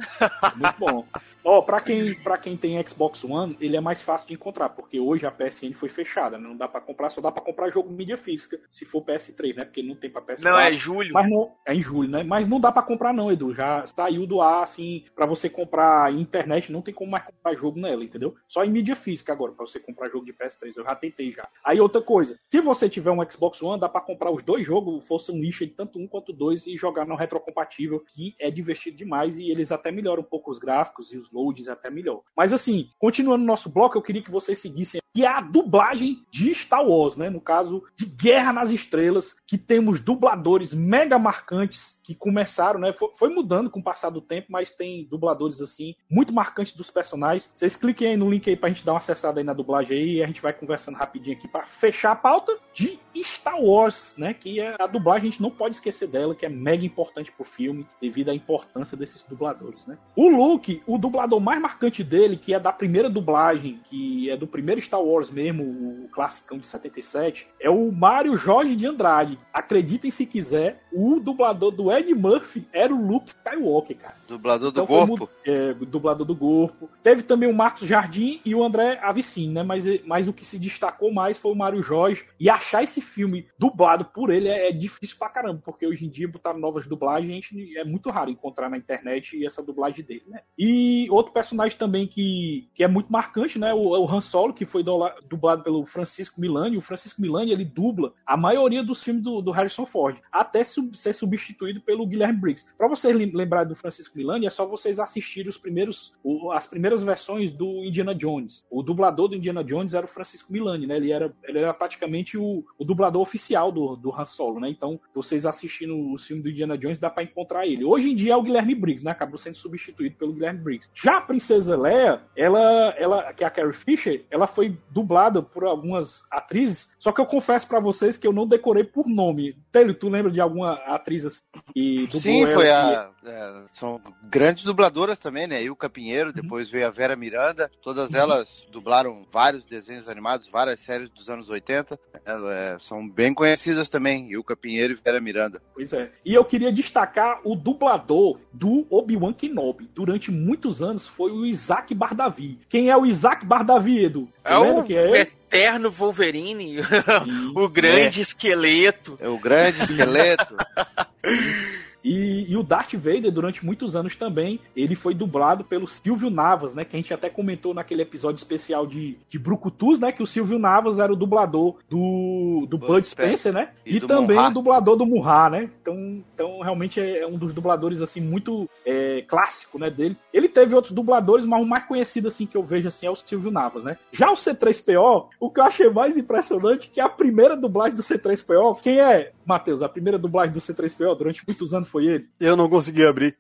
Muito bom. Ó, oh, pra quem, pra quem tem Xbox One, ele é mais fácil de encontrar, porque hoje a PSN foi fechada, né? Não dá pra comprar, só dá pra comprar jogo mídia física, se for PS3, né? Porque não tem pra PS4. Não, é julho. Mas não, é em julho, né? Mas não dá pra comprar não, Edu. Já saiu do ar, assim, pra você comprar internet, não tem como mais comprar jogo nela, entendeu? Só em mídia física agora, pra você comprar jogo de PS3. Eu já tentei já. Aí outra coisa, se você tiver um Xbox One, dá pra comprar os dois jogos, fosse um nicho de tanto um quanto dois, e jogar no retrocompatível, que é divertido demais, e eles até melhoram um pouco os gráficos e os loads até melhor. Mas assim, continuando nosso bloco, eu queria que vocês seguissem que é a dublagem de Star Wars, né? No caso de Guerra nas Estrelas, que temos dubladores mega marcantes que começaram, né? Foi, mudando com o passar do tempo, mas tem dubladores assim, muito marcantes dos personagens. Vocês cliquem aí no link aí pra gente dar uma acessada aí na dublagem aí e a gente vai conversando rapidinho aqui para fechar a pauta de Star Wars, né? Que é a dublagem, a gente não pode esquecer dela, que é mega importante pro filme, devido à importância desses dubladores, né? O Luke, o dublador mais marcante dele, que é da primeira dublagem, que é do primeiro Star Wars mesmo, o classicão de 77, é o Mário Jorge de Andrade. Acreditem se quiser, o dublador do Ed Murphy era o Luke Skywalker, cara. Dublador do então, corpo? É, dublador do corpo. Teve também o Marcos Jardim e o André Avicini, né? Mas, mas o que se destacou mais foi o Mário Jorge. E achar esse filme dublado por ele é, é difícil pra caramba, porque hoje em dia botar novas dublagens é muito raro encontrar na internet essa dublagem dele, né? E outro personagem também que, que é muito marcante, né? O, o Han Solo, que foi dublado pelo Francisco Milani. O Francisco Milani, ele dubla a maioria dos filmes do, do Harrison Ford, até ser substituído pelo Guilherme Briggs. Pra vocês lembrarem do Francisco Milani, é só vocês assistirem os primeiros, o, as primeiras versões do Indiana Jones. O dublador do Indiana Jones era o Francisco Milani, né? Ele era, ele era praticamente o, o dublador oficial do, do Han Solo, né? Então, vocês assistindo o filme do Indiana Jones, dá para encontrar ele. Hoje em dia é o Guilherme Briggs, né? Acabou sendo substituído pelo Guilherme Briggs. Já a Princesa Leia, ela, ela que é a Carrie Fisher, ela foi dublada por algumas atrizes, só que eu confesso para vocês que eu não decorei por nome. Telho, tu lembra de alguma atriz assim, que dublou Sim, foi a... É, são grandes dubladoras também, né? Ilka Pinheiro, uhum. depois veio a Vera Miranda, todas uhum. elas dublaram vários desenhos animados, várias séries dos anos 80. É, são bem conhecidas também, Ilka Pinheiro e Vera Miranda. Pois é. E eu queria destacar o dublador do Obi-Wan Kenobi. Durante muitos anos foi o Isaac Bardavi. Quem é o Isaac Bardavi, Edu? Você é o que é ele? eterno Wolverine, o grande é. esqueleto. É o grande esqueleto. E, e, o Darth Vader, durante muitos anos também, ele foi dublado pelo Silvio Navas, né? Que a gente até comentou naquele episódio especial de, de Brucutus, né? Que o Silvio Navas era o dublador do, do Bud, Spencer, né? E, e também Munha. o dublador do Murra, né? Então, então realmente é, é um dos dubladores, assim, muito é, clássico, né? Dele. Ele teve outros dubladores, mas o mais conhecido, assim, que eu vejo, assim, é o Silvio Navas, né? Já o C3PO, o que eu achei mais impressionante é que a primeira dublagem do C3PO, quem é, Matheus? A primeira dublagem do C3PO durante muitos anos foi ele? Eu não consegui abrir.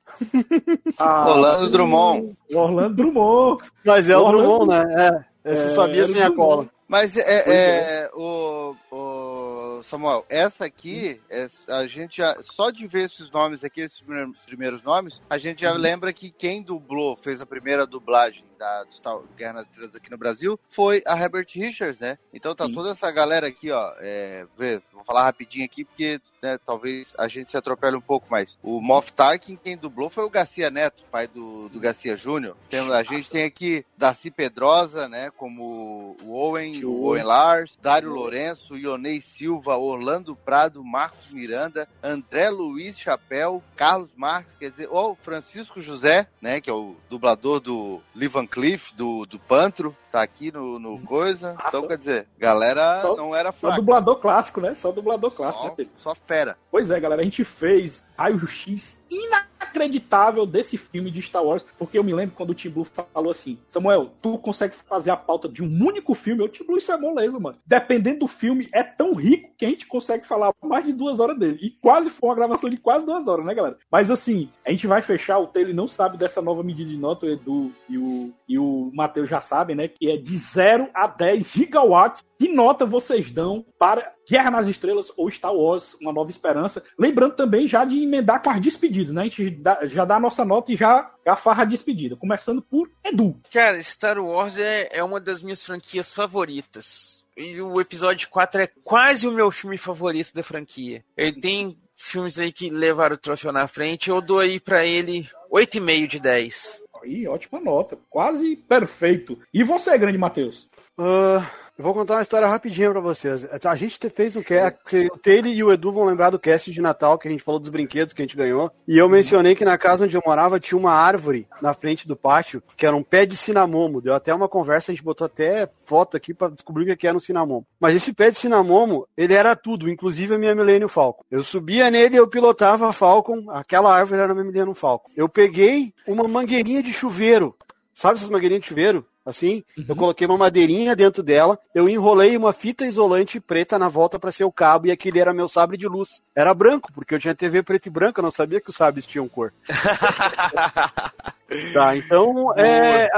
Ah, Orlando Drummond. Orlando Drummond. Mas é o Drummond, né? É. Você é, sabia sem a cola. Mas é, é, é. O, o, Samuel, essa aqui, é, a gente já, só de ver esses nomes aqui, esses primeiros nomes, a gente já uhum. lembra que quem dublou, fez a primeira dublagem da Star Guerra nas Estrelas aqui no Brasil foi a Herbert Richards, né? Então tá Sim. toda essa galera aqui, ó. É, vou falar rapidinho aqui porque né, talvez a gente se atropele um pouco mais. O Moff Tarkin, quem dublou foi o Garcia Neto, pai do, do Garcia Júnior. A gente tem aqui Darcy Pedrosa, né? Como o Owen, o Owen Lars, Dário Lourenço, Ionei Silva, Orlando Prado, Marcos Miranda, André Luiz Chapéu, Carlos Marques, quer dizer, o Francisco José, né? Que é o dublador do Livan Cliff, do, do Pantro, tá aqui no, no coisa. Ah, então, só... quer dizer, galera só, não era fraca. Só dublador clássico, né? Só dublador clássico, só, né, Só fera. Pois é, galera, a gente fez raio-x inacreditável desse filme de Star Wars, porque eu me lembro quando o Tim Blue falou assim: Samuel, tu consegue fazer a pauta de um único filme? Eu, Tim Blue, isso é moleza, mano. Dependendo do filme, é tão rico que a gente consegue falar mais de duas horas dele. E quase foi uma gravação de quase duas horas, né, galera? Mas assim, a gente vai fechar, o Taylor não sabe dessa nova medida de nota, o Edu e o, e o Matheus já sabem, né? É de 0 a 10 gigawatts. Que nota vocês dão para Guerra nas Estrelas ou Star Wars, Uma Nova Esperança? Lembrando também já de emendar com as despedidas, né? A gente dá, já dá a nossa nota e já, já farra a despedida. Começando por Edu. Cara, Star Wars é, é uma das minhas franquias favoritas. E o episódio 4 é quase o meu filme favorito da franquia. Ele tem filmes aí que levaram o troféu na frente. Eu dou aí para ele 8,5 de 10. Aí, ótima nota. Quase perfeito. E você, grande Matheus? Uh, eu vou contar uma história rapidinha para vocês. A gente fez um cast, o Taylor e o Edu vão lembrar do cast de Natal, que a gente falou dos brinquedos que a gente ganhou. E eu mencionei que na casa onde eu morava tinha uma árvore na frente do pátio, que era um pé de cinamomo. Deu até uma conversa, a gente botou até foto aqui para descobrir o que era um cinamomo. Mas esse pé de cinamomo, ele era tudo, inclusive a minha Millennium Falcon. Eu subia nele eu pilotava a Falcon, aquela árvore era a minha Millennium Falcon. Eu peguei uma mangueirinha de chuveiro. Sabe essas mangueirinhas de chuveiro? Assim. Uhum. Eu coloquei uma madeirinha dentro dela, eu enrolei uma fita isolante preta na volta para ser o cabo e aquele era meu sabre de luz. Era branco, porque eu tinha TV preto e branco, eu não sabia que os sabres tinham cor. tá, então é,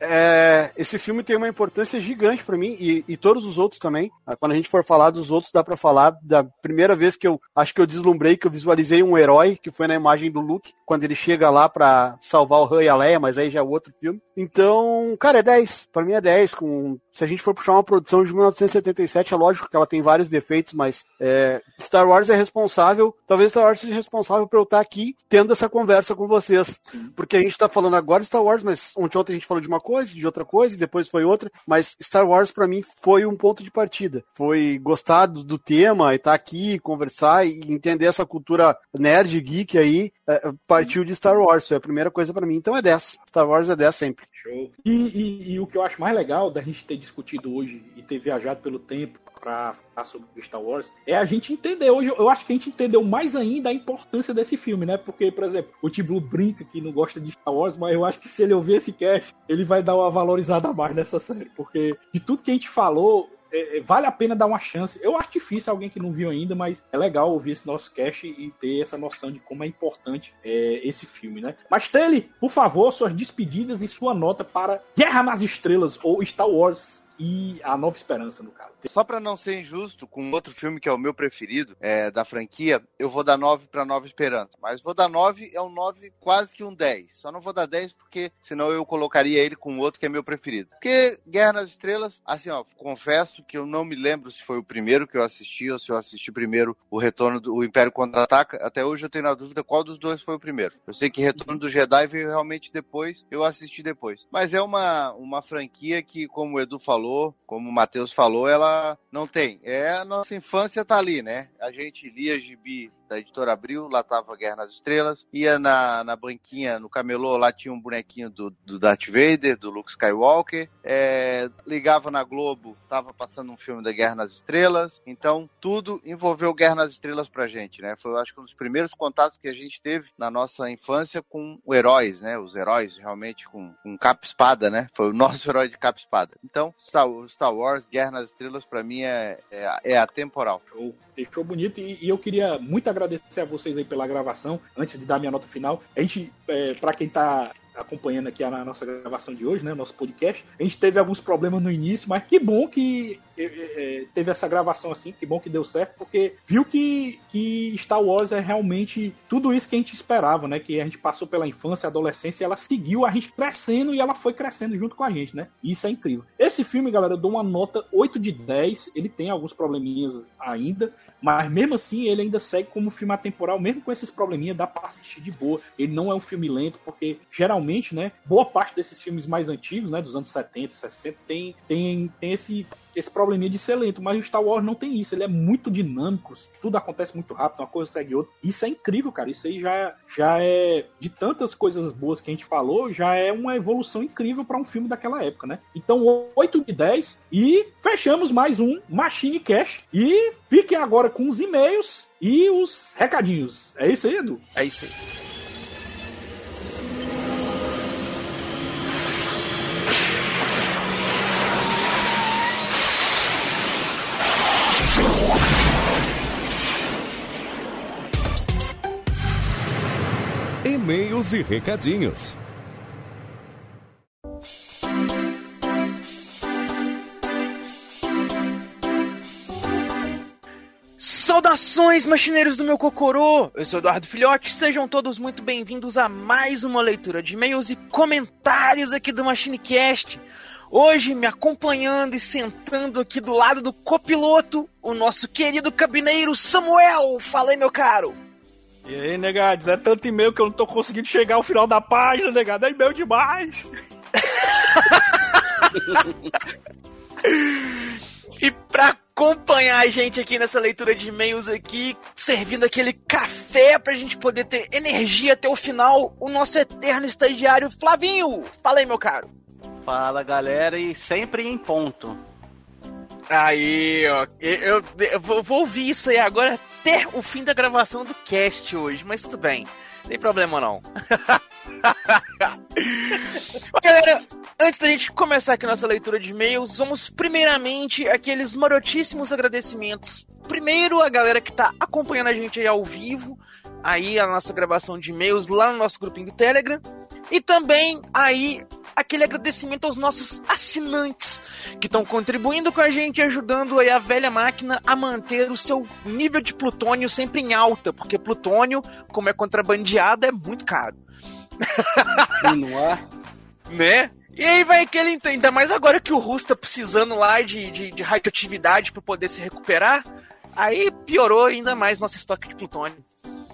é, esse filme tem uma importância gigante para mim e, e, todos os outros também. Quando a gente for falar dos outros, dá para falar da primeira vez que eu acho que eu deslumbrei, que eu visualizei um herói, que foi na imagem do Luke, quando ele chega lá para salvar o Han e a Leia, mas aí já é outro filme. Então, cara, é 10. Para mim é 10. Com, se a gente for puxar uma produção de 1977, é lógico que ela tem vários defeitos, mas é, Star Wars é responsável, talvez Star Wars seja responsável por eu estar aqui tendo essa conversa com vocês. Porque a gente tá falando agora de Star Wars, mas ontem, ontem a gente falou de uma coisa, de outra coisa, e depois foi outra. Mas Star Wars, para mim, foi um ponto de partida. Foi gostar do, do tema e estar tá aqui, conversar e entender essa cultura nerd, geek aí, partiu de Star Wars. Foi a primeira coisa para mim. Então é 10. Star Wars é 10 sempre. Show. E, e, e, o que eu acho mais legal da gente ter discutido hoje e ter viajado pelo tempo para falar sobre Star Wars é a gente entender hoje. Eu acho que a gente entendeu mais ainda a importância desse filme, né? Porque, por exemplo, o T-Blue brinca que não gosta de Star Wars, mas eu acho que se ele ouvir esse cast, ele vai dar uma valorizada a mais nessa série. Porque de tudo que a gente falou, é, é, vale a pena dar uma chance. Eu acho difícil alguém que não viu ainda, mas é legal ouvir esse nosso cast e ter essa noção de como é importante é, esse filme, né? Mas Tele, por favor, suas despedidas e sua nota para Guerra nas Estrelas ou Star Wars e A Nova Esperança, no caso. Só para não ser injusto com outro filme que é o meu preferido é, da franquia, eu vou dar 9 para Nova Esperança. Mas vou dar 9, é um 9 quase que um 10. Só não vou dar 10 porque senão eu colocaria ele com outro que é meu preferido. Porque Guerra nas Estrelas, assim, ó, confesso que eu não me lembro se foi o primeiro que eu assisti ou se eu assisti primeiro o Retorno do Império Contra-Ataca. Até hoje eu tenho na dúvida qual dos dois foi o primeiro. Eu sei que Retorno do Jedi veio realmente depois, eu assisti depois. Mas é uma, uma franquia que, como o Edu falou, como o Matheus falou, ela não tem. É a nossa infância tá ali, né? A gente lia gibi da editora Abril, lá tava Guerra nas Estrelas. Ia na, na banquinha, no camelô, lá tinha um bonequinho do, do Darth Vader, do Luke Skywalker. É, ligava na Globo, tava passando um filme da Guerra nas Estrelas. Então, tudo envolveu Guerra nas Estrelas pra gente, né? Foi, acho que um dos primeiros contatos que a gente teve na nossa infância com heróis, né? Os heróis realmente com, com capa-espada, né? Foi o nosso herói de capa-espada. Então, Star, Star Wars, Guerra nas Estrelas, pra mim é, é, é atemporal. Show. Deixou bonito e, e eu queria muito agradecer agradecer a vocês aí pela gravação, antes de dar minha nota final. A gente, é, para quem tá acompanhando aqui a nossa gravação de hoje, né, nosso podcast. A gente teve alguns problemas no início, mas que bom que teve essa gravação assim, que bom que deu certo, porque viu que, que Star Wars é realmente tudo isso que a gente esperava, né? Que a gente passou pela infância, adolescência, ela seguiu a gente crescendo e ela foi crescendo junto com a gente, né? Isso é incrível. Esse filme, galera, eu dou uma nota 8 de 10. Ele tem alguns probleminhas ainda, mas mesmo assim ele ainda segue como filme atemporal, mesmo com esses probleminhas, dá pra assistir de boa. Ele não é um filme lento, porque geralmente, né, boa parte desses filmes mais antigos, né, dos anos 70, 60, tem, tem, tem esse esse probleminha de ser lento, mas o Star Wars não tem isso, ele é muito dinâmico, tudo acontece muito rápido, uma coisa segue outra. Isso é incrível, cara. Isso aí já, já é de tantas coisas boas que a gente falou, já é uma evolução incrível para um filme daquela época, né? Então, 8 de 10 e fechamos mais um Machine Cash e fiquem agora com os e-mails e os recadinhos. É isso aí, Edu? É isso aí. E-mails e recadinhos. Saudações, machineiros do meu Cocorô! Eu sou Eduardo Filhote, sejam todos muito bem-vindos a mais uma leitura de e-mails e comentários aqui do MachineCast. Hoje, me acompanhando e sentando aqui do lado do copiloto, o nosso querido cabineiro Samuel. Fala aí, meu caro! E aí, negados, é tanto e-mail que eu não tô conseguindo chegar ao final da página, negado. É e-mail demais. e pra acompanhar a gente aqui nessa leitura de e-mails aqui, servindo aquele café pra gente poder ter energia até o final, o nosso eterno estagiário Flavinho. Fala aí, meu caro. Fala, galera, e sempre em ponto. Aí, ó. Eu, eu, eu, vou ouvir isso aí agora até o fim da gravação do cast hoje, mas tudo bem. Não tem problema não. Galera, antes da gente começar aqui nossa leitura de e-mails, vamos primeiramente aqueles marotíssimos agradecimentos. Primeiro, a galera que tá acompanhando a gente aí ao vivo, aí a nossa gravação de e-mails lá no nosso grupinho do Telegram. E também aí aquele agradecimento aos nossos assinantes que estão contribuindo com a gente ajudando aí a velha máquina a manter o seu nível de plutônio sempre em alta, porque plutônio, como é contrabandeado, é muito caro. E não é? né? E aí vai aquele, ainda mais agora que o Russo tá precisando lá de, de, de radioatividade para poder se recuperar, aí piorou ainda mais nosso estoque de plutônio.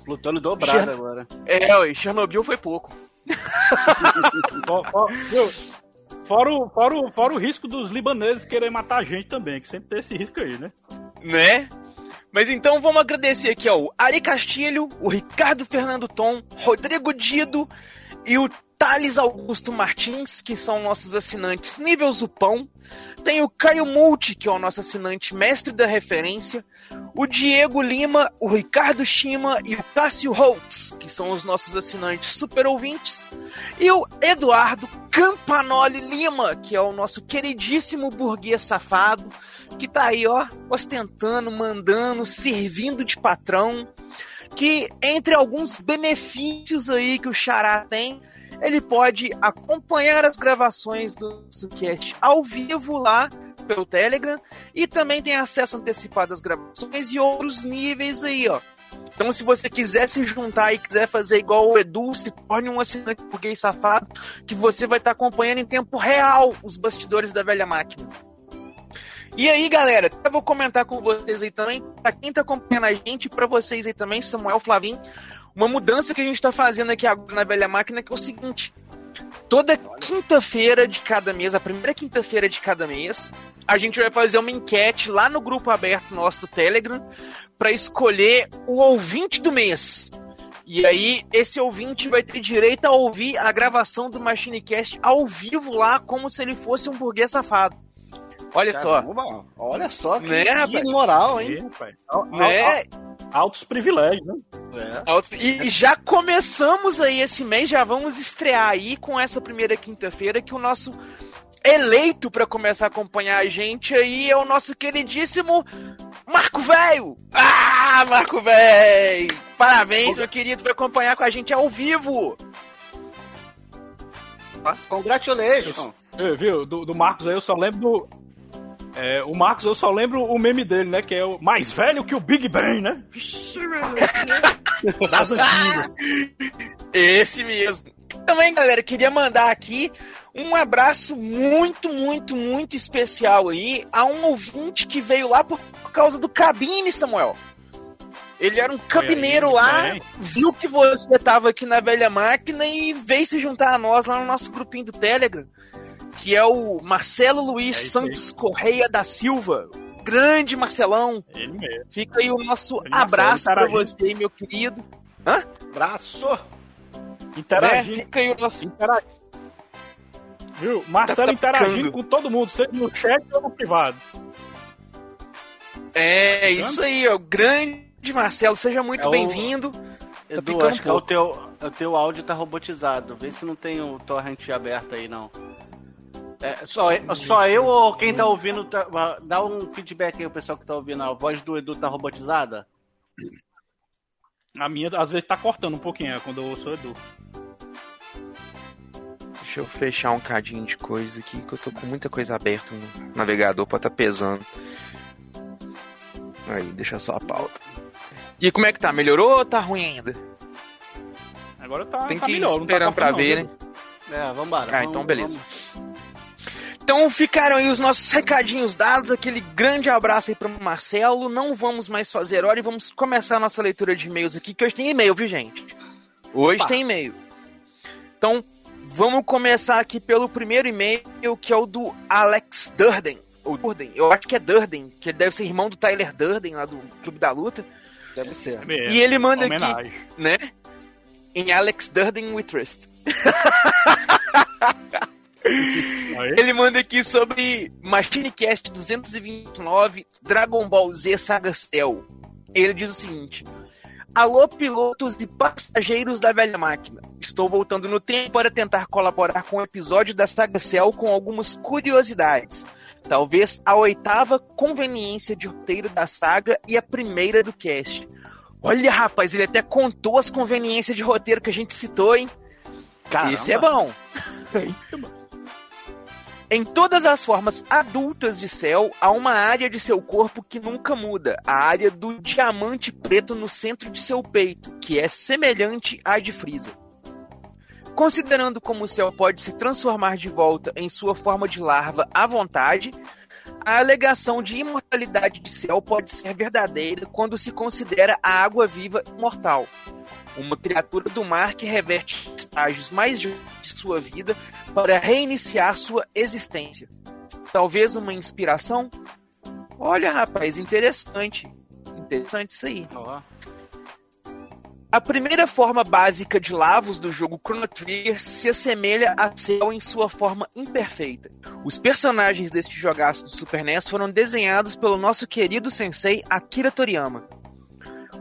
Plutônio dobrado Cher- agora. É, ué, Chernobyl foi pouco. Fora o, fora, o, fora o risco dos libaneses querer matar a gente também, que sempre tem esse risco aí, né? né? Mas então vamos agradecer aqui ao Ari Castilho, o Ricardo Fernando Tom, Rodrigo Dido e o Thales Augusto Martins, que são nossos assinantes nível Zupão. Tem o Caio Multi, que é o nosso assinante mestre da referência. O Diego Lima, o Ricardo Shima e o Cássio Holtz, que são os nossos assinantes super ouvintes. E o Eduardo Campanoli Lima, que é o nosso queridíssimo burguês safado, que tá aí, ó, ostentando, mandando, servindo de patrão. Que entre alguns benefícios aí que o Xará tem, ele pode acompanhar as gravações do nosso cast ao vivo lá pelo Telegram e também tem acesso antecipado às gravações e outros níveis aí, ó. Então, se você quiser se juntar e quiser fazer igual o Edu, se torne um assinante burguês safado, que você vai estar acompanhando em tempo real os bastidores da velha máquina. E aí, galera, eu vou comentar com vocês aí também, pra quem tá acompanhando a gente, pra vocês aí também, Samuel Flavim, uma mudança que a gente tá fazendo aqui agora na velha máquina, que é o seguinte: toda quinta-feira de cada mês, a primeira quinta-feira de cada mês, a gente vai fazer uma enquete lá no grupo aberto nosso do Telegram para escolher o ouvinte do mês. E aí, esse ouvinte vai ter direito a ouvir a gravação do MachineCast ao vivo lá, como se ele fosse um burguês safado. Olha só. Olha só que, Né, moral, hein? Al- Né? Altos privilégios, né? É. E, e já começamos aí esse mês, já vamos estrear aí com essa primeira quinta-feira que o nosso eleito para começar a acompanhar a gente aí é o nosso queridíssimo Marco Velho. Ah, Marco Velho! Parabéns, meu querido, vai acompanhar com a gente ao vivo. Congratulations. É, viu? Do, do Marcos aí eu só lembro do. É, o Marcos eu só lembro o meme dele, né? Que é o mais velho que o Big Bang, né? Das antigas. Esse mesmo. Também, galera, queria mandar aqui um abraço muito, muito, muito especial aí a um ouvinte que veio lá por, causa do cabine, Samuel. Ele era um cabineiro muito lá, bem. viu que você tava aqui na velha máquina e veio se juntar a nós lá no nosso grupinho do Telegram, que é o Marcelo Luiz É Santos Correia da Silva. Grande Marcelão. Ele mesmo. Fica aí o nosso Ele, Marcelo, abraço pra interagindo. você, meu querido. Braço. Né? Interagindo. Fica aí o nosso Interagindo. Viu? Marcelo Tá interagindo com todo mundo, seja no chat ou no privado. É, isso aí, ó. Grande Marcelo, seja muito É o- bem-vindo. Edu, picando acho um que é o teu, o teu áudio tá robotizado. Vê se não tem o torrent aberto aí, não. É, só, só eu ou quem tá ouvindo, tá- dá um feedback aí, o pessoal que tá ouvindo. A voz do Edu tá robotizada? A minha, às vezes, tá cortando um pouquinho, é, quando eu ouço o Edu. Deixa eu fechar um cadinho de coisa aqui, que eu tô com muita coisa aberta no navegador, pode tá pesando. Aí, deixa só a pauta. E como é que tá? Melhorou ou tá ruim ainda? Agora tá, Tem tá que ir melhor. não tá esperando pra cortando, ver, não, né? É, vambora. Ah, vamos- então beleza. vamos- Então ficaram aí os nossos recadinhos dados, aquele grande abraço aí pro Marcelo. Não vamos mais fazer hora e vamos começar a nossa leitura de e-mails aqui, que hoje tem e-mail, viu, gente? Hoje Opa. tem e-mail. Então, vamos começar aqui pelo primeiro e-mail, que é o do Alex Durden. Ou Durden, eu acho que é Durden, que deve ser irmão do Tyler Durden, lá do Clube da Luta. Deve ser. É. E ele manda aqui, Homenagem. né? Em Alex Durden We Trust. Ele manda aqui sobre MachineCast 229 Dragon Ball Z Saga Cell. Ele diz o seguinte: Alô, pilotos e passageiros da velha máquina. Estou voltando no tempo para tentar colaborar com o episódio da Saga Cell com algumas curiosidades. Talvez a oitava conveniência de roteiro da saga e a primeira do cast. Olha, rapaz, ele até contou as conveniências de roteiro que a gente citou, hein? Caramba. Esse é bom. Em todas as formas adultas de Cell, há uma área de seu corpo que nunca muda, a área do diamante preto no centro de seu peito, que é semelhante à de Frieza. Considerando como o Cell pode se transformar de volta em sua forma de larva à vontade, a alegação de imortalidade de Cell pode ser verdadeira quando se considera a água viva imortal, uma criatura do mar que reverte estágios mais de sua vida para reiniciar sua existência. Talvez uma inspiração? Olha, rapaz, interessante. Interessante isso aí. A primeira forma básica de Lavos do jogo Chrono Trigger se assemelha a Cell em sua forma imperfeita. Os personagens deste jogaço do Super NES foram desenhados pelo nosso querido sensei Akira Toriyama.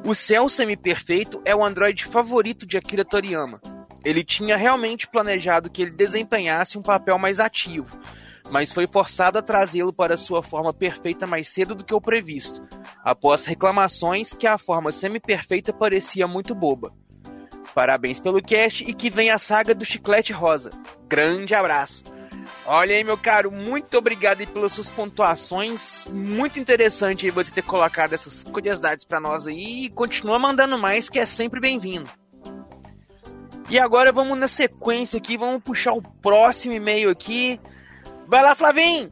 O Cell semi-perfeito é o androide favorito de Akira Toriyama. Ele tinha realmente planejado que ele desempenhasse um papel mais ativo, mas foi forçado a trazê-lo para sua forma perfeita mais cedo do que o previsto, após reclamações que a forma semi-perfeita parecia muito boba. Parabéns pelo cast e que venha a saga do Chiclete Rosa. Grande abraço! Olha aí, meu caro, muito obrigado aí pelas suas pontuações. Muito interessante aí você ter colocado essas curiosidades para nós aí e continua mandando mais, que é sempre bem-vindo. E agora vamos na sequência aqui, vamos puxar o próximo e-mail aqui. Vai lá, Flavinho!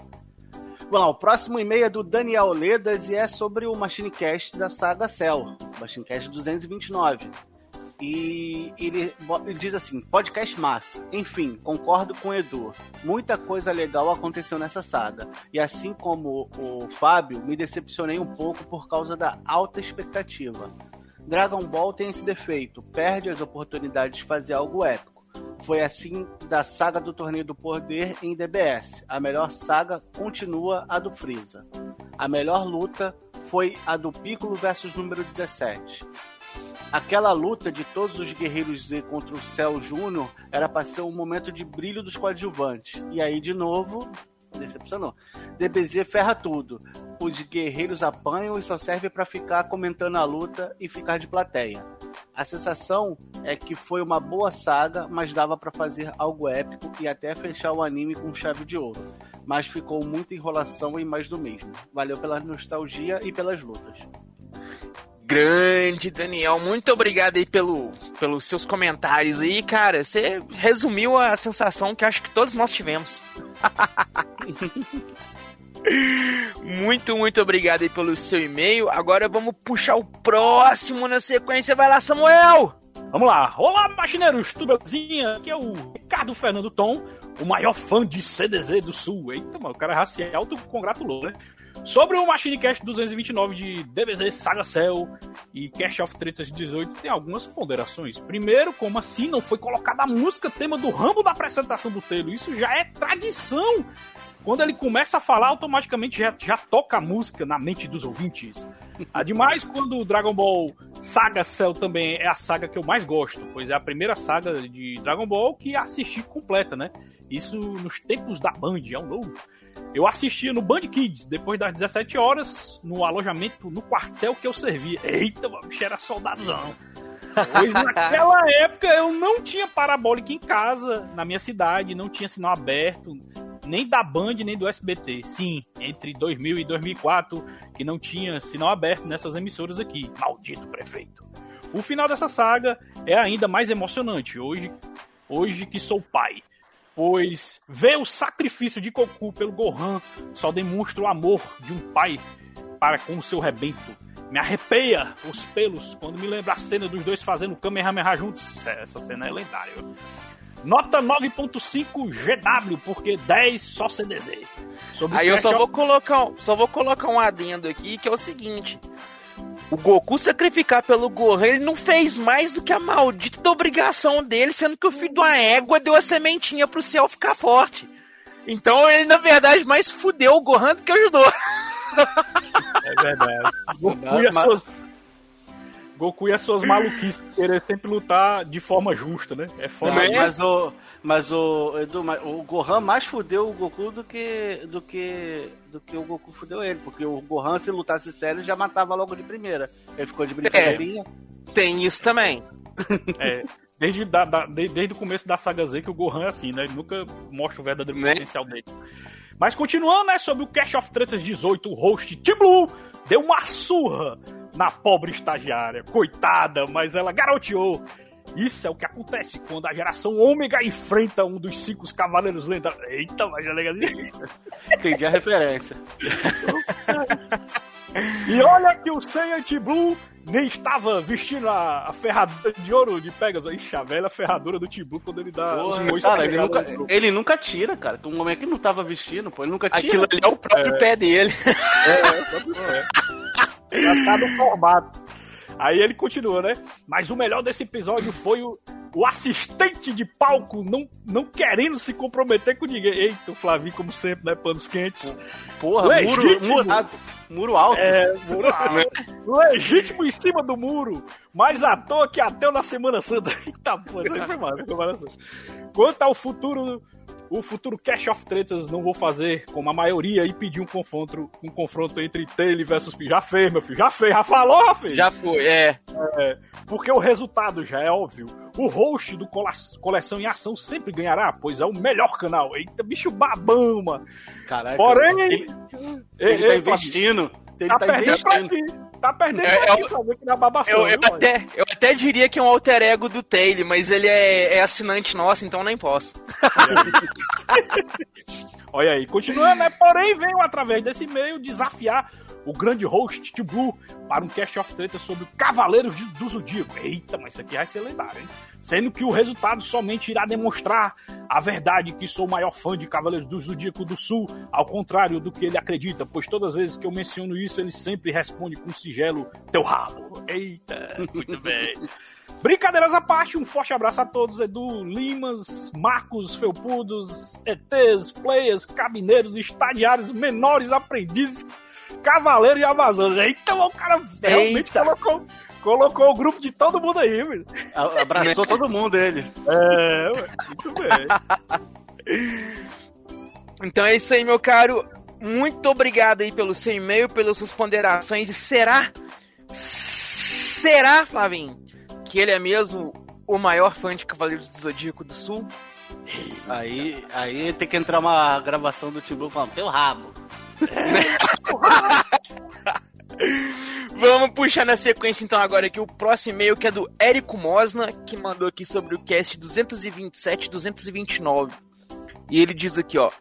Vamos lá, o próximo e-mail é do Daniel Ledas e é sobre o Machine Cast da saga Cell, Machine Cast 229. E ele, diz assim: podcast massa. Enfim, concordo com o Edu. Muita coisa legal aconteceu nessa saga. E assim como o Fábio, me decepcionei um pouco por causa da alta expectativa. Dragon Ball tem esse defeito, perde as oportunidades de fazer algo épico. Foi assim da saga do Torneio do Poder em DBS. A melhor saga continua a do Freeza. A melhor luta foi a do Piccolo versus número 17 aquela luta de todos os guerreiros Z contra o Cell Júnior era para ser um momento de brilho dos coadjuvantes. E aí, de novo, decepcionou. DBZ ferra tudo. Os guerreiros apanham e só serve para ficar comentando a luta e ficar de plateia. A sensação é que foi uma boa saga, mas dava para fazer algo épico e até fechar o anime com chave de ouro. Mas ficou muita enrolação e mais do mesmo. Valeu pela nostalgia e pelas lutas. Grande Daniel, muito obrigado aí pelo, pelos seus comentários aí, cara. Você resumiu a sensação que acho que todos nós tivemos. muito, muito obrigado aí pelo seu e-mail. Agora vamos puxar o próximo na sequência. Vai lá, Samuel! Vamos lá. Olá, machineiros, tudo belezinha? Aqui é o Ricardo Fernando Tom, o maior fã de CDZ do Sul. Eita, mano, o cara racial, tu congratulou, né? Sobre o Machine Cast 229 de DBZ Saga Cell e Cast of Tretas 18, tem algumas ponderações. Primeiro, como assim não foi colocada a música tema do Rambo da apresentação do Telo? Isso já é tradição. Quando ele começa a falar, automaticamente já, já toca a música na mente dos ouvintes. Ademais, quando o Dragon Ball Saga Cell também é a saga que eu mais gosto, pois é a primeira saga de Dragon Ball que assisti completa, né? Isso nos tempos da Band, é um novo. Eu assistia no Band Kids, depois das 17 horas, no alojamento, no quartel que eu servia. Eita, bicho era soldadozão. Pois naquela época eu não tinha parabólica em casa, na minha cidade, não tinha sinal aberto, nem da Band, nem do SBT. Sim, entre 2000 e 2004, que não tinha sinal aberto nessas emissoras aqui. Maldito prefeito. O final dessa saga é ainda mais emocionante, hoje, hoje que sou pai pois ver o sacrifício de Goku pelo Gohan só demonstra o amor de um pai para com o seu rebento. Me arrepia os pelos quando me lembra a cena dos dois fazendo Kamehameha juntos. Essa cena é lendária. Nota 9.5 GW, porque 10 só CDZ. Sobre Aí eu só vou, colocar, só vou colocar um adendo aqui, que é o seguinte o Goku sacrificar pelo Gohan, ele não fez mais do que a maldita obrigação dele, sendo que o filho de uma égua deu a sementinha pro céu ficar forte. Então ele, na verdade, mais fudeu o Gohan do que ajudou. É verdade. Goku e as suas, Goku e as suas maluquices querer sempre lutar de forma justa, né? É foda. Mas, mas o, mas o, Edu, o Gohan mais fudeu o Goku do que, do que do que o Goku fudeu ele. Porque o Gohan, se lutasse sério, já matava logo de primeira. Ele ficou de brincadeirinha. É, tem isso também. é. Desde, da, da, desde o começo da saga Z que o Gohan é assim, né? Ele nunca mostra o verdadeiro né? potencial dele. Mas continuando, né, sobre o Cash of Tretas 18, o host Tim Blue deu uma surra na pobre estagiária. Coitada, mas ela garoteou. Isso é o que acontece quando a geração ômega enfrenta um dos cinco cavaleiros lendários. Eita, mas é legal. Entendi a referência. e olha que o Saiyan Blue nem estava vestindo a, a, ferradura de ouro de Pegasus. Ixi, a velha ferradura do Tibu quando ele dá Porra, os cara, ele nunca, ele nunca tira, cara. Como é que não tava vestindo, pô? Ele nunca tira. Aquilo ali é o próprio é. pé dele. É, é, pé. Já tá no formato. Aí ele continua, né? Mas o melhor desse episódio foi o, o assistente de palco não, não querendo se comprometer com ninguém. Eita, o Flavinho, como sempre, né? Panos quentes. Porra, Legítimo. muro, muro, muro alto. É, muro alto. Legítimo em cima do muro. Mais à toa que até na Semana Santa. Eita, pô, isso aí foi mal. Quanto ao futuro o futuro Cash of Tretas não vou fazer como a maioria e pedir um confronto, um confronto entre Taylor versus Já fez, meu filho. Já fez, já falou, filho. Já foi, é. é. Porque o resultado já é óbvio. O host do Coleção em Ação sempre ganhará, pois é o melhor canal. Eita, bicho babão, mano. Caraca. Porém, ele, ele, ele tá investindo. Ele tá, tá perdendo pra ti. Tá perdendo é, pra ti, sabe que na babação. Eu, eu, até, eu até diria que é um alter ego do Taylor, mas ele é, é assinante nosso, então nem posso. Olha aí, continuando, né? Porém, venho através desse e-mail desafiar o grande host Blue para um cast of treta sobre Cavaleiros do Zodíaco. Eita, mas isso aqui vai ser lendário, hein? Sendo que o resultado somente irá demonstrar a verdade que sou o maior fã de Cavaleiros do Zodíaco do Sul, ao contrário do que ele acredita, pois todas as vezes que eu menciono isso, ele sempre responde com sigelo teu rabo. Eita, muito bem. Brincadeiras à parte, um forte abraço a todos, Edu, Limas, Marcos, Felpudos, ETs, players, cabineiros, estagiários, menores aprendizes, cavaleiros e amazonas. Eita, o cara realmente Eita. colocou, colocou o grupo de todo mundo aí, velho. Abraçou todo mundo ele. É, muito bem. Então é isso aí, meu caro. Muito obrigado aí pelo seu e-mail, pelas suas ponderações. E será? Será, Flavinho? que ele é mesmo o maior fã de Cavaleiros do Zodíaco do Sul. Aí, aí tem que entrar uma gravação do Tim Blue falando, teu rabo. Vamos puxar na sequência então agora aqui o próximo e-mail que é do Érico Mosna, que mandou aqui sobre o cast 227 229. E ele diz aqui, ó: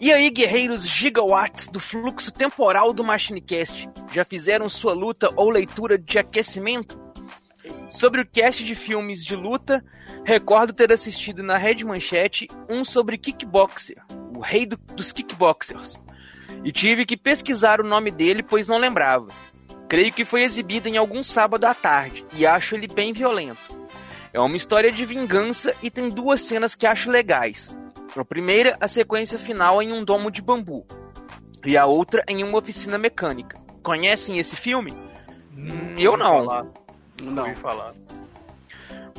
"E aí, guerreiros gigawatts do fluxo temporal do Machinecast, já fizeram sua luta ou leitura de aquecimento? Sobre o cast de filmes de luta, recordo ter assistido na Red Manchete um sobre kickboxer, o rei do, dos kickboxers. E tive que pesquisar o nome dele, pois não lembrava. Creio que foi exibido em algum sábado à tarde, e acho ele bem violento. É uma história de vingança e tem duas cenas que acho legais. A primeira, a sequência final em um domo de bambu, e a outra em uma oficina mecânica. Conhecem esse filme? Hum, eu não. Falar. Não. ouvi falar.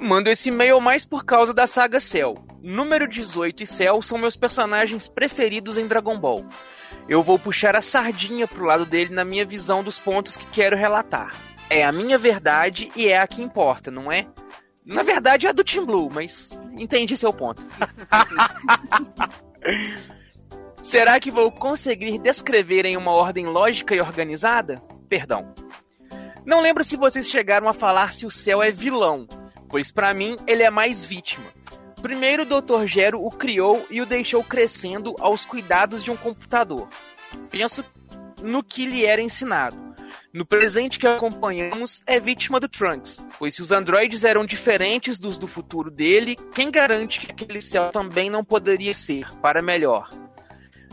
Mando esse e-mail mais por causa da saga Cell. Número 18 e Cell são meus personagens preferidos em Dragon Ball. Eu vou puxar a sardinha pro lado dele na minha visão dos pontos que quero relatar. É a minha verdade e é a que importa, não é? Na verdade é a do Team Blue, mas entendi seu ponto. Será que vou conseguir descrever em uma ordem lógica e organizada? Perdão. Não lembro se vocês chegaram a falar se o céu é vilão, pois para mim ele é mais vítima. Primeiro Dr. Gero o criou e o deixou crescendo aos cuidados de um computador. Penso no que lhe era ensinado. No presente que acompanhamos, é vítima do Trunks, pois se os androides eram diferentes dos do futuro dele, quem garante que aquele céu também não poderia ser, para melhor?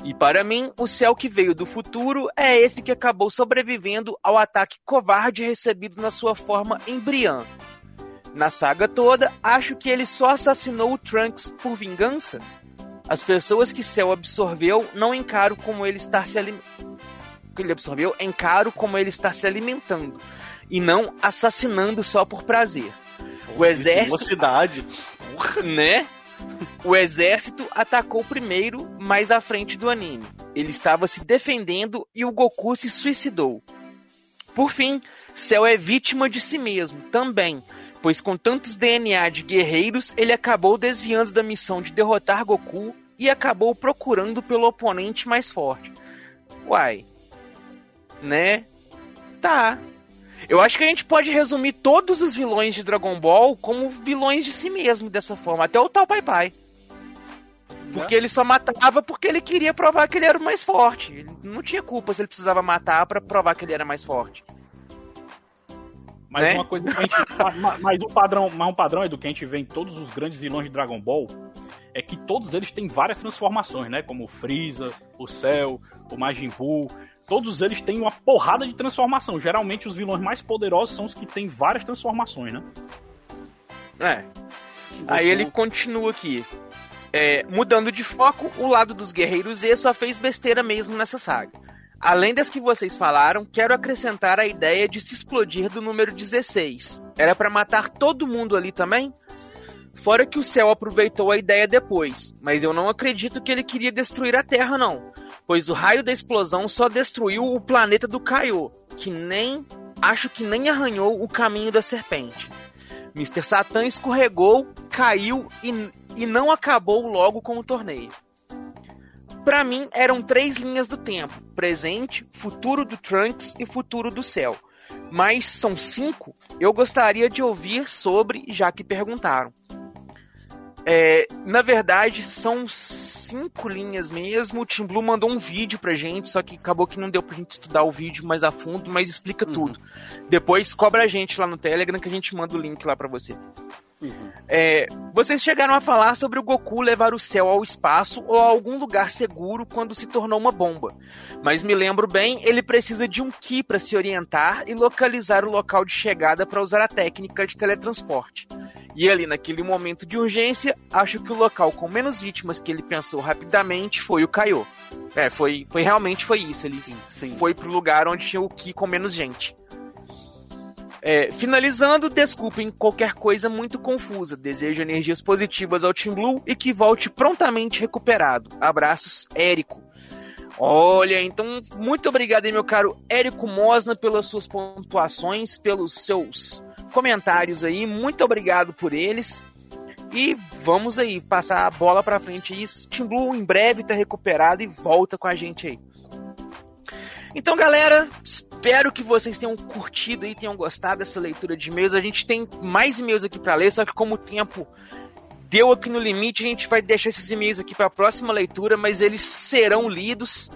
E para mim, o céu que veio do futuro é esse que acabou sobrevivendo ao ataque covarde recebido na sua forma embriã. Na saga toda, acho que ele só assassinou o Trunks por vingança. As pessoas que Cell absorveu não encaro como ele está se alimentando. ele absorveu, encaro como ele está se alimentando e não assassinando só por prazer. O exército, cidade, né? O exército atacou primeiro, mais à frente do anime. Ele estava se defendendo e o Goku se suicidou. Por fim, Cell é vítima de si mesmo, também, pois com tantos DNA de guerreiros, ele acabou desviando da missão de derrotar Goku e acabou procurando pelo oponente mais forte. Uai. Né? Tá. Eu acho que a gente pode resumir todos os vilões de Dragon Ball como vilões de si mesmo dessa forma, até o tal Pai Pai. Porque ele só matava porque ele queria provar que ele era o mais forte. Ele não tinha culpa se ele precisava matar para provar que ele era mais forte. Mas Né? uma coisa que a gente. mas- um padrão, mas um padrão é do que a gente vê em todos os grandes vilões de Dragon Ball é que todos eles têm várias transformações, né? Como o Freeza, o Cell, o Majin Buu. Todos eles têm uma porrada de transformação. Geralmente os vilões mais poderosos são os que têm várias transformações, né? É. Aí ele continua aqui. É, mudando de foco, o lado dos guerreiros Z só fez besteira mesmo nessa saga. Além das que vocês falaram, quero acrescentar a ideia de se explodir do número 16. Era pra matar todo mundo ali também? Fora que o céu aproveitou a ideia depois, mas eu não acredito que ele queria destruir a Terra não, pois o raio da explosão só destruiu o planeta do Kaiô, que nem acho que nem arranhou o caminho da serpente. Mr. Satan escorregou, caiu e, e não acabou logo com o torneio. Pra mim, eram três linhas do tempo: presente, futuro do Trunks e futuro do céu. Mas são cinco? Eu gostaria de ouvir sobre, já que perguntaram. É, na verdade, são cinco linhas mesmo. O Tim Blue mandou um vídeo pra gente, só que acabou que não deu pra gente estudar o vídeo mais a fundo, mas explica tudo. Depois cobra a gente lá no Telegram que a gente manda o link lá pra você. É, vocês chegaram a falar sobre o Goku levar o céu ao espaço ou a algum lugar seguro quando se tornou uma bomba. Mas me lembro bem, ele precisa de um Ki para se orientar e localizar o local de chegada para usar a técnica de teletransporte. E ali, naquele momento de urgência, acho que o local com menos vítimas que ele pensou rapidamente foi o Kaiô. É, foi, foi realmente foi isso. Ele Sim. foi pro lugar onde tinha o Ki com menos gente. É, finalizando, desculpem qualquer coisa muito confusa. Desejo energias positivas ao Team Blue e que volte prontamente recuperado. Abraços, Érico. Olha, então, muito obrigado aí, meu caro Érico Mosna, pelas suas pontuações, pelos seus comentários aí. Muito obrigado por eles. E vamos aí passar a bola pra frente aí. Team Blue em breve tá recuperado e volta com a gente aí. Então, galera, espero que vocês tenham curtido e tenham gostado dessa leitura de e-mails. A gente tem mais e-mails aqui para ler, só que como o tempo deu aqui no limite, a gente vai deixar esses e-mails aqui para a próxima leitura, mas eles serão lidos.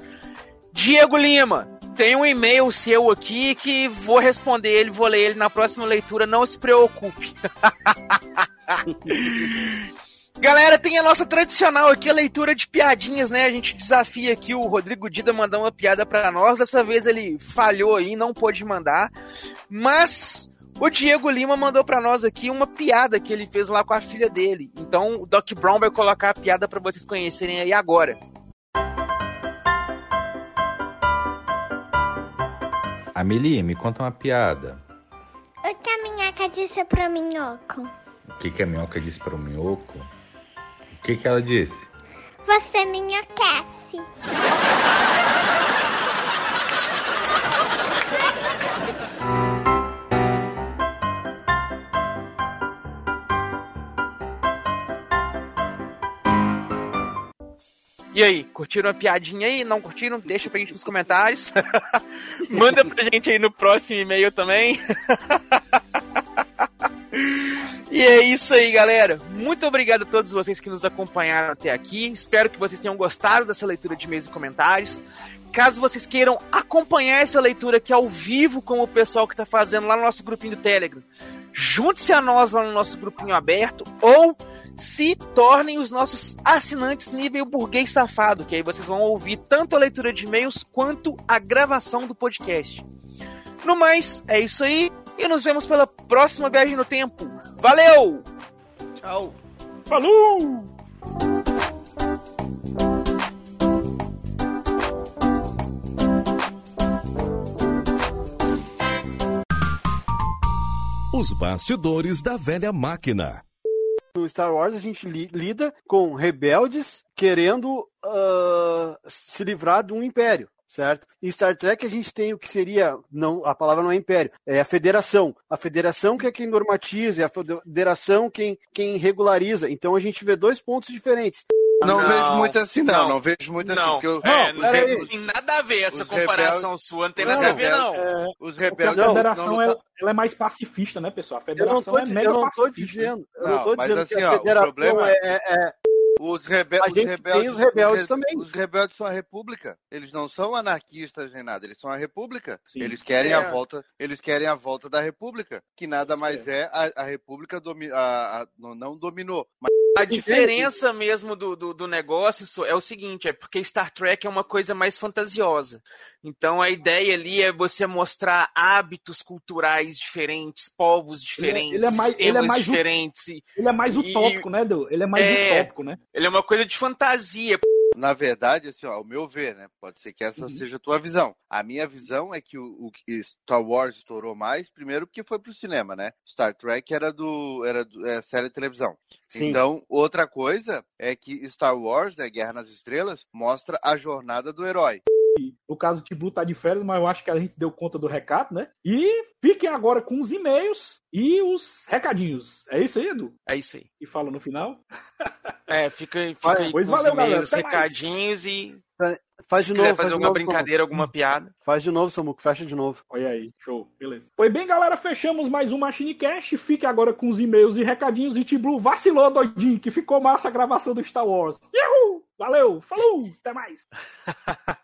Diego Lima, tem um e-mail seu aqui que vou responder ele, vou ler ele na próxima leitura, não se preocupe. Galera, tem a nossa tradicional aqui, a leitura de piadinhas, né? A gente desafia aqui o Rodrigo Dida mandar uma piada pra nós. Dessa vez ele falhou aí, não pôde mandar. Mas o Diego Lima mandou pra nós aqui uma piada que ele fez lá com a filha dele. Então o Doc Brown vai colocar a piada pra vocês conhecerem aí agora. Amelie, me conta uma piada. O que a minhoca disse pro minhoco? O que, que a minhoca disse para o minhoco? O que, que ela disse? Você me enlouquece. E aí, curtiram a piadinha aí? Não curtiram? Deixa pra gente nos comentários. Manda pra gente aí no próximo e-mail também. e é isso aí, galera. Muito obrigado a todos vocês que nos acompanharam até aqui. Espero que vocês tenham gostado dessa leitura de e-mails e comentários. Caso vocês queiram acompanhar essa leitura aqui ao vivo com o pessoal que tá fazendo lá no nosso grupinho do Telegram, junte-se a nós lá no nosso grupinho aberto ou se tornem os nossos assinantes nível burguês safado, que aí vocês vão ouvir tanto a leitura de e-mails quanto a gravação do podcast. No mais, é isso aí e nos vemos pela próxima viagem no tempo. Valeu! Tchau. Falou! Os bastidores da velha máquina. No Star Wars a gente li- lida com rebeldes querendo ah, se livrar de um império. Certo? Em Star Trek a gente tem o que seria, não, a palavra não é império, é a federação. A federação que é quem normatiza, é a federação quem, quem regulariza. Então a gente vê dois pontos diferentes. Não, Não, vejo muito assim, não. não. Não, vejo muito assim. Não, Porque eu- é, Não, não, tem, aí. tem nada a ver essa Os comparação rebeldes- sua, não tem Não, nada a ver, não. É, os rebeldes. a não, federação não, ela, ela é mais pacifista, né, pessoal? A Eu não federação tô, é mega eu não tô pacifista. dizendo, eu Não, não tô mas dizendo assim, que ó, a o federação problema- é, é- é- Os, rebe A os gente rebeldes. tem os rebeldes re- também. Os rebeldes são a república. Eles não são anarquistas nem nada, eles são a república. Sim. Eles querem É. a volta, eles querem a volta da república, que nada mais é a, a república domi a, a- não, não dominou, mas A diferença mesmo do, do, do negócio é o seguinte, é porque Star Trek é uma coisa mais fantasiosa. Então a ideia ali é você mostrar hábitos culturais diferentes, povos diferentes, ele é mais- ele é mais diferentes. e- Ele é mais E- utópico, né, Edu? Ele é mais É. utópico, né? Ele é uma coisa de fantasia. Na verdade, assim, ó, ao meu ver, né? Pode ser que essa Uhum. seja a tua visão. A minha visão é que o, o Star Wars estourou mais, primeiro porque foi pro cinema, né? Star Trek era do era do, é, série de televisão. Sim. Então, outra coisa é que Star Wars, né, Guerra nas Estrelas, mostra a jornada do herói. No caso, o Tibu tá de férias, mas eu acho que a gente deu conta do recado, né? E fiquem agora com os e-mails e os recadinhos. É isso aí, Edu? É isso aí. Que fala no final? É, fica, fica aí pois com os valeu, galera. e-mails, Até mais. recadinhos e faz se de quiser novo, faz fazer alguma novo, brincadeira, alguma piada. Samuco. Faz de novo, Samuco, fecha de novo. Olha aí, show, beleza. Pois bem, galera, fechamos mais um MachineCast. Fique agora com os e-mails e recadinhos. E Tiblu vacilou, doidinho, que ficou massa a gravação do Star Wars. Yahoo! Valeu, falou, até mais.